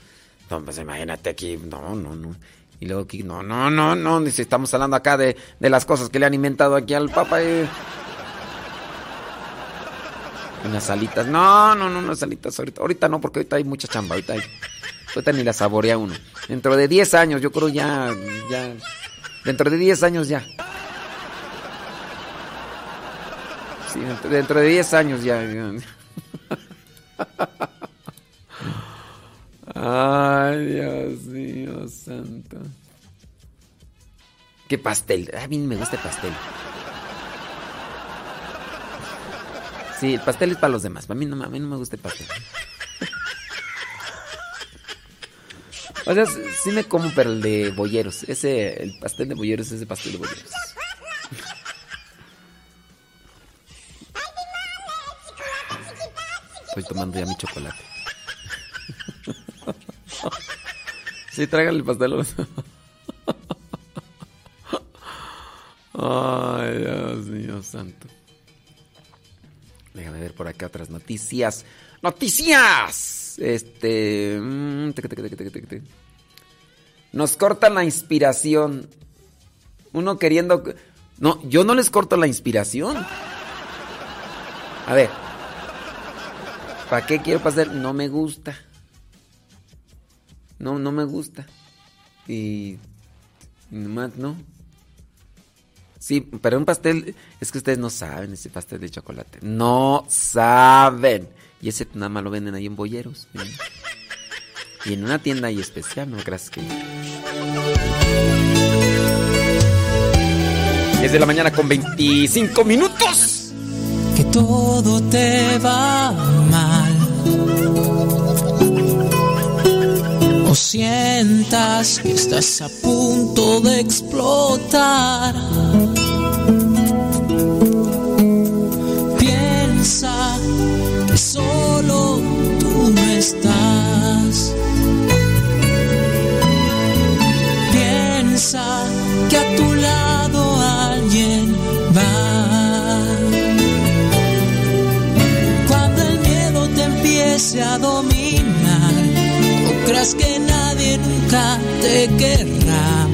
No, pues imagínate aquí, no, no, no. Y luego aquí, no, no, no, no. Dice, estamos hablando acá de, de las cosas que le han inventado aquí al Papa. eh. Unas salitas. No, no, no, unas salitas ahorita. Ahorita no, porque ahorita hay mucha chamba. Ahorita, hay- ahorita ni la saborea uno. Dentro de 10 años, yo creo ya, ya. Dentro de 10 años ya. Dentro de 10 años ya. ya. [LAUGHS] Ay, Dios mío, santo. ¿Qué pastel? A mí me gusta el pastel. Sí, el pastel es para los demás. Para mí no, me- a mí no me gusta el pastel. O sea, sí me como, pero el de bolleros. Ese, el pastel de bolleros es ese pastel de bolleros. Estoy tomando ya mi chocolate. [LAUGHS] Sí, tráigale el pastel. a los- Ay, Dios mío santo. Déjame ver por acá otras noticias. ¡Noticias! Este. mm. Nos cortan la inspiración. Uno queriendo. No, yo no les corto la inspiración. A ver. ¿Para qué quiero pasar? No me gusta. No, no me gusta. Y. y nomás no. Sí, pero un pastel, es que ustedes no saben ese pastel de chocolate. No saben. Y ese nada más lo venden ahí en bolleros. ¿sí? Y en una tienda ahí especial, no creas que. 10 de la mañana con 25 minutos. que todo te va mal o sientas que estás a punto de explotar. Piensa que solo tú no estás. Piensa que a tu lado alguien va. Cuando el miedo te empiece a dominar, que nadie nunca te querrá.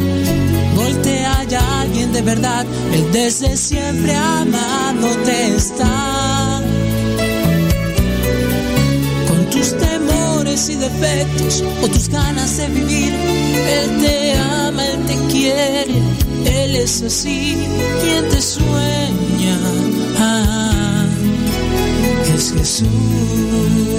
Voltea ya alguien de verdad, él desde siempre amándote está. Con tus temores y defectos o tus ganas de vivir, él te ama, él te quiere, él es así, quien te sueña. Ah, es Jesús.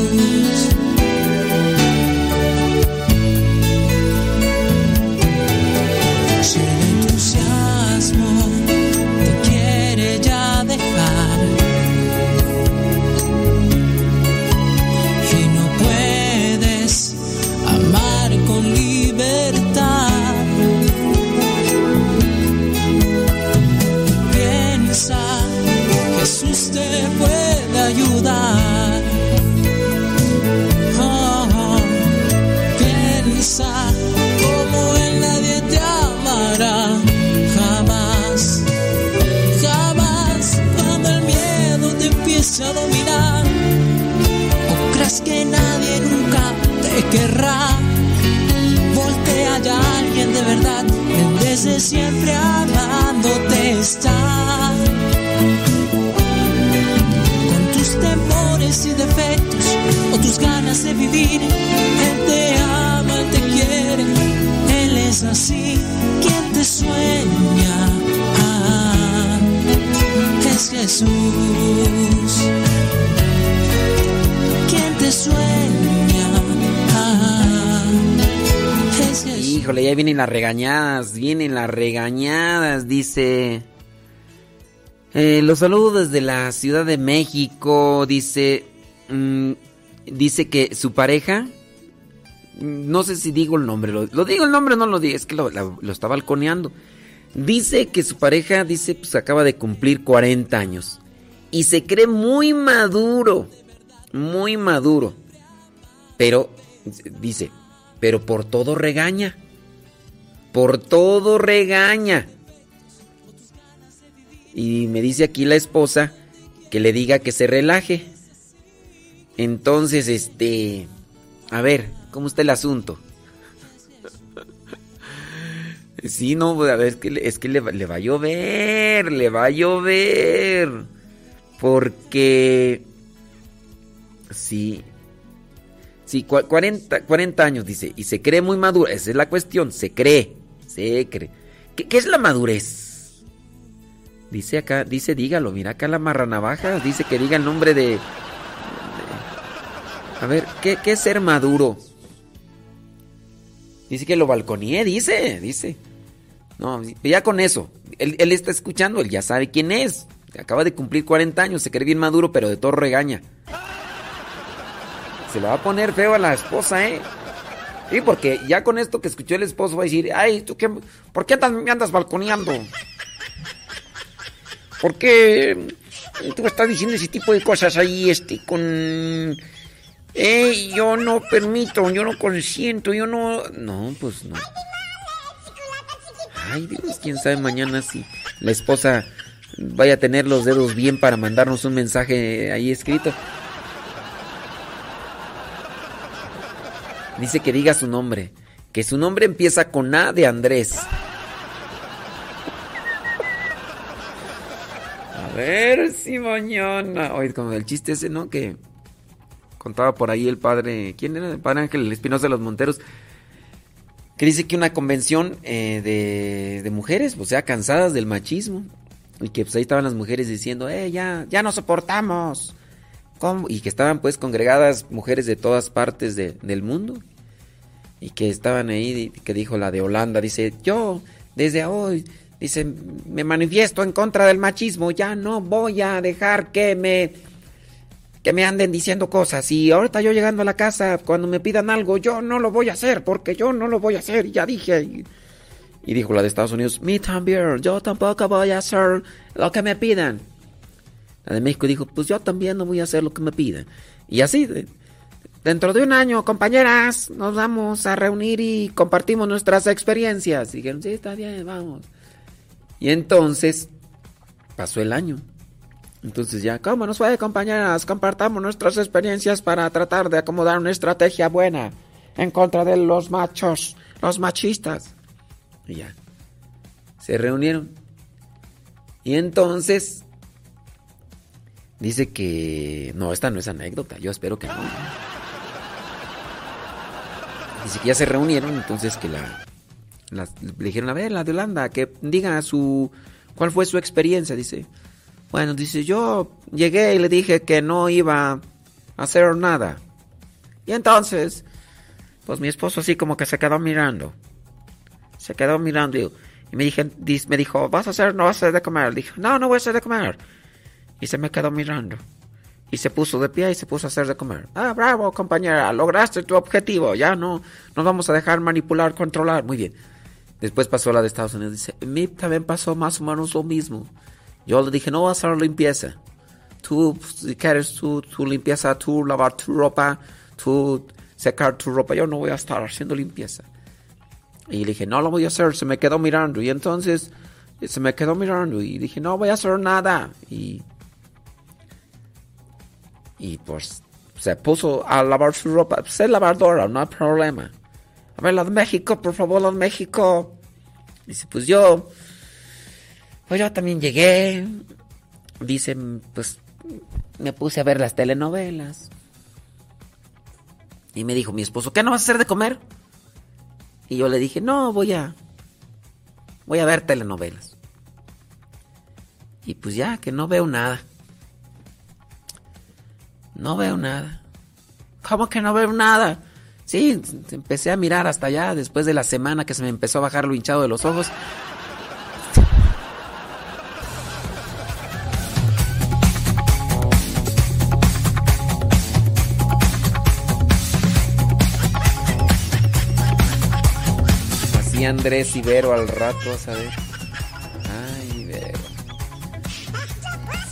como él nadie te amará jamás, jamás cuando el miedo te empiece a dominar, o crees que nadie nunca te querrá, voltea ya alguien de verdad, él desde siempre amándote está. Con tus temores y defectos, o tus ganas de vivir, así, quien te sueña. Ah, es Jesús, quien te sueña. Ah, es Jesús. Híjole, ya vienen las regañadas, vienen las regañadas, dice. Eh, los saludo desde la Ciudad de México, dice. mm, dice que su pareja. No sé si digo el nombre, lo, lo digo el nombre o no lo digo, es que lo, lo- lo está balconeando. Dice que su pareja, dice, pues acaba de cumplir 40 años. Y se cree muy maduro, muy maduro. Pero, dice, pero por todo regaña. Por todo regaña. Y me dice aquí la esposa que le diga que se relaje. Entonces, este... A ver, ¿cómo está el asunto? Sí, no, pues, a ver, es que, es que le, va- a llover, le va a llover. Porque... Sí. Sí, cua- 40, 40 años, dice. Y se cree muy maduro. Esa es la cuestión. Se cree. Se cree. ¿Qué, es la madurez? Dice acá, dice, dígalo. Mira acá la marranavaja. Dice que diga el nombre de. de- a ver, ¿qué, qué es ser maduro? Dice que lo balconeé, dice, dice. No, ya con eso. Él, él está escuchando, él ya sabe quién es. Acaba de cumplir 40 años, se cree bien maduro, pero de todo regaña. Se le va a poner feo a la esposa, ¿eh? Sí, porque ya con esto que escuchó el esposo va a decir, ay, ¿tú qué? ¿Por qué andas, me andas balconeando? ¿Por qué tú estás diciendo ese tipo de cosas ahí, este, con... Eh, yo no permito, yo no consiento, yo no... No, pues no. Ay, Dios, quién sabe mañana si la esposa vaya a tener los dedos bien para mandarnos un mensaje ahí escrito. Dice que diga su nombre. Que su nombre empieza con A de Andrés. A ver si mañana. Oye, como el chiste ese, ¿no? Que contaba por ahí el padre. ¿Quién era? El padre Ángel Espinosa de los Monteros. Que dice que una convención eh, de, mujeres, o sea, cansadas del machismo. Y que pues ahí estaban las mujeres diciendo, eh, ya, ya no soportamos. Y que estaban pues congregadas mujeres de todas partes de- del mundo. Y que estaban ahí, que dijo la de Holanda, dice, yo desde hoy, dice, me manifiesto en contra del machismo, ya no voy a dejar que me, que me anden diciendo cosas. Y ahorita yo llegando a la casa, cuando me pidan algo, yo no lo voy a hacer, porque yo no lo voy a hacer, ya dije. Y, dijo la de Estados Unidos, mi también, yo tampoco voy a hacer lo que me pidan. La de México dijo, pues yo también no voy a hacer lo que me pidan. Y así, de- dentro de un año, compañeras, nos vamos a reunir y compartimos nuestras experiencias. Y dijeron, sí, está bien, vamos. Y entonces, pasó el año. Entonces ya, ¿cómo nos fue, compañeras? Compartamos nuestras experiencias para tratar de acomodar una estrategia buena en contra de los machos, los machistas. Y ya, se reunieron. Y entonces, dice que... No, esta no es anécdota, yo espero que no. Dice que ya se reunieron, entonces que la... las- le dijeron, a ver, la de Holanda, que diga su... ¿Cuál fue su experiencia? Dice, bueno, dice, yo llegué y le dije que no iba a hacer nada. Y entonces, pues mi esposo así como que se quedó mirando. Se quedó mirando y, y me, dije, me dijo, ¿vas a hacer no vas a hacer de comer? Le dije, no, no voy a hacer de comer. Y se me quedó mirando. Y se puso de pie y se puso a hacer de comer. Ah, bravo, compañera, lograste tu objetivo. Ya no nos vamos a dejar manipular, controlar. Muy bien. Después pasó la de Estados Unidos. Dice, mí también pasó más o menos lo mismo. Yo le dije, no vas a hacer limpieza. Tú, si quieres tu limpieza, tú lavar tu ropa, tú secar tu ropa. Yo no voy a estar haciendo limpieza. Y le dije, no lo voy a hacer. Se me quedó mirando. Y entonces se me quedó mirando. Y dije, no voy a hacer nada. Y, y pues se puso a lavar su ropa. Pues es lavadora, no hay problema. A ver, la de México, por favor, la de México. Dice, pues yo, pues yo también llegué. Dice, pues me puse a ver las telenovelas. Y me dijo mi esposo, ¿qué no vas a hacer de comer? Y yo le dije, no, voy a... Voy a ver telenovelas. Y pues ya, que no veo nada. No veo nada. ¿Cómo que no veo nada? Sí, empecé a mirar hasta allá después de la semana que se me empezó a bajar lo hinchado de los ojos. Andrés Ibero al rato, a ver. Ay, Ibero.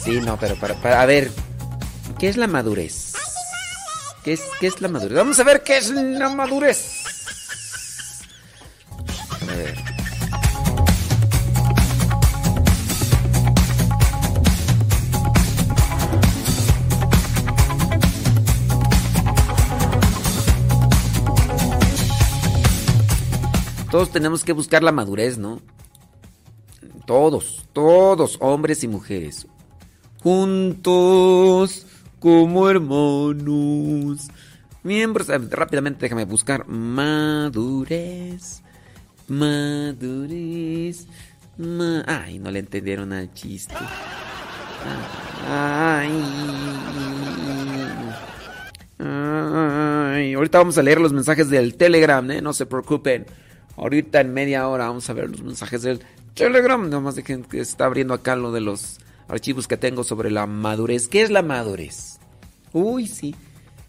Sí, no, pero para, para a ver, ¿qué es la madurez? ¿Qué es, ¿Qué es la madurez? Vamos a ver qué es la madurez. Todos tenemos que buscar la madurez, ¿no? Todos, todos, hombres y mujeres. Juntos como hermanos. Miembros. Rápidamente déjame buscar madurez. Madurez. ma- Ay, no le entendieron al chiste. Ay. Ay. Ahorita vamos a leer los mensajes del Telegram, ¿eh? No se preocupen. Ahorita en media hora vamos a ver los mensajes del Telegram. Nomás dejen que está abriendo acá lo de los archivos que tengo sobre la madurez. ¿Qué es la madurez? Uy, sí.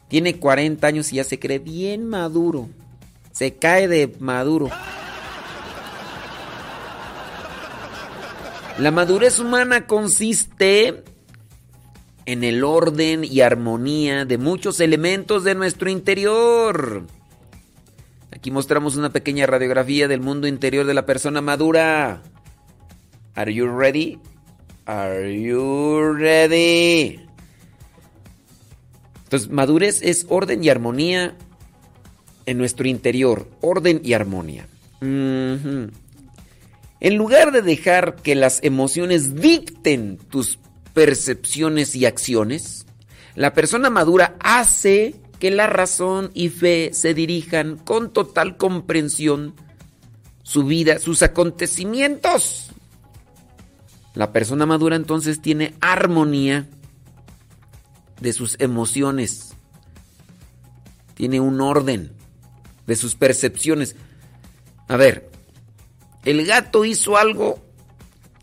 Tiene 40 años y ya se cree bien maduro. Se cae de maduro. La madurez humana consiste en el orden y armonía de muchos elementos de nuestro interior. Aquí mostramos una pequeña radiografía del mundo interior de la persona madura. Are you ready? Are you ready? Entonces, madurez es orden y armonía en nuestro interior. Orden y armonía. En lugar de dejar que las emociones dicten tus percepciones y acciones, la persona madura hace que la razón y fe se dirijan con total comprensión su vida, sus acontecimientos. La persona madura entonces tiene armonía de sus emociones. Tiene un orden de sus percepciones. A ver, el gato hizo algo,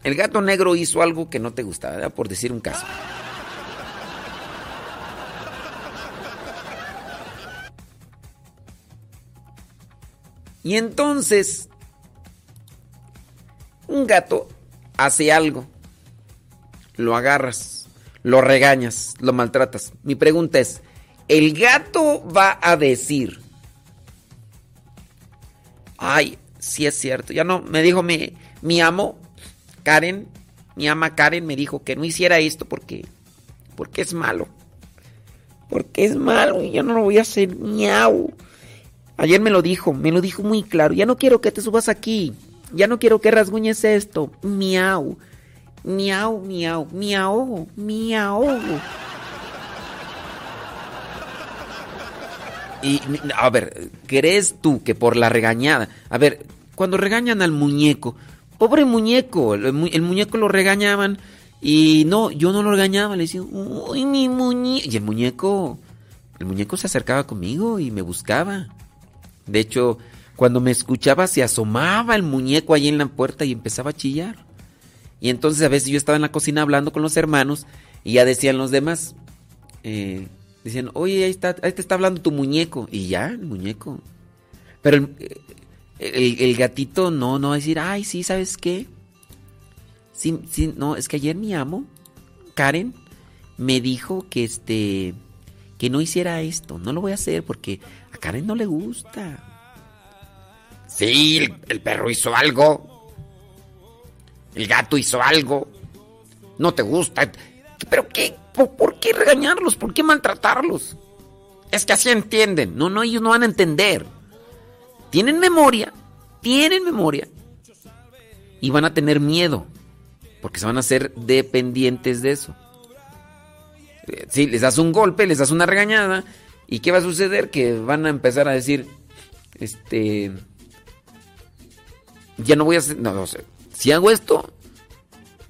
el gato negro hizo algo que no te gustaba, por decir un caso. Y entonces, un gato hace algo, lo agarras, lo regañas, lo maltratas. Mi pregunta es, ¿el gato va a decir, ay, sí es cierto, ya no, me dijo mi, mi amo, Karen, mi ama Karen me dijo que no hiciera esto porque, porque es malo. Porque es malo y yo no lo voy a hacer, miau. Ayer me lo dijo, me lo dijo muy claro. Ya no quiero que te subas aquí. Ya no quiero que rasguñes esto. Miau. Miau, miau, miau, miau. Y a ver, ¿crees tú que por la regañada? A ver, cuando regañan al muñeco, pobre muñeco, el, el muñeco lo regañaban y no, yo no lo regañaba, le decía, uy, mi muñeco. Y el muñeco, el muñeco se acercaba conmigo y me buscaba. De hecho, cuando me escuchaba se asomaba el muñeco allí en la puerta y empezaba a chillar. Y entonces a veces yo estaba en la cocina hablando con los hermanos y ya decían los demás, eh, decían, oye, ahí, está, ahí te está hablando tu muñeco. Y ya, el muñeco. Pero el, el gatito no, no va a decir, ay, sí, ¿sabes qué? Sí, sí, no, es que ayer mi amo, Karen, me dijo que este, que no hiciera esto. No lo voy a hacer porque Karen no le gusta. Sí, el, perro hizo algo. El gato hizo algo. No te gusta. ¿Pero qué? ¿Por, por qué regañarlos? ¿Por qué maltratarlos? Es que así entienden. No, no, ellos no van a entender. Tienen memoria. Tienen memoria. Y van a tener miedo. Porque se van a hacer dependientes de eso. Eh, Sí, les das un golpe, les das una regañada. Y ¿Y qué va a suceder? Que van a empezar a decir, este, ya no voy a hacer, no, no sé, si hago esto,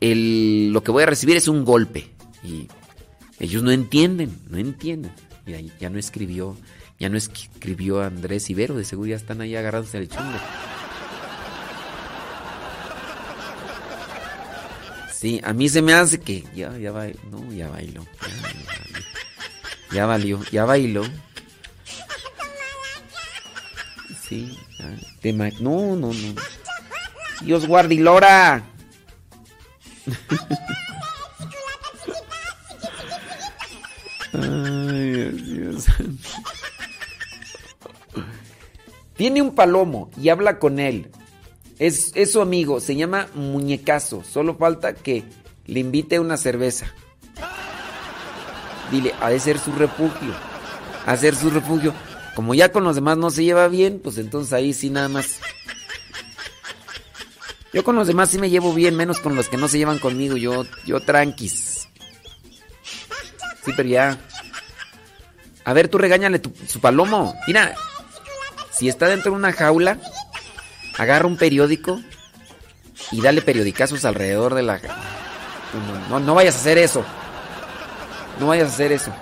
el- lo que voy a recibir es un golpe. Y ellos no entienden, no entienden. Mira, ya no escribió, ya no escribió Andrés Ibero, de seguro ya están ahí agarrándose el chungo. Sí, a mí se me hace que ya, ya va, no, ya bailó. Ya, ya valió, ya bailó. Sí, te ma- no, no, no. Dios guarde y Lora. Ay, Dios. Tiene un palomo y habla con él. Es, es su amigo, se llama Muñecazo. Solo falta que le invite una cerveza. Dile, ha de ser su refugio. Ha de ser su refugio. Como ya con los demás no se lleva bien, pues entonces ahí sí nada más. Yo con los demás sí me llevo bien, menos con los que no se llevan conmigo. Yo, yo tranquis. Sí, pero ya. A ver, tú regáñale su palomo. Mira, si está dentro de una jaula, agarra un periódico y dale periodicazos alrededor de la... No, no, no vayas a hacer eso. No vayas a hacer eso.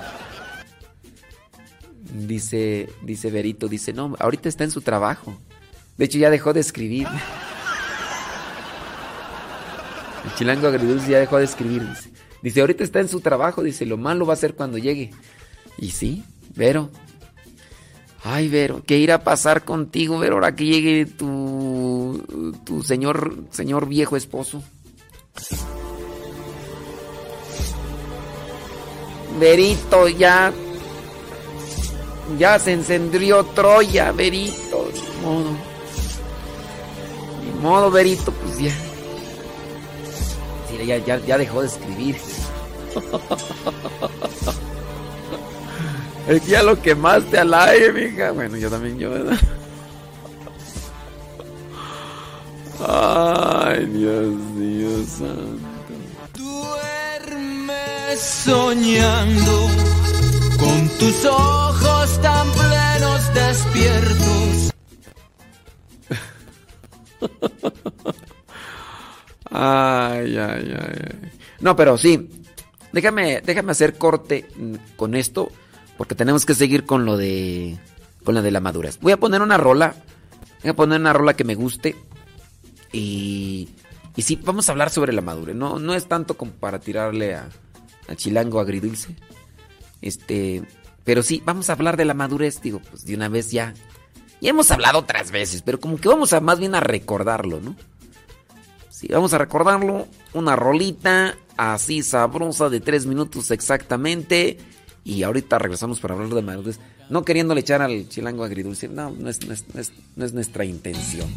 Dice, dice Berito, dice, no, ahorita está en su trabajo. De hecho, ya dejó de escribir. El chilango agridulce ya dejó de escribir. Dice. dice, ahorita está en su trabajo. Dice, lo malo va a ser cuando llegue. Y sí, Vero. Ay, Vero, ¿qué irá a pasar contigo, Vero, ahora que llegue tu, tu señor, señor viejo esposo? Verito, ya. Ya se encendió Troya, Verito. Ni modo. Ni modo, Verito, pues ya. Sí, ya, ya, dejó de escribir. [LAUGHS] Es que ya lo quemaste al aire, mija. Bueno, yo también, yo, ¿verdad? [LAUGHS] Ay, Dios, Dios santo. Soñando con tus ojos tan plenos despiertos. [LAUGHS] Ay, ay, ay, ay. No, pero sí. Déjame, déjame hacer corte mm, con esto. Porque tenemos que seguir con lo de. Con la de la madurez. Voy a poner una rola. Voy a poner una rola que me guste. Y. Y sí, vamos a hablar sobre la madurez. No, no es tanto como para tirarle a, Chilango agridulce. Este. Pero sí, vamos a hablar de la madurez. Digo, pues de una vez ya. Ya hemos hablado otras veces, pero como que vamos a más bien a recordarlo, ¿no? Sí, vamos a recordarlo. Una rolita así sabrosa de tres minutos exactamente. Y ahorita regresamos para hablar de madurez. No queriéndole echar al chilango agridulce. No, no no es nuestra intención.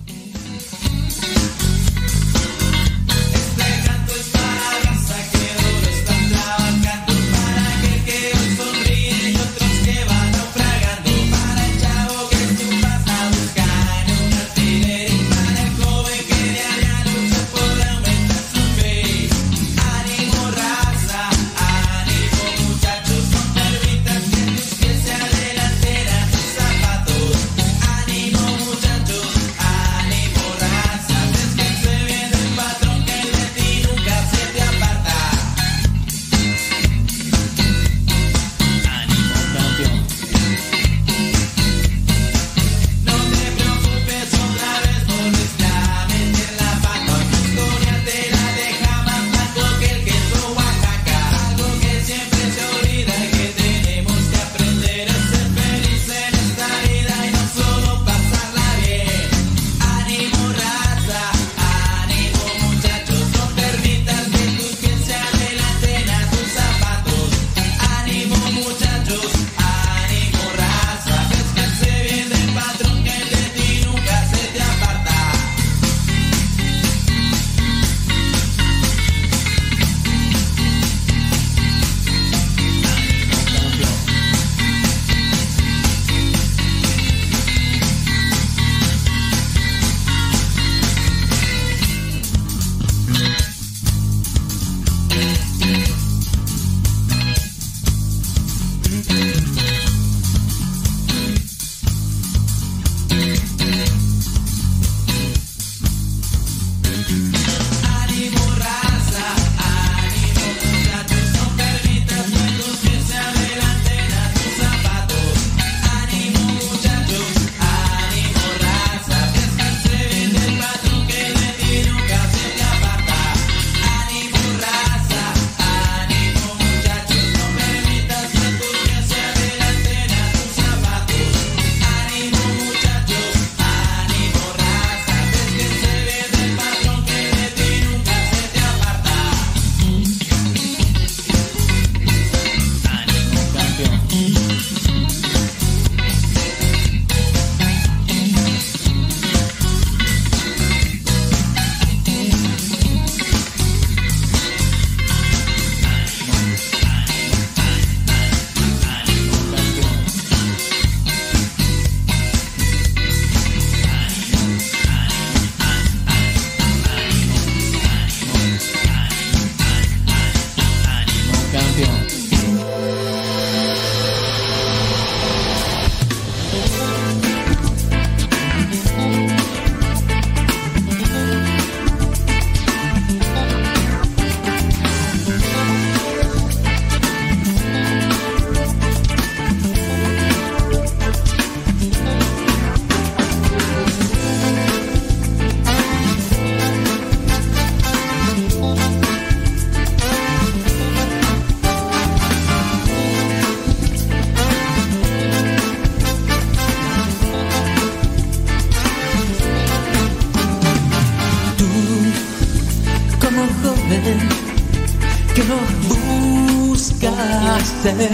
Ser.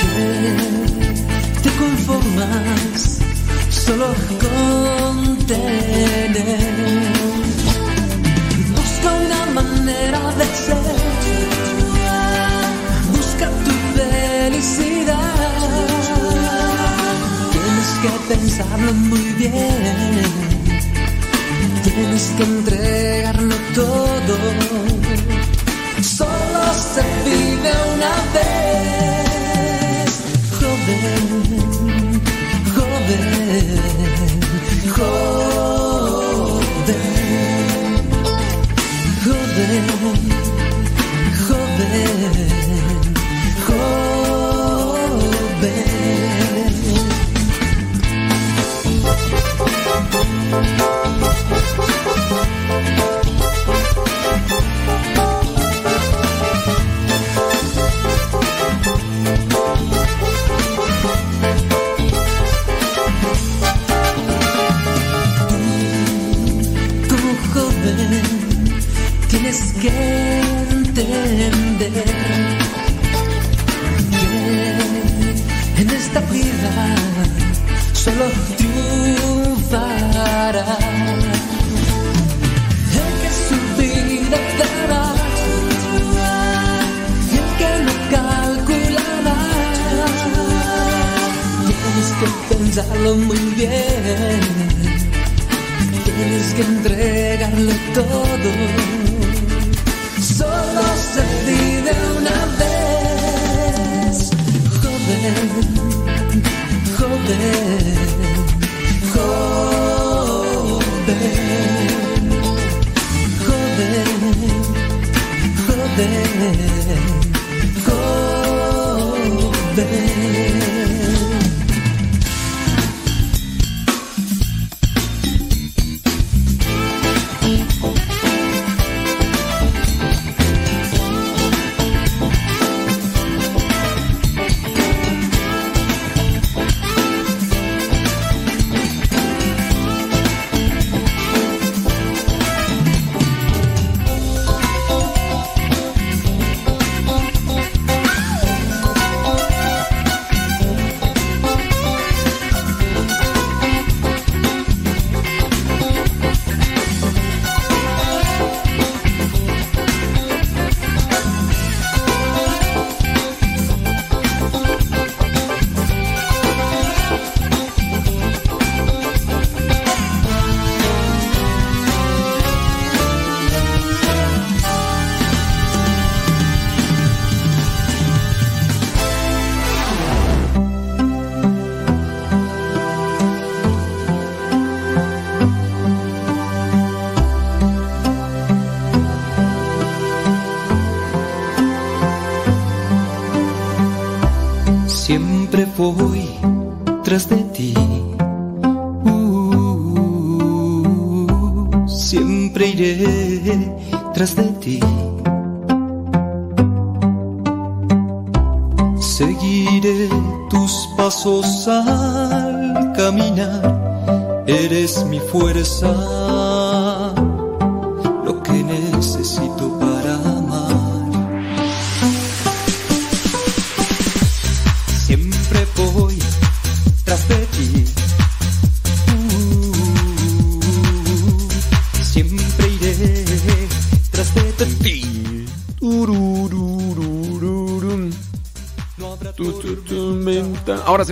Que te conformas solo con tener. Busca una manera de ser. Busca tu felicidad. Tienes que pensarlo muy bien. Tienes que entregarlo todo. Solo se vive una vez. Joven, joven, joven, tienes que entender que en esta vida solo triunfará el que su vida dará y el que no calculará. Tienes que pensarlo muy bien. Tienes que entregarlo todo. Joven, joven, joven, joven,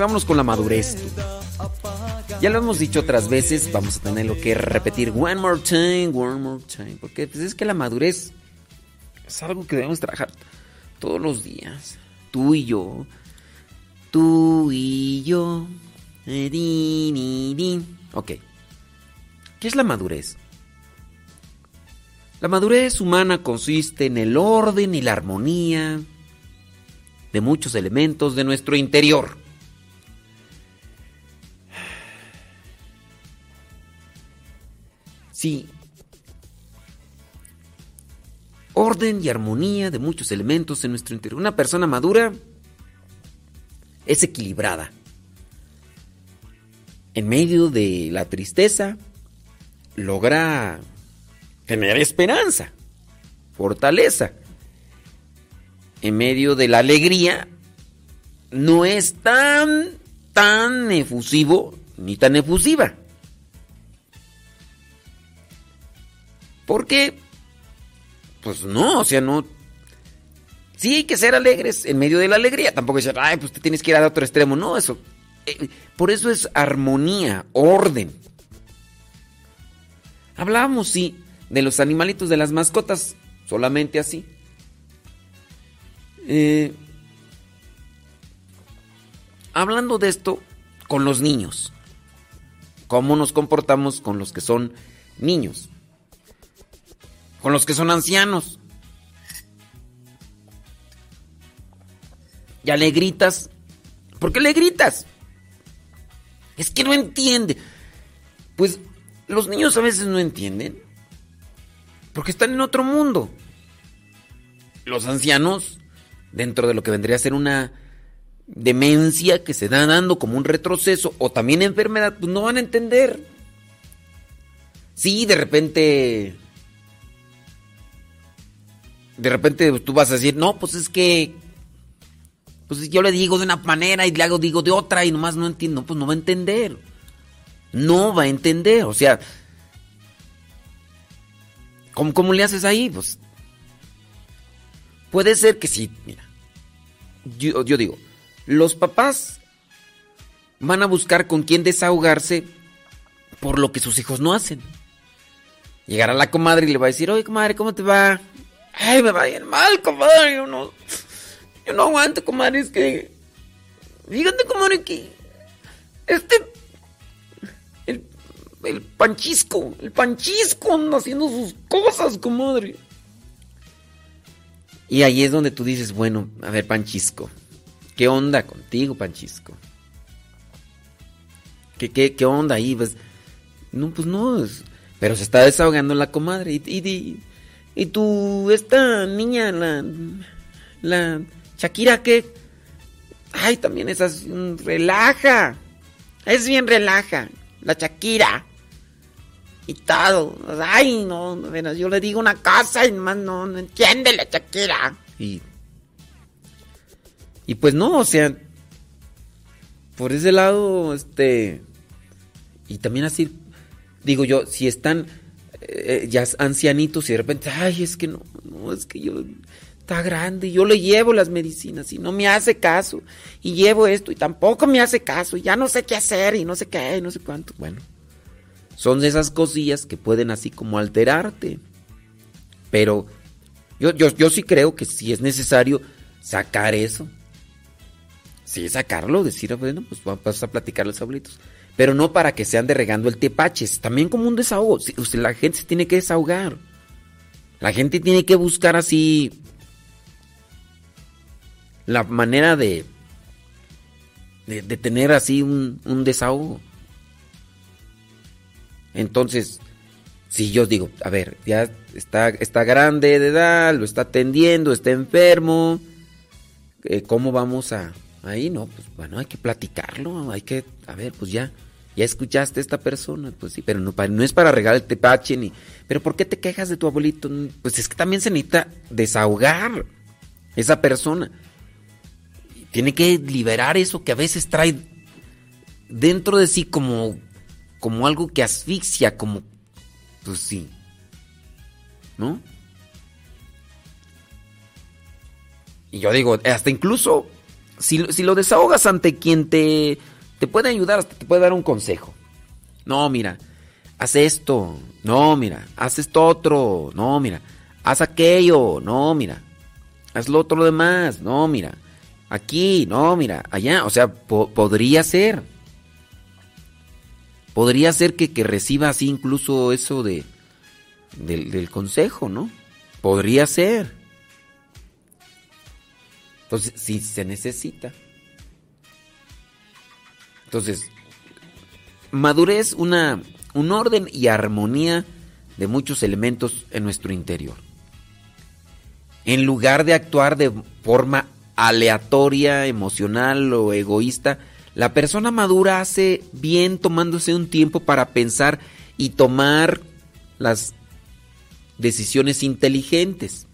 vámonos con la madurez. Ya lo hemos dicho otras veces, vamos a tenerlo que repetir one more time, one more time, porque pues, es que la madurez es algo que debemos trabajar todos los días. Tú y yo, tú y yo. eh. Ok. ¿Qué es la madurez? La madurez humana consiste en el orden y la armonía de muchos elementos de nuestro interior. Sí. Orden y armonía de muchos elementos en nuestro interior. Una persona madura es equilibrada. En medio de la tristeza, logra tener esperanza, fortaleza. en medio de la alegría, no es tan, tan efusivo ni tan efusiva. Porque, pues no, o sea, no. Sí hay que ser alegres en medio de la alegría. Tampoco decir, ay, pues te tienes que ir a otro extremo. No, eso. eh, por eso es armonía, orden. Hablábamos, sí, de los animalitos, de las mascotas, solamente así. Eh, hablando de esto con los niños. ¿Cómo nos comportamos con los que son niños? Con los que son ancianos. Ya le gritas. ¿Por qué le gritas? Es que no entiende. Pues los niños a veces no entienden. Porque están en otro mundo. Los ancianos, dentro de lo que vendría a ser una demencia que se da dando como un retroceso o también enfermedad, pues no van a entender. Sí, de repente. De repente pues, tú vas a decir, no, pues es que. Pues yo le digo de una manera y le hago digo de otra y nomás no entiendo. Pues no va a entender. No va a entender. O sea. ¿Cómo, cómo le haces ahí? Pues. Puede ser que sí, mira. Yo, digo, los papás van a buscar con quién desahogarse por lo que sus hijos no hacen. Llegará la comadre y le va a decir, oye comadre, ¿cómo te va? Ay, me va bien mal, comadre, yo no, yo no aguanto, comadre, es que, fíjate, comadre, que este, el, el panchisco, el panchisco anda haciendo sus cosas, comadre. Y ahí es donde tú dices, bueno, a ver, panchisco, ¿qué onda contigo, panchisco? ¿Qué, qué, qué onda ahí? Pues, no, pues no, pero se está desahogando la comadre. Y, y tú, esta niña, la, la Shakira, ¿qué? Ay, también esas, mm, relaja. Es bien relaja, la Shakira. Y todo. Ay, no, veras, yo le digo una cosa y más no, no entiende la Shakira. Y, y pues no, o sea, por ese lado, este, y también así, digo yo, si están eh, ya ancianitos y de repente, ay, es que no, no, es que yo, está grande, yo le llevo las medicinas y no me hace caso, y llevo esto y tampoco me hace caso, y ya no sé qué hacer y no sé qué, y no sé cuánto. Bueno, son esas cosillas que pueden así como alterarte, pero yo, yo, yo sí creo que si es necesario sacar eso. Sí, sacarlo, decir, bueno, pues vamos a platicar los abuelitos. Pero no para que se ande regando el tepaches, también como un desahogo. Sea, la gente se tiene que desahogar. La gente tiene que buscar así la manera de, de, de tener así un, un desahogo. Entonces, si yo digo, a ver, ya está, está grande de edad, lo está atendiendo, está enfermo, eh, ¿cómo vamos a, Ahí no, pues bueno, hay que platicarlo, hay que, a ver, pues ya, ya escuchaste a esta persona, pues sí, pero no, no es para regalar el tepache ni, pero ¿por qué te quejas de tu abuelito? Pues es que también se necesita desahogar esa persona. Tiene que liberar eso que a veces trae dentro de sí como, como algo que asfixia, como, pues sí, ¿no? Y yo digo, hasta incluso si, si lo desahogas ante quien te, te puede ayudar, te puede dar un consejo. No, mira, haz esto. No, mira, haz esto otro. No, mira, haz aquello. No, mira, haz lo otro demás. No, mira, aquí. No, mira, allá. O sea, po- podría ser. Podría ser que, que reciba así incluso eso de, del, del consejo, ¿no? Podría ser. Entonces, sí se necesita. Entonces, madurez, una, un orden y armonía de muchos elementos en nuestro interior. En lugar de actuar de forma aleatoria, emocional o egoísta, la persona madura hace bien tomándose un tiempo para pensar y tomar las decisiones inteligentes.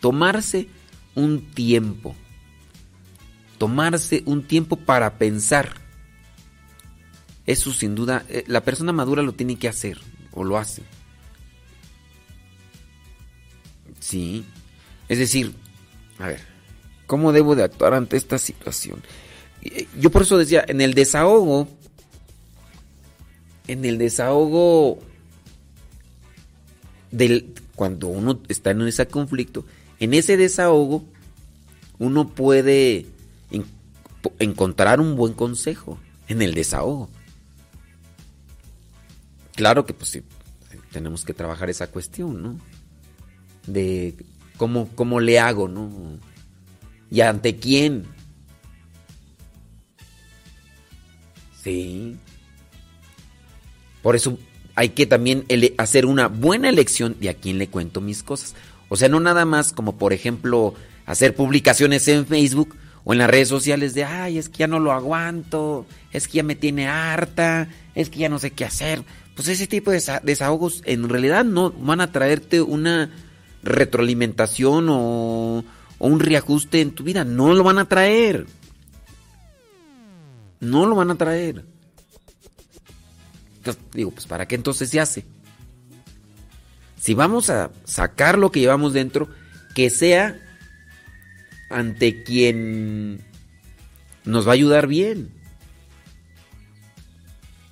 Tomarse un tiempo. Tomarse un tiempo para pensar. Eso sin duda, eh, la persona madura lo tiene que hacer o lo hace. Sí. Es decir, a ver, ¿cómo debo de actuar ante esta situación? Eh, Yo por eso decía, en el desahogo, en el desahogo del cuando uno está en ese conflicto, en ese desahogo uno puede encontrar un buen consejo en el desahogo. Claro que pues sí, tenemos que trabajar esa cuestión, ¿no? De cómo, cómo le hago, ¿no? ¿Y ante quién? Sí. Por eso hay que también hacer una buena elección de a quién le cuento mis cosas. O sea, no nada más como por ejemplo hacer publicaciones en Facebook o en las redes sociales de, ay, es que ya no lo aguanto, es que ya me tiene harta, es que ya no sé qué hacer. Pues ese tipo de desa- desahogos en realidad no van a traerte una retroalimentación o, o un reajuste en tu vida. No lo van a traer. No lo van a traer. Entonces, digo, pues ¿para qué entonces se hace? Si vamos a sacar lo que llevamos dentro, que sea ante quien nos va a ayudar bien.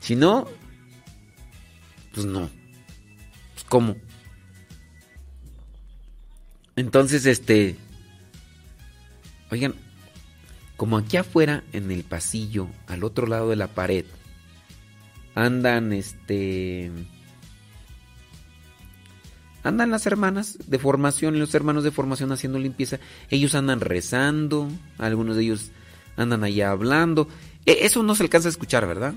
Si no, pues no. Pues ¿Cómo? Entonces, este... Oigan, como aquí afuera, en el pasillo, al otro lado de la pared, andan, este... Andan las hermanas de formación y los hermanos de formación haciendo limpieza. Ellos andan rezando, algunos de ellos andan allá hablando. E- Eso no se alcanza a escuchar, ¿verdad?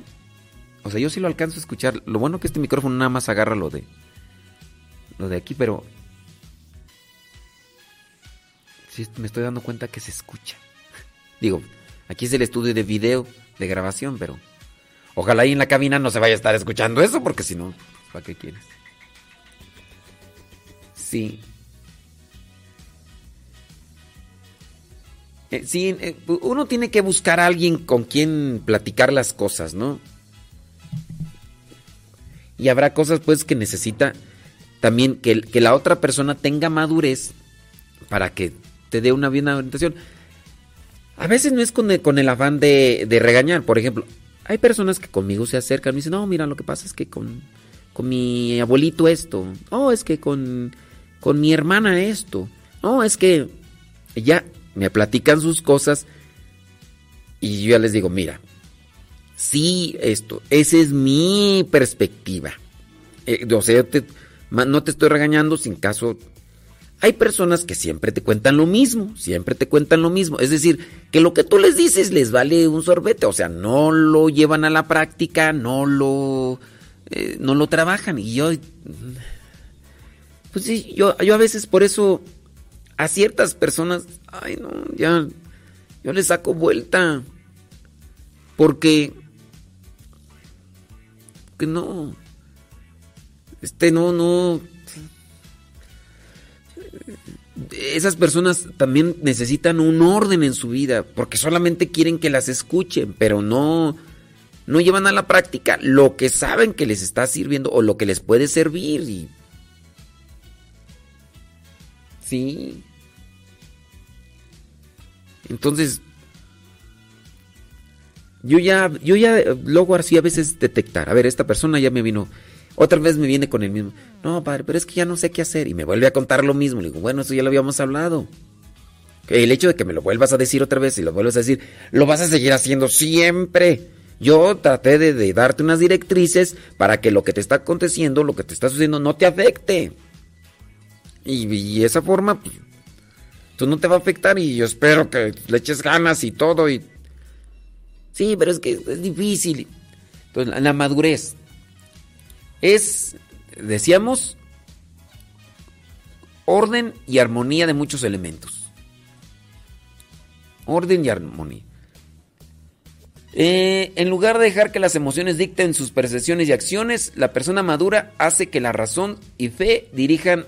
O sea, yo sí lo alcanzo a escuchar. Lo bueno que este micrófono nada más agarra lo de lo de aquí, pero sí me estoy dando cuenta que se escucha. [LAUGHS] Digo, aquí es el estudio de video, de grabación, pero ojalá ahí en la cabina no se vaya a estar escuchando eso, porque si no, ¿para qué quieres? Sí. Eh, sí, eh, uno tiene que buscar a alguien con quien platicar las cosas, ¿no? Y habrá cosas pues que necesita también que, la otra persona tenga madurez para que te dé una buena orientación. A veces no es con el, afán de, regañar, por ejemplo. Hay personas que conmigo se acercan y dicen, no, mira, lo que pasa es que con, con mi abuelito esto. Oh, es que con, con mi hermana esto. No, es que ya me platican sus cosas y yo ya les digo, mira, sí, esto, esa es mi perspectiva. Eh, o sea, no te estoy regañando sin caso. Hay personas que siempre te cuentan lo mismo, siempre te cuentan lo mismo. Es decir, que lo que tú les dices les vale un sorbete, o sea, no lo llevan a la práctica, no lo, eh, no lo trabajan. Y yo, pues sí, yo, yo a veces por eso a ciertas personas, ay no, ya, yo les saco vuelta. Porque, que no, este no, no, esas personas también necesitan un orden en su vida, porque solamente quieren que las escuchen, pero no, no llevan a la práctica lo que saben que les está sirviendo o lo que les puede servir. Y... Sí. Entonces, yo ya, yo ya luego así a veces detectar, a ver, esta persona ya me vino, otra vez me viene con el mismo, no, padre, pero es que ya no sé qué hacer y me vuelve a contar lo mismo, le digo, bueno, eso ya lo habíamos hablado. El hecho de que me lo vuelvas a decir otra vez y lo vuelvas a decir, lo vas a seguir haciendo siempre. Yo traté de, de darte unas directrices para que lo que te está aconteciendo, lo que te está sucediendo, no te afecte. Y, y esa forma, pues, tú no te va a afectar y yo espero que le eches ganas y todo. Y... Sí, pero es que es difícil. Entonces, la- madurez es, decíamos, orden y armonía de muchos elementos. Orden y armonía. Eh, en lugar de dejar que las emociones dicten sus percepciones y acciones, la persona madura hace que la razón y fe dirijan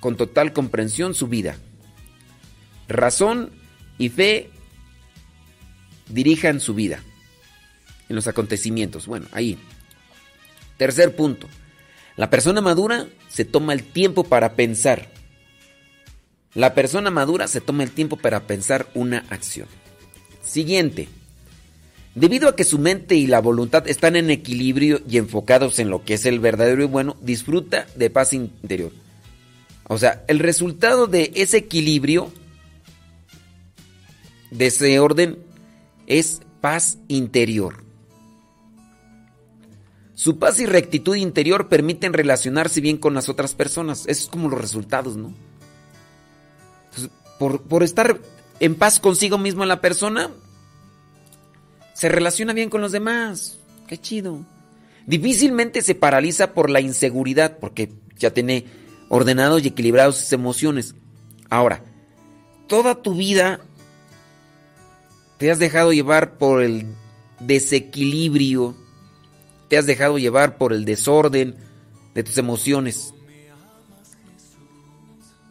con total comprensión su vida. razón y fe dirijan su vida en los acontecimientos. Bueno, ahí. Tercer punto. La persona madura se toma el tiempo para pensar. La persona madura se toma el tiempo para pensar una acción. Siguiente. Debido a que su mente y la voluntad están en equilibrio y enfocados en lo que es el verdadero y bueno, disfruta de paz interior. O sea, el resultado de ese equilibrio, de ese orden, es paz interior. Su paz y rectitud interior permiten relacionarse bien con las otras personas. Es como los resultados, ¿no? Por estar en paz consigo mismo en la persona, se relaciona bien con los demás. Qué chido. Difícilmente se paraliza por la inseguridad, porque ya tiene ordenados y equilibrados sus emociones. Ahora, toda tu vida te has dejado llevar por el desequilibrio, te has dejado llevar por el desorden de tus emociones.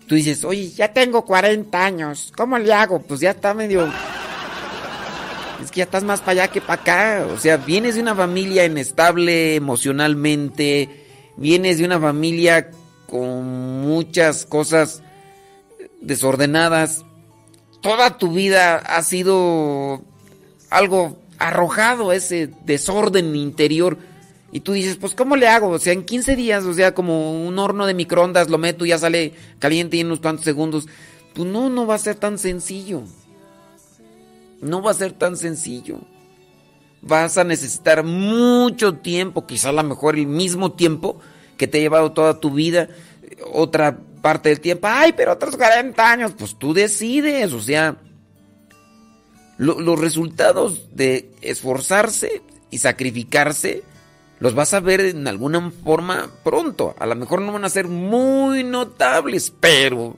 Tú dices, oye, ya tengo 40 años, ¿cómo le hago? Pues ya está medio... Es que ya estás más para allá que para acá. O sea, vienes de una familia inestable emocionalmente, vienes de una familia con muchas cosas desordenadas. Toda tu vida ha sido algo arrojado, ese desorden interior. Y tú dices, pues ¿cómo le hago? O sea, en 15 días, o sea, como un horno de microondas, lo meto y ya sale caliente y en unos cuantos segundos. Pues no, no va a ser tan sencillo. No va a ser tan sencillo. Vas a necesitar mucho tiempo, quizá a lo mejor el mismo tiempo que te ha llevado toda tu vida, otra parte del tiempo. Ay, pero otros 40 años, pues tú decides, o sea, lo- los resultados de esforzarse y sacrificarse los vas a ver en alguna forma pronto. A lo mejor no van a ser muy notables, pero...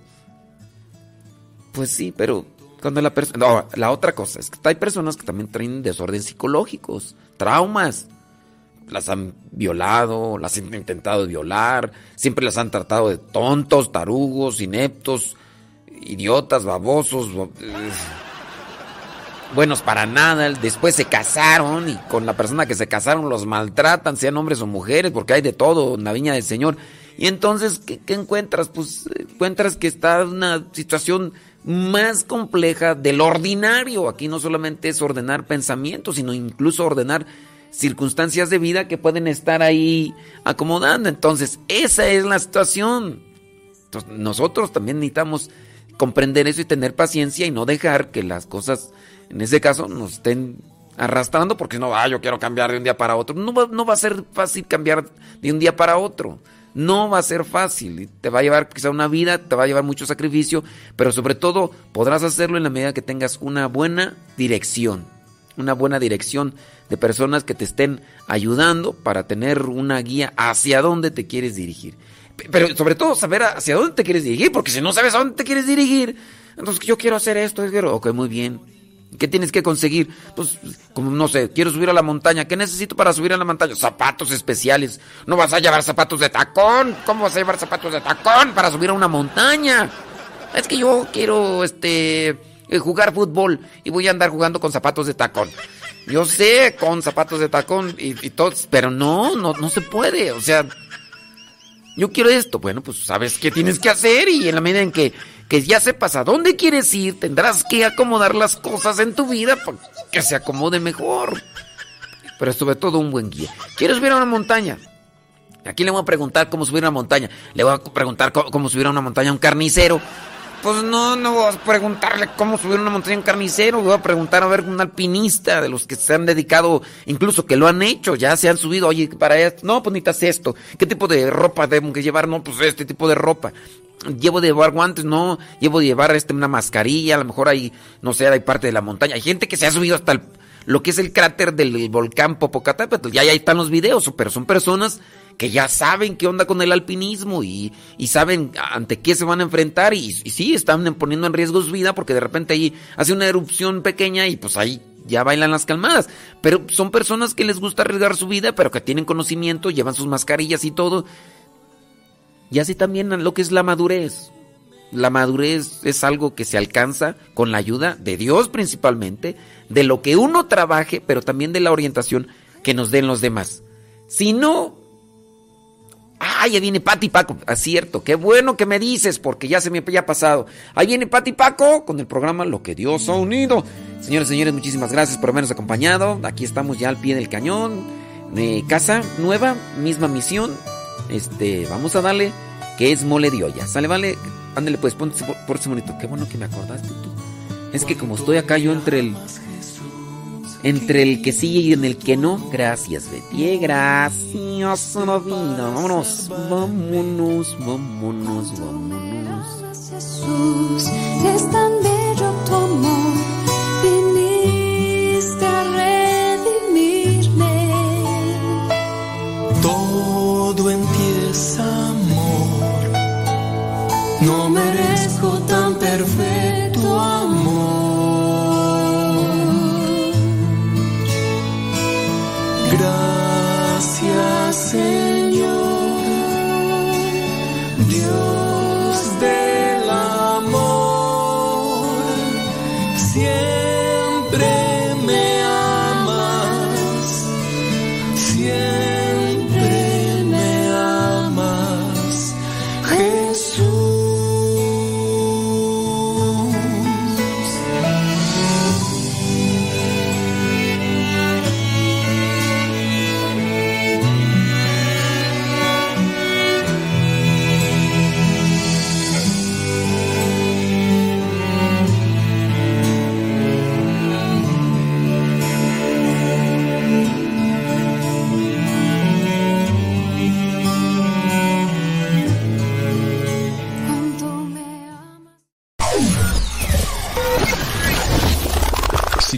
Pues sí, pero cuando la persona... La otra cosa es que hay personas que también traen desorden psicológicos, traumas. Las han violado, las han intentado violar, siempre las han tratado de tontos, tarugos, ineptos, idiotas, babosos, bo- buenos para nada. Después se casaron y con la persona que se casaron los maltratan, sean hombres o mujeres, porque hay de todo en la viña del Señor. Y entonces, ¿qué, qué encuentras? Pues eh, encuentras que está una situación más compleja del ordinario. Aquí no solamente es ordenar pensamientos, sino incluso ordenar circunstancias de vida que pueden estar ahí acomodando. Entonces, esa es la situación. Nosotros también necesitamos comprender eso y tener paciencia y no dejar que las cosas, en ese caso, nos estén arrastrando porque no, ah, yo quiero cambiar de un día para otro. No va, no va a ser fácil cambiar de un día para otro. No va a ser fácil. Te va a llevar quizá una vida, te va a llevar mucho sacrificio, pero sobre todo podrás hacerlo en la medida que tengas una buena dirección. Una buena dirección de personas que te estén ayudando para tener una guía hacia dónde te quieres dirigir. Pero sobre todo saber hacia dónde te quieres dirigir, porque si no sabes a dónde te quieres dirigir, entonces yo quiero hacer esto, Edgar. ok, muy bien. ¿Qué tienes que conseguir? Pues, como no sé, quiero subir a la montaña. ¿Qué necesito para subir a la montaña? Zapatos especiales. No vas a llevar zapatos de tacón. ¿Cómo vas a llevar zapatos de tacón para subir a una montaña? Es que yo quiero, este, eh, jugar fútbol y voy a andar jugando con zapatos de tacón. Yo sé, con zapatos de tacón y, y todo, pero no, no, no se puede. O sea, yo quiero esto. Bueno, pues sabes qué tienes que hacer y en la medida en que, que ya sepas a dónde quieres ir, tendrás que acomodar las cosas en tu vida para que se acomode mejor. Pero sobre todo un buen guía. ¿Quieres subir a una montaña? Aquí le voy a preguntar cómo subir a una montaña. Le voy a preguntar cómo, cómo subir a una montaña a un carnicero. Pues no, no voy a preguntarle cómo subir una montaña a un carnicero. Voy a preguntar a ver un alpinista de los que se han dedicado, incluso que lo han hecho, ya se han subido. Oye, para esto, no, pues necesitas esto. ¿Qué tipo de ropa tengo que llevar? No, pues este tipo de ropa. Llevo de llevar guantes, no. Llevo de llevar este, una mascarilla. A lo mejor hay, no sé, hay parte de la montaña. Hay gente que se ha subido hasta el, lo que es el cráter del volcán Popocatépetl. Ya ahí están los videos, pero son personas que ya saben qué onda con el alpinismo y, y saben ante qué se van a enfrentar y, y sí, están poniendo en riesgo su vida porque de repente ahí hace una erupción pequeña y pues ahí ya bailan las calmadas. Pero son personas que les gusta arriesgar su vida, pero que tienen conocimiento, llevan sus mascarillas y todo. Y así también lo que es la madurez. La madurez es algo que se alcanza con la ayuda de Dios principalmente, de lo que uno trabaje, pero también de la orientación que nos den los demás. Si no, ¡ay, ya viene Pati Paco! Acierto, qué bueno que me dices, porque ya se me había pasado. Ahí viene Pati Paco con el programa Lo que Dios ha unido. Señores, señores, muchísimas gracias por habernos acompañado. Aquí estamos ya al pie del cañón. Casa nueva, misma misión. Este, vamos a darle que es mole de olla. Sale, vale. Ándale, pues, ponte por, por ese bonito. Qué bueno que me acordaste tú. Es que como estoy acá yo entre el. Entre el que sí y en el que no. Gracias, Betty. eh, Gracias a la vida. Vámonos. Vámonos, vámonos, vámonos. Jesús, es tan bello tu amor, viniste a redimirme. Todo en ti es amor. No merezco tan perfecto amor. Gracias,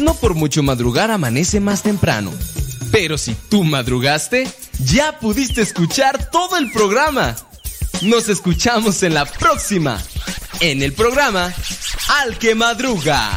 No por mucho madrugar amanece más temprano. Pero si tú madrugaste, ya pudiste escuchar todo el programa. Nos escuchamos en la próxima. En el programa Al que Madruga.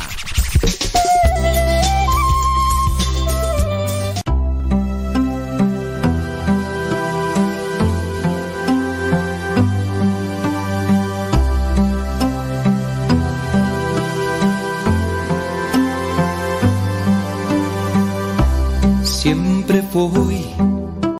sempre foi.